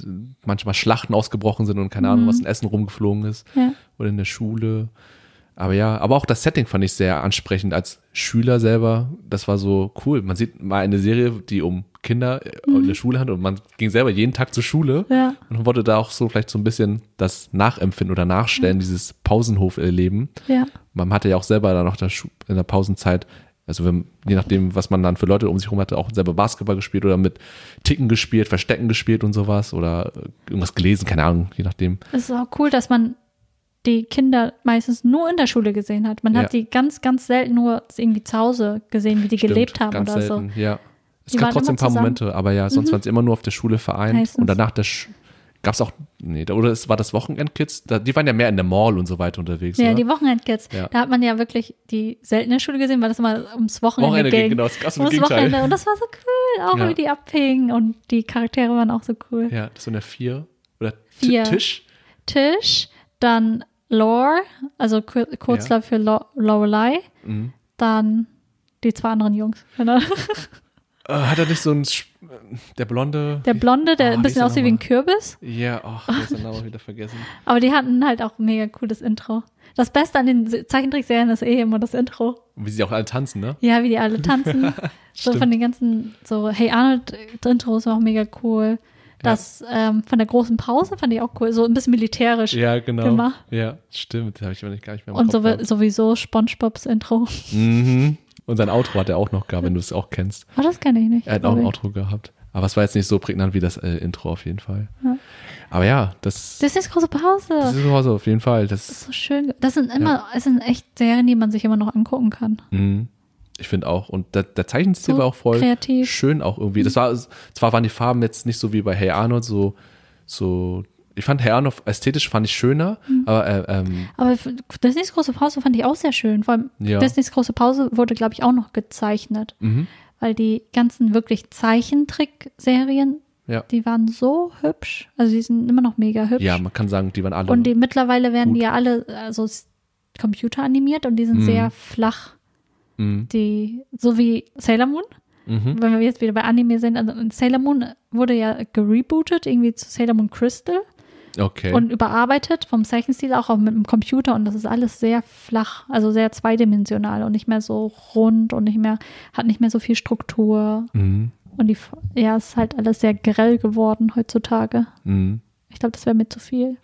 manchmal Schlachten ausgebrochen sind und keine Ahnung, was in Essen rumgeflogen ist. Ja. Oder in der Schule. Aber ja, aber auch das Setting fand ich sehr ansprechend als Schüler selber. Das war so cool. Man sieht mal eine Serie, die um Kinder äh, in der Schule handelt und man ging selber jeden Tag zur Schule. Ja. Und wollte da auch so vielleicht so ein bisschen das nachempfinden oder nachstellen, dieses Pausenhof erleben. Ja. Man hatte ja auch selber dann noch in der Pausenzeit, also wenn, je nachdem, was man dann für Leute um sich herum hatte, auch selber Basketball gespielt oder mit Ticken gespielt, Verstecken gespielt und sowas oder äh, irgendwas gelesen, keine Ahnung, je nachdem. Es ist auch cool, dass man die Kinder meistens nur in der Schule gesehen hat. Man Ja. hat die ganz, ganz selten nur irgendwie zu Hause gesehen, wie die gelebt Stimmt, haben ganz oder selten, so. Ja. Es Die gab trotzdem ein paar zusammen. Momente, aber ja, sonst waren sie immer nur auf der Schule vereint Meistens. und danach gab es auch, nee, oder es war das Wochenendkids, da, die waren ja mehr in der Mall und so weiter unterwegs. Ja, oder? die Wochenendkids. Ja. Da hat man ja wirklich die selten in der Schule gesehen, weil das immer ums Wochenende, Wochenende ging. ging, genau, das ums Gegenteil. Wochenende. Und das war so cool, auch Ja. wie die abhingen und die Charaktere waren auch so cool. Ja, das waren ja vier. Oder Vier. Tisch. Tisch, dann Lore, also Kur- Kurzlauf für Lo Lorelei, Mhm. dann die zwei anderen Jungs. Genau. Äh, hat er nicht so ein, Sch- der Blonde? Der Blonde, der Oh, ein bisschen aussieht wie ein? Kürbis. Ja, ach, habe seinen Namen wieder vergessen. Aber die hatten halt auch ein mega cooles Intro. Das Beste an den Se- Zeichentrickserien ist eh immer das Intro. Wie sie auch alle tanzen, ne? Ja, wie die alle tanzen. [laughs] so von den ganzen, so Hey Arnold äh, Intros war auch mega cool. Das ähm, von der großen Pause fand ich auch cool. So ein bisschen militärisch. Ja, genau. Gemacht. Ja, stimmt. Habe ich aber nicht, gar nicht mehr Und Kopf so, gehabt. sowieso Spongebobs Intro. Mhm. [laughs] Und sein Outro hat er auch noch gehabt, wenn du es auch kennst. Oh, das kenne ich nicht. Er hat auch ein. Outro gehabt. Aber es war jetzt nicht so prägnant wie das äh, Intro auf jeden Fall. Ja. Aber ja, das, Das ist große Pause. das ist Hause auf jeden Fall. Das, Das ist so schön. Das sind immer, es sind echt Serien, die man sich immer noch angucken kann. Mhm. Ich finde auch. Und der, der Zeichenstil So war auch voll kreativ. schön auch irgendwie. Das war, zwar waren die Farben jetzt nicht so wie bei Hey Arnold, so, so, ich fand Hey Arnold ästhetisch fand ich schöner, Mhm. aber äh, ähm, Aber Disneys große Pause fand ich auch sehr schön. Vor allem Ja. Disneys große Pause wurde, glaube ich, auch noch gezeichnet. mhm. Weil die ganzen wirklich Zeichentrickserien, ja. die waren so hübsch. Also die sind immer noch mega hübsch. Ja, man kann sagen, die waren alle. und die mittlerweile werden gut. die ja alle also computeranimiert und die sind Mhm. sehr flach. Mhm. Die, so wie Sailor Moon. Mhm. Wenn wir jetzt wieder bei Anime sind, also Sailor Moon wurde ja gerebootet, irgendwie zu Sailor Moon Crystal. Okay. und überarbeitet vom Zeichenstil auch, auch mit dem Computer und das ist alles sehr flach, also sehr zweidimensional und nicht mehr so rund und nicht mehr, hat nicht mehr so viel Struktur mhm. und die, ja, ist halt alles sehr grell geworden heutzutage. Mhm. Ich glaube, das wäre mir zu viel.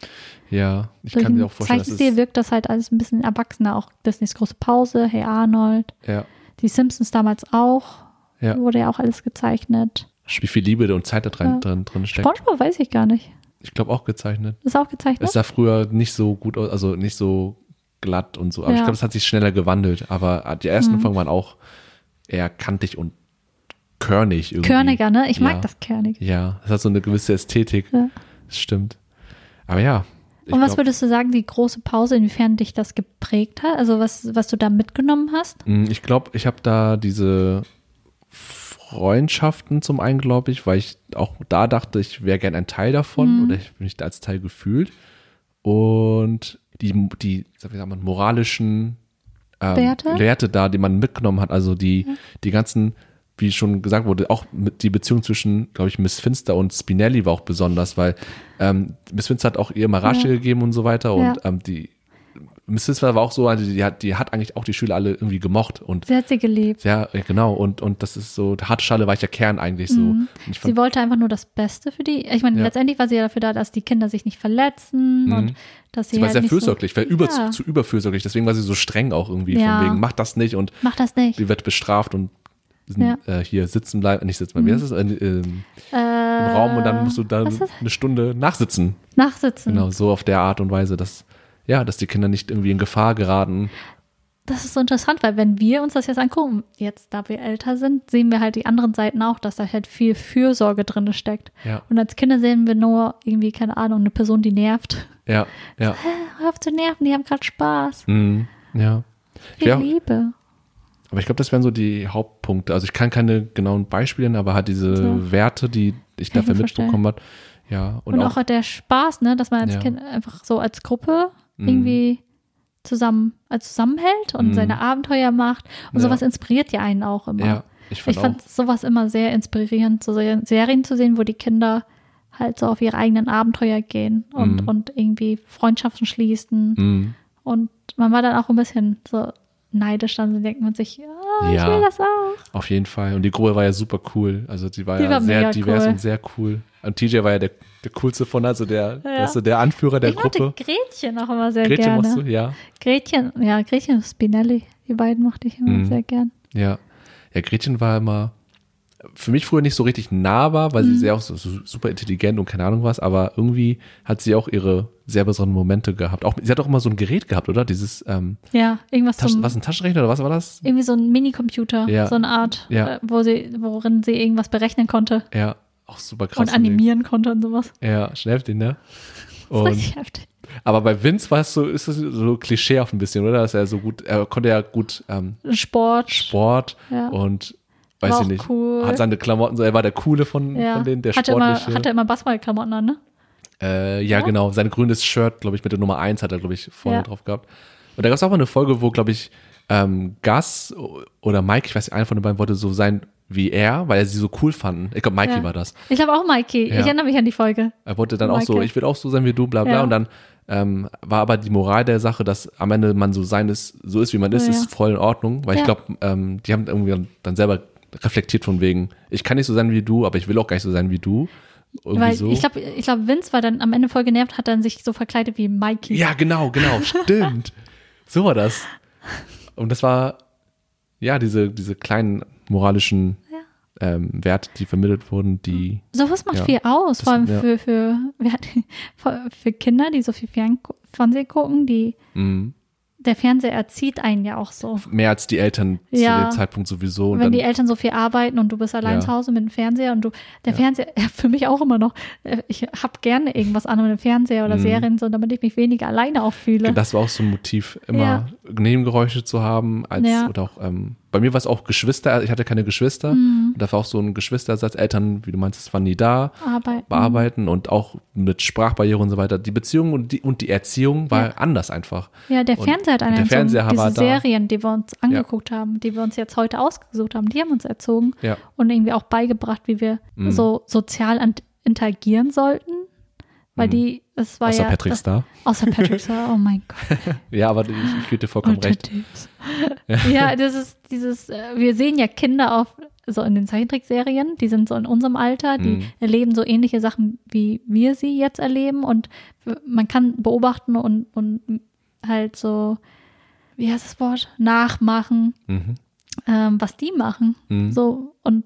Ja, ich Durch kann mir auch vorstellen, Zeichenstil wirkt das halt alles ein bisschen erwachsener, auch Disneys große Pause, Hey Arnold, ja, die Simpsons damals auch, Ja. wurde ja auch alles gezeichnet. wie viel Liebe und Zeit da drin, Ja. drin, drin steckt. Spongebob weiß ich gar nicht. Ich glaube auch gezeichnet. Ist auch gezeichnet? Es sah früher nicht so gut aus, also nicht so glatt und so. Aber ich Ja. glaube, es hat sich schneller gewandelt. Aber die ersten Mhm. Folgen waren auch eher kantig und körnig irgendwie. Körniger, ne? Ich mag das Körnig. Ja, es hat so eine gewisse Ästhetik. Ja. Das stimmt. Aber ja. Und was glaub, würdest du sagen, die große Pause, inwiefern dich das geprägt hat? Also was, was du da mitgenommen hast? Mm, Ich glaube, ich habe da diese Freundschaften zum einen, glaube ich, weil ich auch da dachte, ich wäre gern ein Teil davon Mhm. oder ich bin nicht als Teil gefühlt. Und die, die sag ich mal, moralischen ähm, Werte? Werte da, die man mitgenommen hat, also die, die ganzen, wie schon gesagt wurde, auch mit die Beziehung zwischen, glaube ich, Miss Finster und Spinelli war auch besonders, weil ähm, Miss Finster hat auch ihr Marasche Ja. gegeben und so weiter und Ja. ähm, die Miss Finster war auch so, also die hat, die hat eigentlich auch die Schüler alle irgendwie gemocht und Sie hat sie geliebt. ja, äh, genau. Und, und das ist so, der harte Schale weicher Kern eigentlich so. Und ich Sie fand, wollte einfach nur das Beste für die. Ich meine, Ja. letztendlich war sie ja dafür da, dass die Kinder sich nicht verletzen und dass sie, sie war halt sehr nicht fürsorglich, war über, Ja. zu überfürsorglich. Deswegen war sie so streng auch irgendwie. Von wegen, mach das nicht und So, mach das nicht. die wird bestraft und Ja. äh, hier sitzen bleiben, nicht sitzen bleiben, wie heißt es? Äh, Äh, Im Raum und dann musst du da das? eine Stunde nachsitzen. Nachsitzen. Genau, so auf der Art und Weise, dass, ja, dass die Kinder nicht irgendwie in Gefahr geraten. Das ist so interessant, weil wenn wir uns das jetzt angucken, jetzt da wir älter sind, sehen wir halt die anderen Seiten auch, dass da halt viel Fürsorge drin steckt. Ja, Und als Kinder sehen wir nur irgendwie, keine Ahnung, eine Person, die nervt. ja, ja. Hä, hör auf zu nerven, die haben gerade Spaß. Mhm. Ja. Viel. Liebe. Aber ich glaube, das wären so die Hauptpunkte. Also ich kann keine genauen Beispiele nennen, aber halt diese So. Werte, die ich Kann ich dafür vorstellen. mitbekommen habe. Ja, und, Und, auch, auch, der Spaß, ne, dass man als Ja. Kind einfach so als Gruppe Mhm. irgendwie zusammen, als zusammenhält und Mhm. seine Abenteuer macht. Und Ja. sowas inspiriert ja einen auch immer. ja, ich fand, ich fand sowas immer sehr inspirierend, so Ser- Serien zu sehen, wo die Kinder halt so auf ihre eigenen Abenteuer gehen und, Mhm. und irgendwie Freundschaften schließen. auch, mh, Und man war dann auch ein bisschen so neidisch, dann denkt man sich, ja, ich Ja. will das auch. auf jeden Fall. Und die Gruppe war ja super cool. Also die war Die ja war sehr divers cool. und sehr cool. Und TJ war ja der, der coolste von, also der, Ja. du, der Anführer der ich mochte Gruppe. Gretchen auch immer sehr Gretchen gerne. machst du? Ja. Gretchen, ja, Gretchen und Spinelli, die beiden mochte ich immer Mhm. sehr gern. Ja. Ja, Gretchen war immer für mich früher nicht so richtig nahbar, weil sie Mhm. sehr auch so, so super intelligent und keine Ahnung was, aber irgendwie hat sie auch ihre sehr besonderen Momente gehabt. Auch, sie hat auch immer so ein Gerät gehabt, oder? Dieses ähm, Ja, irgendwas Taschen, zum, was ein Taschenrechner oder was war das? irgendwie so ein Minicomputer, Ja. so eine Art, Ja. äh, wo sie, worin sie irgendwas berechnen konnte Ja, auch super krass. und animieren konnte und sowas. Ja, schnell heftig, ne? [laughs] Das Und, richtig heftig. aber bei Vince war es so, ist es so klischeehaft ein bisschen, oder? Dass er so gut, er konnte ja gut ähm, Sport. Sport Ja. und weiß War ich nicht. cool. Hat seine Klamotten, so, er war der Coole von, ja. von denen, der hatte immer, Sportliche. hatte immer Basketballklamotten an, ne? Äh, ja, Ja? genau. Sein grünes Shirt, glaube ich, mit der Nummer 1 hat er, glaube ich, vorne Ja. drauf gehabt. Und da gab es auch mal eine Folge, wo, glaube ich, ähm, Gus oder Mike, ich weiß nicht, einer von den beiden wollte so sein wie er, weil er sie so cool fanden. Ich glaube, Mikey Ja. war das. Ich glaube auch Mikey. Ich erinnere mich an die Folge. Er wollte dann auch so, ich will auch so sein wie du, bla bla. Und dann ähm, war aber die Moral der Sache, dass am Ende man so sein ist, so ist, wie man ist, ist voll in Ordnung. Weil ich glaube, ähm, die haben irgendwie dann selber reflektiert von wegen, ich kann nicht so sein wie du, aber ich will auch gar nicht so sein wie du. Irgendwie Weil so. ich glaube, ich glaub, Vince war dann am Ende voll genervt, hat dann sich so verkleidet wie Mikey. Ja, genau, genau, [laughs] stimmt. So war das. Und das war, ja, diese, diese kleinen moralischen ähm, Werte, die vermittelt wurden, die, Sowas macht Ja. viel aus, Das- vor allem ja. für, [laughs] für, für, Kinder, die so viel Fern Fernsehen gucken, die mh, der Fernseher erzieht einen ja auch so. mehr als die Eltern Ja. zu dem Zeitpunkt sowieso. Und Wenn dann, die Eltern so viel arbeiten und du bist allein Ja. zu Hause mit dem Fernseher und du, der Fernseher, [laughs] ja, für mich auch immer noch, äh, ich habe gerne irgendwas an mit dem Fernseher oder Mhm. Serien, so damit ich mich weniger alleine auch fühle. das war auch so ein Motiv, immer. Nebengeräusche zu haben, als oder auch ähm, bei mir war es auch Geschwister, ich hatte keine Geschwister. Mhm. Und da war auch so ein Geschwistersatz, Eltern, wie du meinst, es waren nie da, Arbeiten. bearbeiten und auch mit Sprachbarriere und so weiter. Die Beziehung und die, und die Erziehung war Ja. anders einfach. Ja, der Fernseher hat einen der so, Fernseher diese war da. Serien, die wir uns angeguckt haben, die wir uns jetzt heute ausgesucht haben, die haben uns erzogen Ja. und irgendwie auch beigebracht, wie wir Mhm. so sozial interagieren sollten. Weil Mhm. die, es war Außer ja. Patrick Star. Außer Patrick Star, oh mein Gott. [laughs] Ja, aber ich, ich gebe dir vollkommen recht. Ja, das ist dieses, äh, wir sehen ja Kinder auf, so in den Zeichentrickserien, die sind so in unserem Alter, die Mhm. erleben so ähnliche Sachen, wie wir sie jetzt erleben und man kann beobachten und, und halt so, wie heißt das Wort, nachmachen, Mhm. ähm, was die machen. Mhm. So und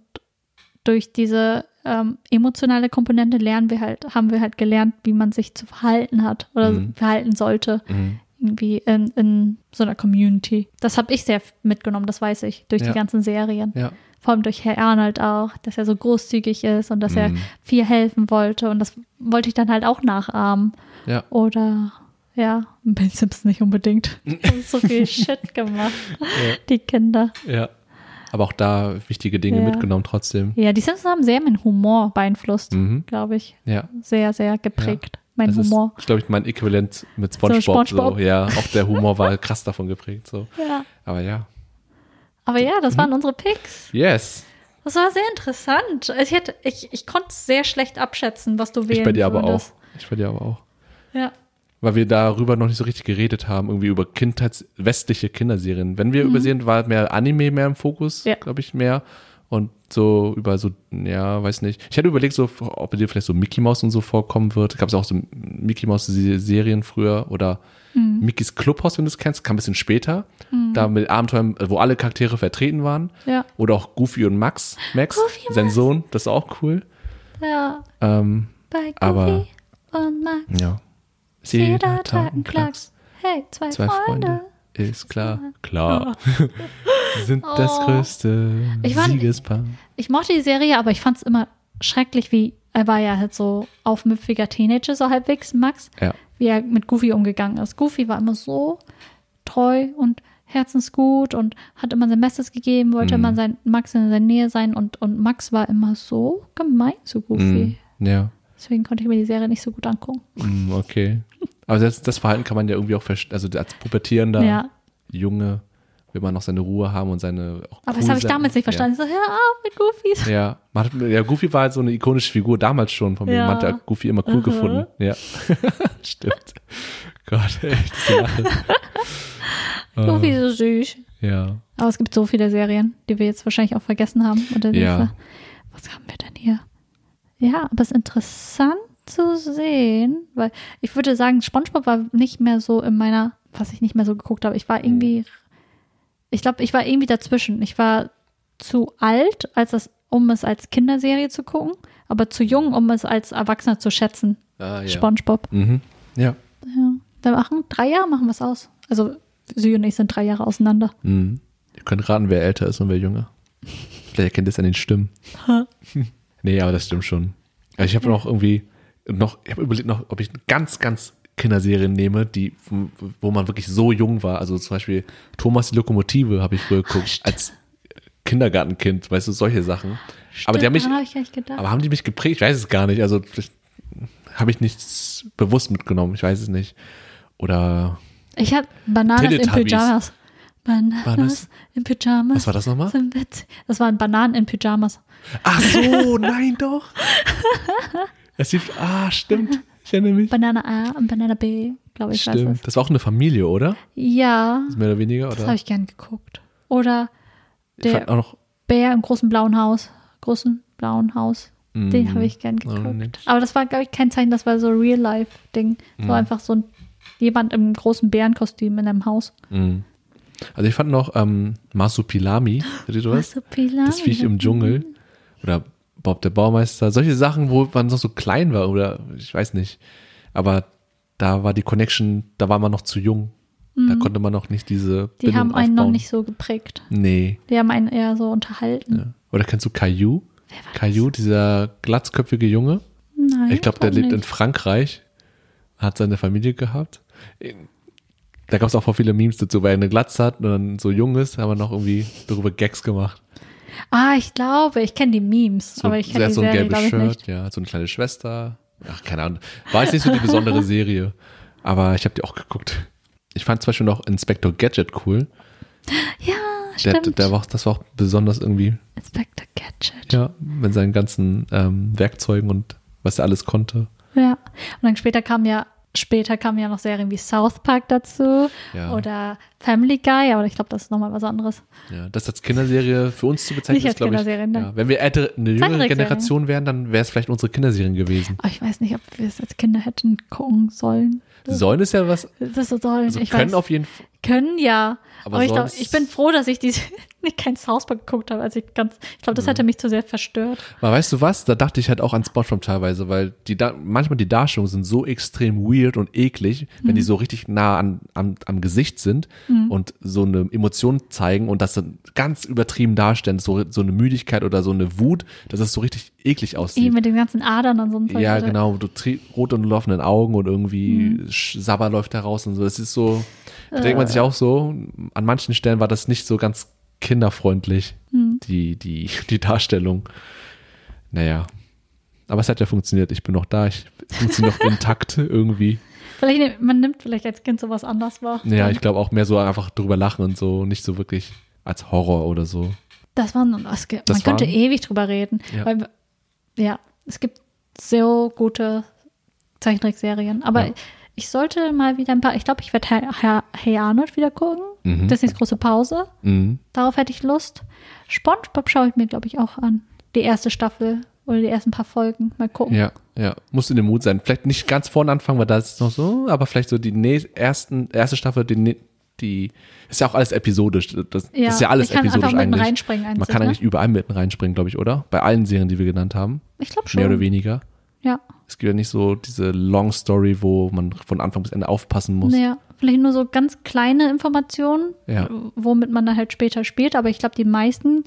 durch diese ähm, emotionale Komponente lernen wir halt, haben wir halt gelernt, wie man sich zu verhalten hat oder Mhm. verhalten sollte Mhm. irgendwie in, in so einer Community. Das habe ich sehr mitgenommen, das weiß ich, durch Ja. die ganzen Serien. Ja. Vor allem durch Herr Arnold auch, dass er so großzügig ist und dass er Mhm. viel helfen wollte. Und das wollte ich dann halt auch nachahmen. Ja. Oder ja, Bill Simpson nicht unbedingt. Die [laughs] haben so viel Shit gemacht, die Kinder. Ja. Aber auch da wichtige Dinge Ja. mitgenommen trotzdem. Ja, die Simpsons haben sehr meinen Humor beeinflusst, Mhm. glaube ich. Ja. Sehr, sehr geprägt. Mein das Humor. ist, glaube ich, mein Äquivalent mit SpongeBob. So, SpongeBob. Ja, auch der Humor war krass davon geprägt. So. Ja. Aber ja. Aber ja, das waren unsere Picks. Yes. Das war sehr interessant. Ich, hätte, ich, ich konnte es sehr schlecht abschätzen, was du wählen Ich bei dir aber auch. Ich bei dir aber auch. Ja. Weil wir darüber noch nicht so richtig geredet haben, irgendwie über Kindheits westliche Kinderserien. Wenn wir übersehen, war mehr Anime mehr im Fokus, Mhm. Ja. glaube ich, mehr. Und so über so, ja, weiß nicht. Ich hatte überlegt, so, ob bei dir vielleicht so Mickey Mouse und so vorkommen wird. Gab es auch so Mickey Mouse Serien früher oder Mhm. Mickey's Clubhouse, wenn du es kennst, kam ein bisschen später. Da mit Abenteuern, wo alle Charaktere vertreten waren. Ja. Oder auch Goofy und Max, Max, Goofy sein Max. Sohn, das ist auch cool. Ja. Ähm, Bei Goofy Aber- und Max. ja. Ein Klacks. Hey, zwei, Zwei Freunde. Freunde. Ist klar. Klar. [laughs] Sie sind das Oh. größte Ich war- Siegespaar. Ich mochte die Serie, aber ich fand es immer schrecklich, wie er war ja halt so aufmüpfiger Teenager, so halbwegs, Max, Ja. wie er mit Goofy umgegangen ist. Goofy war immer so treu und herzensgut und hat immer sein Bestes gegeben, wollte Mhm. immer sein Max in seiner Nähe sein und, und Max war immer so gemein zu Goofy. Mm, ja. Deswegen konnte ich mir die Serie nicht so gut angucken. Mm, okay. Aber selbst das Verhalten kann man ja irgendwie auch verstehen. Also als pubertierender Ja. Junge will man noch seine Ruhe haben und seine auch Aber cool das habe ich damals nicht verstanden. Ich so, hör auf mit Goofys. Ja. ja. Hat, ja, Goofy war halt so eine ikonische Figur damals schon von mir. Ja. Man hat ja Goofy immer cool Aha. gefunden. Ja. [laughs] Stimmt. Gott, Lache. [laughs] Goofy ist so süß. Ja. Aber es gibt so viele Serien, die wir jetzt wahrscheinlich auch vergessen haben. Oder Ja. diese- Was haben wir denn hier? Ja, aber es ist interessant zu sehen, weil ich würde sagen, SpongeBob war nicht mehr so in meiner, was ich nicht mehr so geguckt habe. Ich war irgendwie, ich glaube, ich war irgendwie dazwischen. Ich war zu alt, als es, um es als Kinderserie zu gucken, aber zu jung, um es als Erwachsener zu schätzen. Ah, ja. SpongeBob. Mhm. Ja. Ja. Da machen drei Jahre machen wir es aus. Also Sie und ich sind drei Jahre auseinander. Mhm. Ihr könnt raten, wer älter ist und wer jünger. [laughs] Vielleicht erkennt ihr es an den Stimmen. [laughs] nee, aber das stimmt schon. Also ich habe noch irgendwie noch, ich habe überlegt noch, ob ich ganz, ganz Kinderserien nehme, die, wo man wirklich so jung war. Also zum Beispiel Thomas die Lokomotive habe ich früher geguckt, als Kindergartenkind, weißt du, solche Sachen. aber die haben mich, gedacht. aber haben die mich geprägt? Ich weiß es gar nicht. Also habe ich nichts bewusst mitgenommen. Ich weiß es nicht. Oder Ich habe Bananas in. Pyjamas. Bananas Bananas? in Pyjamas. Was war das nochmal? Das waren Bananen in Pyjamas. Ach so, nein doch. [laughs] Es gibt, ah, stimmt. Ich erinnere mich. Banana A und Banana B, glaube ich, Stimmt. das. Das war auch eine Familie, oder? Ja, Mehr oder weniger, das oder? habe ich gern geguckt. Oder der auch noch. Bär im großen blauen Haus. Großen blauen Haus. Den Mm, habe ich gern oh, geguckt. nix. Aber das war, glaube ich, kein Zeichen, das war so Real-Life-Ding. So Mhm. einfach so ein, jemand im großen Bärenkostüm in einem Haus. mm. Also ich fand noch ähm, Masupilami? Marsupilami. Das Viech im Dschungel. Oder Bob der Baumeister. Solche Sachen, wo man noch so klein war oder ich weiß nicht. Aber da war die Connection, da war man noch zu jung. Da konnte man noch nicht diese Mhm. Die Bindung haben einen noch aufbauen. nicht so geprägt. Nee. Die haben einen eher so unterhalten. Ja. Oder kennst du Caillou? Caillou, dieser glatzköpfige Junge. Nein, Ich glaube, der lebt in nicht. Frankreich, hat seine Familie gehabt. Da gab es auch voll viele Memes dazu, weil er eine Glatze hat und dann so jung ist, haben wir noch irgendwie darüber Gags gemacht. Ah, ich glaube, ich kenne die Memes, So, aber ich er kenne hat die so ein Serie, gelbes Shirt, nicht. ja, so eine kleine Schwester. Ach, keine Ahnung. War jetzt nicht so die besondere [laughs] Serie, aber ich habe die auch geguckt. Ich fand zum Beispiel noch Inspector Gadget cool. Ja, Der, stimmt. der war, das war auch besonders irgendwie, Inspector Gadget. ja, mit seinen ganzen ähm, Werkzeugen und was er alles konnte. Ja. Und dann später kam ja, später kamen ja noch Serien wie South Park dazu Ja. oder Family Guy, aber ich glaube, das ist nochmal was anderes. Ja, das als Kinderserie für uns zu bezeichnen, ist, glaube ich. Kinderserie, ne? Ja, wenn wir ältere, eine jüngere. Generation wären, dann wäre es vielleicht unsere Kinderserien gewesen. Aber ich weiß nicht, ob wir es als Kinder hätten gucken sollen. Sollen ist ja was, Das sollen. also können weiß. auf jeden Fall. Können ja. Aber Aber, ich, glaub, ich bin froh, dass ich diese [laughs] nicht kein South Park geguckt habe, als ich ganz. Ich glaube, das hätte mich zu sehr verstört. Aber weißt du was? Da dachte ich halt auch an Spongebob teilweise, weil die da, manchmal die Darstellungen sind so extrem weird und eklig, wenn die Mhm. so richtig nah an, am, am Gesicht sind und so eine Emotion zeigen und das dann ganz übertrieben darstellen, so, so eine Müdigkeit oder so eine Wut, dass es so richtig eklig Eh aussieht. mit den ganzen Adern und so. ein. Ja, Also, genau, du rot und laufenden Augen und irgendwie Mhm. Sabber läuft da raus und so. Das ist so, da denkt Äh. man sich auch so, an manchen Stellen war das nicht so ganz kinderfreundlich, Mhm. die, die, die Darstellung. Naja. Aber es hat ja funktioniert. Ich bin noch da. Ich funktioniere noch [laughs] intakt irgendwie. Vielleicht, nimmt- man nimmt vielleicht als Kind sowas anders wahr. Ja, ich glaube auch mehr so einfach drüber lachen und so, nicht so wirklich als Horror oder so. Das das, ge- Das man könnte waren- ewig drüber reden. Ja. Weil, ja, es gibt so gute Zeichentrickserien. Aber Ja. Ich sollte mal wieder ein paar, ich glaube, ich werde Herr, Herr, Hey Arnold wieder gucken. Mhm. Disneys große Pause. Mhm. Darauf hätte ich Lust. SpongeBob schaue ich mir, glaube ich, auch an. Die erste Staffel oder die ersten paar Folgen. Mal gucken. Ja, ja. Muss in dem Mut sein. Vielleicht nicht ganz vorne anfangen, weil da ist es noch so, aber vielleicht so die ersten, erste Staffel, die, die ist ja auch alles episodisch. Das, das ist ja alles ich kann episodisch einfach mitten eigentlich. reinspringen. Man kann ne? eigentlich überall mitten reinspringen, glaube ich, oder? Bei allen Serien, die wir genannt haben. Ich glaube schon. Mehr oder weniger. Ja. Es gibt ja nicht so diese Long Story, wo man von Anfang bis Ende aufpassen muss. Ja, vielleicht nur so ganz kleine Informationen, Ja. womit man dann halt später spielt. Aber ich glaube, die meisten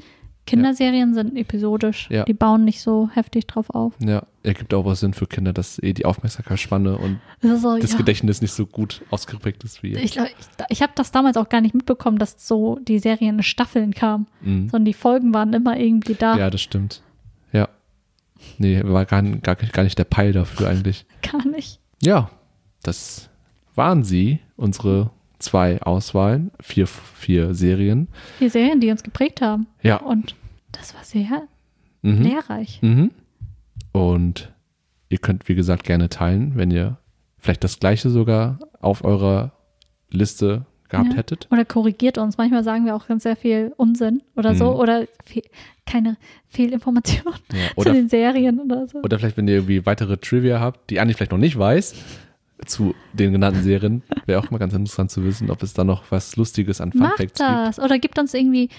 Kinderserien sind episodisch. Ja. Die bauen nicht so heftig drauf auf. Ja, ergibt auch was Sinn für Kinder, dass eh die Aufmerksamkeitsspanne und Das so, das ja. Gedächtnis nicht so gut ausgeprägt ist wie Ich, glaub, ich, ich habe das damals auch gar nicht mitbekommen, dass so die Serien in Staffeln kamen, Mhm. sondern die Folgen waren immer irgendwie da. Ja, das stimmt. Nee, war gar, gar, gar nicht der Peil dafür eigentlich. [laughs] Gar nicht. Ja, das waren sie, unsere zwei Auswahlen, vier, vier Serien. Die Serien, die uns geprägt haben. Ja. Und das war sehr Mhm. lehrreich. Mhm. Und ihr könnt, wie gesagt, gerne teilen, wenn ihr vielleicht das gleiche sogar auf eurer Liste gehabt Ja. hättet. Oder korrigiert uns. Manchmal sagen wir auch ganz sehr viel Unsinn oder so. Mhm. Oder fe keine Fehlinformationen Ja, [laughs] zu den Serien oder so. oder vielleicht, wenn ihr irgendwie weitere Trivia habt, die Anni vielleicht noch nicht weiß, zu den genannten Serien, wäre auch mal ganz interessant zu wissen, ob es da noch was Lustiges an Fun Macht Facts gibt. das. Oder gibt uns irgendwie,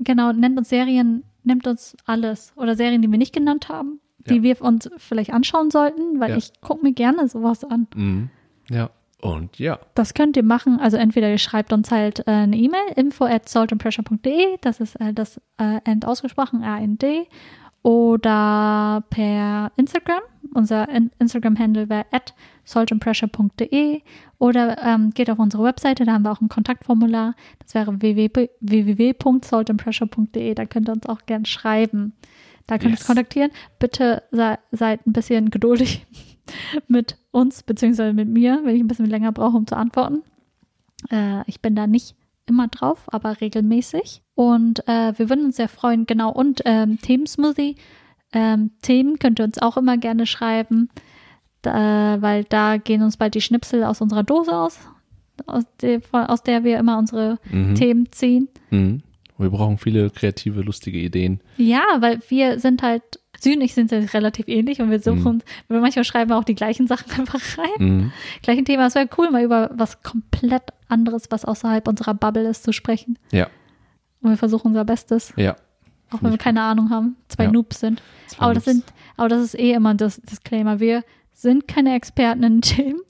genau, nennt uns Serien, nimmt uns alles. Oder Serien, die wir nicht genannt haben, die Ja. wir uns vielleicht anschauen sollten, weil Ja. ich gucke mir gerne sowas an. Mhm. Ja. Und ja, Das könnt ihr machen. Also entweder ihr schreibt uns halt äh, eine E-Mail, info at saltandpressure.de, das ist äh, das äh, End ausgesprochen, A-N-D, oder per Instagram. Unser In Instagram-Handle wäre at saltandpressure.de oder ähm, geht auf unsere Webseite, da haben wir auch ein Kontaktformular. Das wäre www- www.saltandpressure.de, da könnt ihr uns auch gern schreiben. Da könnt ihr Yes. uns kontaktieren. Bitte sei, seid ein bisschen geduldig [laughs] mit uns, beziehungsweise mit mir, wenn ich ein bisschen länger brauche, um zu antworten. Äh, ich bin da nicht immer drauf, aber regelmäßig. Und äh, wir würden uns sehr freuen, genau. Und ähm, Themensmoothie, ähm, Themen könnt ihr uns auch immer gerne schreiben, da, weil da gehen uns bald die Schnipsel aus unserer Dose aus, aus, der, aus der wir immer unsere Mhm. Themen ziehen. Mhm. Wir brauchen viele kreative, lustige Ideen. Ja, weil wir sind halt, Süd und ich sind ja relativ ähnlich und wir suchen, wir manchmal schreiben wir auch die gleichen Sachen [laughs] einfach rein. Mhm. Gleichen Thema. Es wäre cool, mal über was komplett anderes, was außerhalb unserer Bubble ist, zu sprechen. Ja, Und wir versuchen unser Bestes, ja. auch wenn wir keine Ahnung haben, zwei Ja. Noobs sind. Zwei Aber das Noobs. sind, aber das ist eh immer das Disclaimer. Wir sind keine Experten in [laughs] Themen.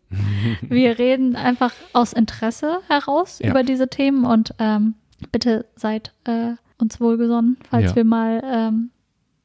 Wir [laughs] reden einfach aus Interesse heraus Ja. über diese Themen und ähm, bitte seid äh, uns wohlgesonnen, falls Ja. wir mal ähm,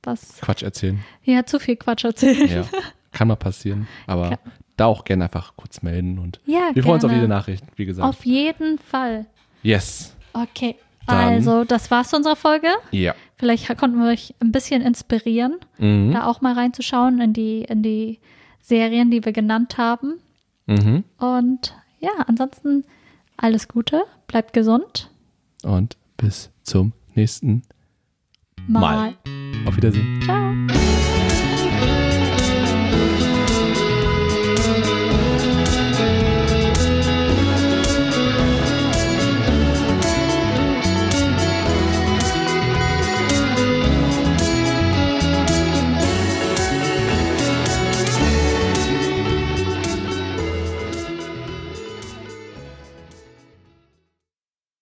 was, Quatsch erzählen. ja, zu viel Quatsch erzählen. Ja, kann mal passieren. Aber Klar. da auch gerne einfach kurz melden und Ja, wir freuen uns auf gerne. jede Nachricht, wie gesagt. Auf jeden Fall. yes. Okay. Dann- Also, das war's zu unserer Folge. Ja. Vielleicht konnten wir euch ein bisschen inspirieren, Mhm. da auch mal reinzuschauen in die, in die Serien, die wir genannt haben. Mhm. Und ja, ansonsten alles Gute, bleibt gesund. Und bis zum nächsten Mal. Mal. Auf Wiedersehen. Ciao.